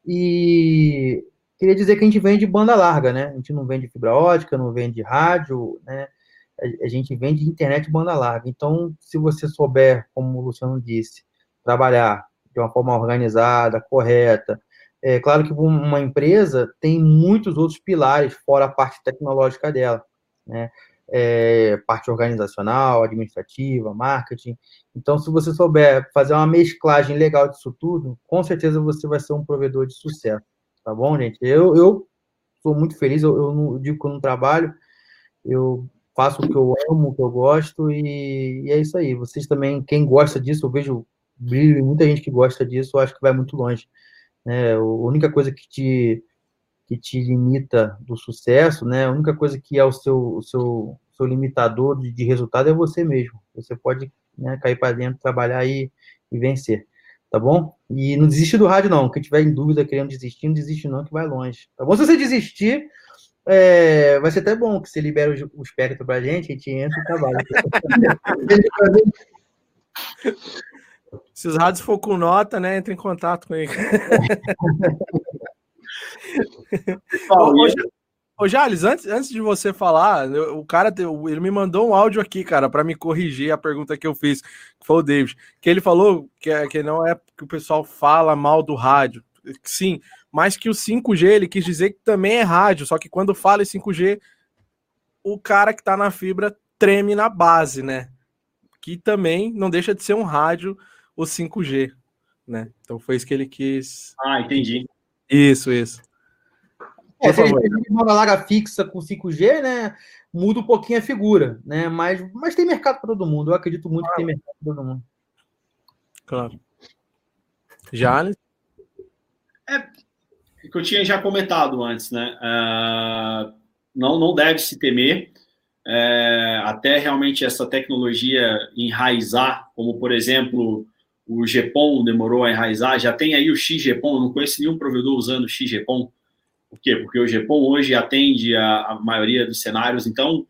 Speaker 2: E queria dizer que a gente vende banda larga, né? A gente não vende fibra ótica, não vende rádio, né? A gente vende internet banda larga. Então, se você souber, como o Luciano disse, trabalhar de uma forma organizada, correta, é claro que uma empresa tem muitos outros pilares fora a parte tecnológica dela, né? É, parte organizacional, administrativa, marketing. Então, se você souber fazer uma mesclagem legal disso tudo, com certeza você vai ser um provedor de sucesso. Tá bom, gente? Eu, eu sou muito feliz, eu, eu, digo que eu não trabalho, eu faço o que eu amo, o que eu gosto, e, e, é isso aí. Vocês também, quem gosta disso, eu vejo brilho muita gente que gosta disso, eu acho que vai muito longe. Né? A única coisa que te, que te limita do sucesso, né? A única coisa que é o seu, o seu, seu limitador de, de resultado é você mesmo. Você pode né, cair para dentro, trabalhar e, e vencer. Tá bom? E não desiste do rádio, não. Quem tiver em dúvida, querendo desistir, não desiste, não, que vai longe. Tá bom? Se você desistir, é, vai ser até bom que você libera o, o espectro pra gente, a gente entra e trabalha.
Speaker 1: Se os rádios for com nota, né, entre em contato com ele. ô, Jales, antes, antes de você falar, o cara ele me mandou um áudio aqui, cara, para me corrigir a pergunta que eu fiz, que foi o David, que ele falou que, é, que não é que o pessoal fala mal do rádio. Sim, mas que o 5G ele quis dizer que também é rádio, só que quando fala em 5G, o cara que tá na fibra treme na base, né? Que também não deixa de ser um rádio o 5G, né? Então foi isso que ele quis.
Speaker 4: Ah, entendi.
Speaker 1: Isso, isso.
Speaker 2: É, se ele uma larga fixa com 5G, né? Muda um pouquinho a figura, né? Mas, mas tem mercado para todo mundo. Eu acredito muito claro. que tem mercado para todo mundo.
Speaker 1: Claro. Jales?
Speaker 4: É, que eu tinha já comentado antes, né? Uh, não, não deve se temer é, até realmente essa tecnologia enraizar, como por exemplo o GPON demorou a enraizar, já tem aí o XGPON, não conheço nenhum provedor usando o XGPON. Por quê? Porque o GPON hoje atende a, a maioria dos cenários, então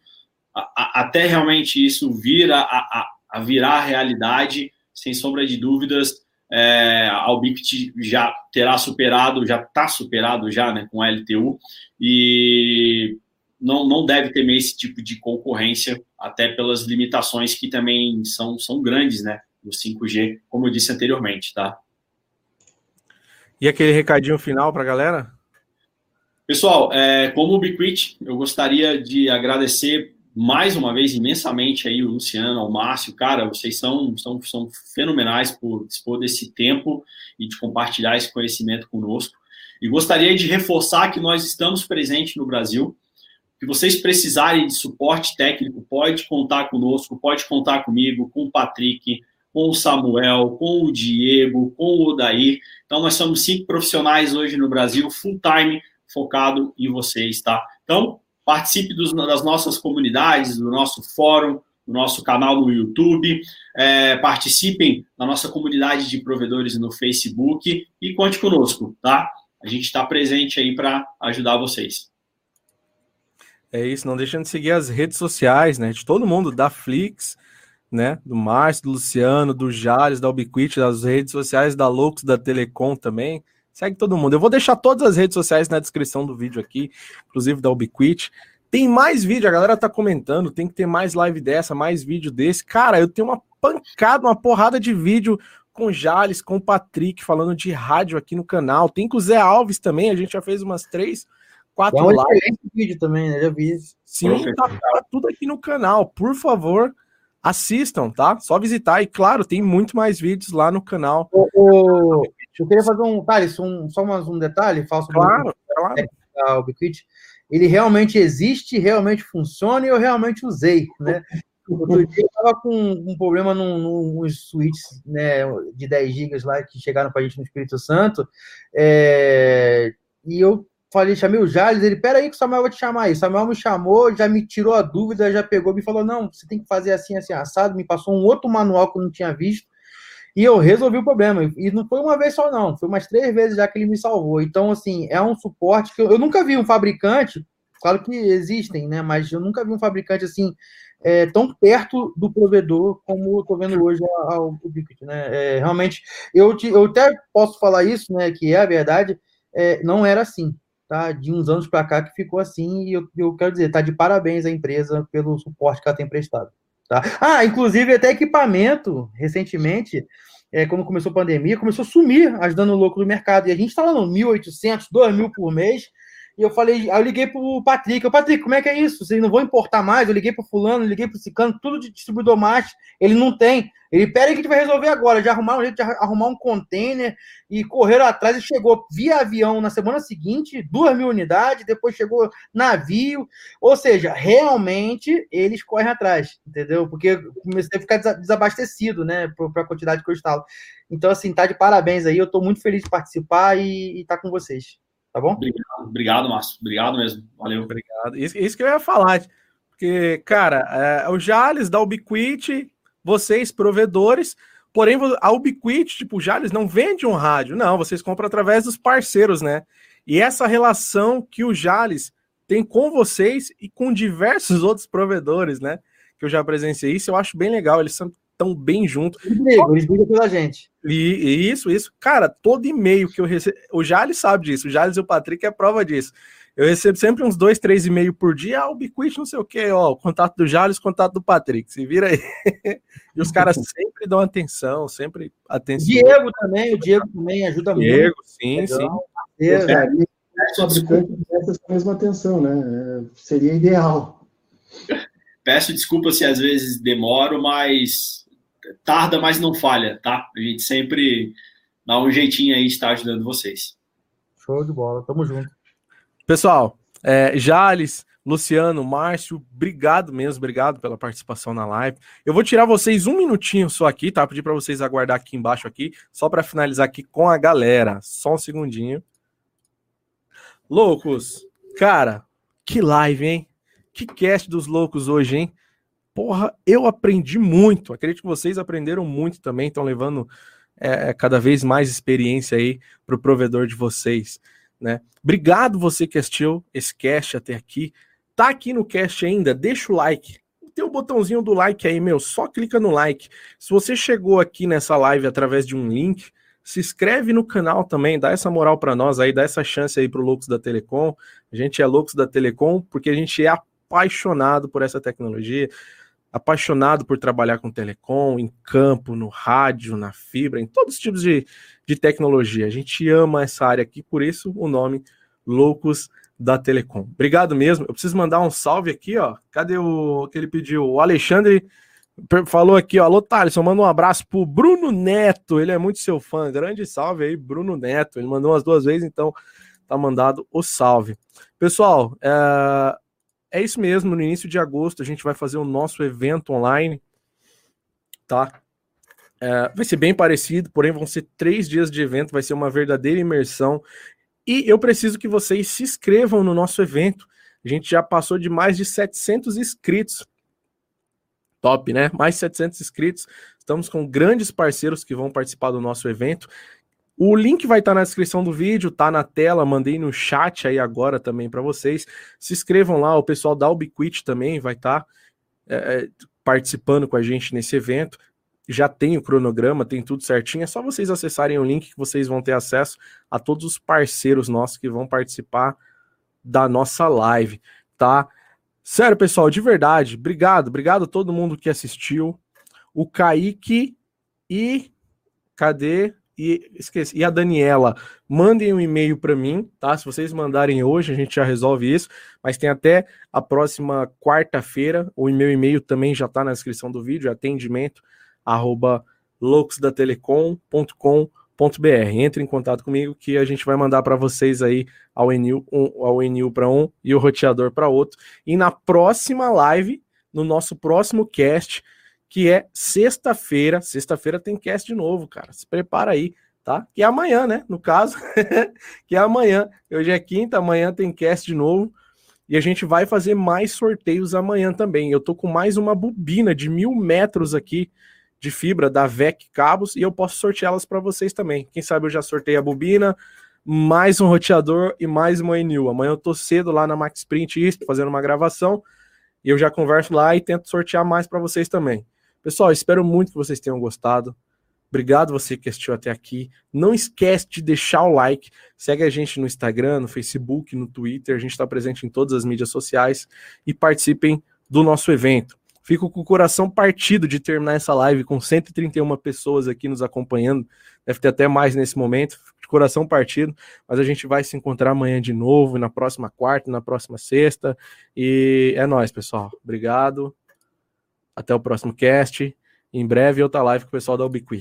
Speaker 4: a, a, até realmente isso vir a, virar realidade, sem sombra de dúvidas, é, a Albit já terá superado, já está superado já, né, com a LTU, e não, não deve temer esse tipo de concorrência, até pelas limitações que também são, são grandes, né, do 5G, como eu disse anteriormente, tá?
Speaker 1: E aquele recadinho final para a galera?
Speaker 4: Pessoal, é, como Ubiquit, eu gostaria de agradecer mais uma vez imensamente aí o Luciano, ao Márcio, cara, vocês são, são, são fenomenais por dispor desse tempo e de compartilhar esse conhecimento conosco. E gostaria de reforçar que nós estamos presentes no Brasil, que vocês precisarem de suporte técnico, pode contar conosco, pode contar comigo, com o Patrick, com o Samuel, com o Diego, com o Odair. Então, nós somos cinco profissionais hoje no Brasil, full time, focado em vocês, tá? Então, participe dos, das nossas comunidades, do nosso fórum, do nosso canal no YouTube, é, participem da nossa comunidade de provedores no Facebook e conte conosco, tá? A gente está presente aí para ajudar vocês.
Speaker 1: É isso, não deixando de seguir as redes sociais, né? De todo mundo, da Flix, né? Do Márcio, do Luciano, do Jales, da Ubiquit, das redes sociais da Loucos, da Telecom também. Segue todo mundo. Eu vou deixar todas as redes sociais na descrição do vídeo aqui, inclusive da Ubiquit. Tem mais vídeo, a galera tá comentando, tem que ter mais live dessa, mais vídeo desse. Cara, eu tenho uma pancada, uma porrada de vídeo com o Jales, com o Patrick, falando de rádio aqui no canal. Tem com o Zé Alves também, a gente já fez umas três, quatro
Speaker 2: é lives. vídeo também, né? Já vi.
Speaker 1: Sim, tá, tá tudo aqui no canal. Por favor, assistam, tá? Só visitar. E claro, tem muito mais vídeos lá no canal.
Speaker 2: O, o, eu queria fazer um, Thales, um, só mais um detalhe, falso.
Speaker 1: Claro, claro.
Speaker 2: Da Ubiquit. Ele realmente existe, realmente funciona e eu realmente usei, né? Outro dia eu estava com um problema num, num switches né, de 10 GB lá que chegaram para a gente no Espírito Santo. É, e eu falei, chamei o Jales, ele, peraí que o Samuel vai te chamar aí. Samuel me chamou, já me tirou a dúvida, já pegou, me falou, não, você tem que fazer assim, assim, assado, me passou um outro manual que eu não tinha visto. E eu resolvi o problema. E não foi uma vez só, não. Foi umas três vezes já que ele me salvou. Então, assim, é um suporte que eu, eu nunca vi um fabricante, claro que existem, né? Mas eu nunca vi um fabricante assim. É, tão perto do provedor como eu estou vendo hoje o Ubiquiti, né? É, realmente, eu, te, eu até posso falar isso, né? Que é a verdade, é, não era assim, tá? De uns anos para cá que ficou assim, e eu, eu quero dizer, tá de parabéns à empresa pelo suporte que ela tem prestado. Tá? Ah, inclusive até equipamento, recentemente, é, quando começou a pandemia, começou a sumir ajudando louco do mercado. E a gente estava no 1.800, 2.000 por mês. E eu falei, eu liguei pro Patrick, eu, Patrick, como é que é isso? Vocês não vão importar mais? Eu liguei pro fulano, liguei pro Cicano, tudo de distribuidor mais, ele não tem. Ele, pera aí que a gente vai resolver agora, de arrumar um jeito de arrumar um container e correram atrás e chegou via avião na semana seguinte, duas mil unidades, depois chegou navio, ou seja, realmente eles correm atrás, entendeu? Porque comecei a ficar desabastecido, né, para a quantidade que eu estava. Então, assim, tá de parabéns aí, eu estou muito feliz de participar e estar tá com vocês. Tá bom?
Speaker 4: Obrigado, obrigado, Márcio. Obrigado mesmo. Valeu.
Speaker 1: Obrigado. Isso, isso que eu ia falar. Porque, cara, é, o Jales da Ubiquiti, vocês, provedores, porém, a Ubiquiti, tipo, o Jales não vende um rádio. Não, vocês compram através dos parceiros, né? E essa relação que o Jales tem com vocês e com diversos outros provedores, né? Que eu já presenciei isso, eu acho bem legal. Eles são tão bem juntos.
Speaker 2: Eles brigam, eles brigam pela gente.
Speaker 1: E, isso, isso. Cara, todo e-mail que eu recebo. O Jales sabe disso, o Jales e o Patrick é prova disso. Eu recebo sempre uns dois, três e-mails por dia. Ah, o Biquit, não sei o quê, ó. O contato do Jales, contato do Patrick. Se vira aí. e os caras sempre dão atenção, sempre atenção.
Speaker 2: Diego também, o Diego também ajuda
Speaker 1: Diego, muito. Diego, sim, Legal. sim.
Speaker 3: É, é, essa mesma atenção, né? É, seria ideal.
Speaker 4: Peço desculpa se às vezes demoro, mas tarda, mas não falha, tá? A gente sempre dá um jeitinho aí de estar ajudando vocês.
Speaker 2: Show de bola, tamo junto.
Speaker 1: Pessoal, é, Jales, Luciano, Márcio, obrigado mesmo, obrigado pela participação na live. Eu vou tirar vocês um minutinho só aqui, tá? Pedir para vocês aguardar aqui embaixo aqui, só para finalizar aqui com a galera. Só um segundinho. Loucos, cara, que live, hein? Que cast dos loucos hoje, hein? Porra, eu aprendi muito. Acredito que vocês aprenderam muito também, estão levando é, é, cada vez mais experiência aí para o provedor de vocês. Né? Obrigado você que assistiu esse cast até aqui. Tá aqui no cast ainda? Deixa o like. ter o botãozinho do like aí, meu, só clica no like. Se você chegou aqui nessa live através de um link, se inscreve no canal também, dá essa moral para nós aí, dá essa chance aí pro Loucos da Telecom. A gente é Loucos da Telecom porque a gente é apaixonado por essa tecnologia, apaixonado por trabalhar com telecom, em campo, no rádio, na fibra, em todos os tipos de, de tecnologia. A gente ama essa área aqui, por isso o nome Loucos da Telecom. Obrigado mesmo. Eu preciso mandar um salve aqui, ó. Cadê o que ele pediu? O Alexandre falou aqui, ó. Alô, Thales, manda um abraço pro Bruno Neto. Ele é muito seu fã. Grande salve aí, Bruno Neto. Ele mandou umas duas vezes, então tá mandado o salve. Pessoal, é, é isso mesmo. No início de agosto a gente vai fazer o nosso evento online, tá? É, vai ser bem parecido, porém vão ser três dias de evento, vai ser uma verdadeira imersão. E eu preciso que vocês se inscrevam no nosso evento. A gente já passou de mais de 700 inscritos. Top, né? Mais 700 inscritos. Estamos com grandes parceiros que vão participar do nosso evento. O link vai estar na descrição do vídeo, tá na tela, mandei no chat aí agora também para vocês. Se inscrevam lá, o pessoal da Ubiquit também vai estar é, é, participando com a gente nesse evento. Já tem o cronograma, tem tudo certinho. É só vocês acessarem o link que vocês vão ter acesso a todos os parceiros nossos que vão participar da nossa live, tá? Sério, pessoal, de verdade, obrigado, obrigado a todo mundo que assistiu. O Kaique e cadê? E esqueci, e a Daniela, mandem um e-mail para mim, tá? Se vocês mandarem hoje, a gente já resolve isso, mas tem até a próxima quarta-feira. O meu e-mail também já está na descrição do vídeo, atendimento arroba loucosdatelecom.com.br. Entre em contato comigo que a gente vai mandar para vocês aí ao Enil, um, ao Enil para um e o roteador para outro. E na próxima live, no nosso próximo cast, que é sexta-feira. Sexta-feira tem cast de novo, cara. Se prepara aí, tá? Que é amanhã, né? No caso, que é amanhã. Hoje é quinta, amanhã tem cast de novo. E a gente vai fazer mais sorteios amanhã também. Eu tô com mais uma bobina de mil metros aqui de fibra da VEC Cabos e eu posso sorteá-las para vocês também. Quem sabe eu já sorteio a bobina, mais um roteador e mais uma Enil. Amanhã eu tô cedo lá na Max Print fazendo uma gravação e eu já converso lá e tento sortear mais para vocês também. Pessoal, espero muito que vocês tenham gostado. Obrigado você que assistiu até aqui. Não esquece de deixar o like. Segue a gente no Instagram, no Facebook, no Twitter. A gente está presente em todas as mídias sociais e participem do nosso evento. Fico com o coração partido de terminar essa live com 131 pessoas aqui nos acompanhando. Deve ter até mais nesse momento. De coração partido, mas a gente vai se encontrar amanhã de novo, na próxima quarta, na próxima sexta. E é nós, pessoal. Obrigado. Até o próximo cast. Em breve, outra live com o pessoal da Ubiqui.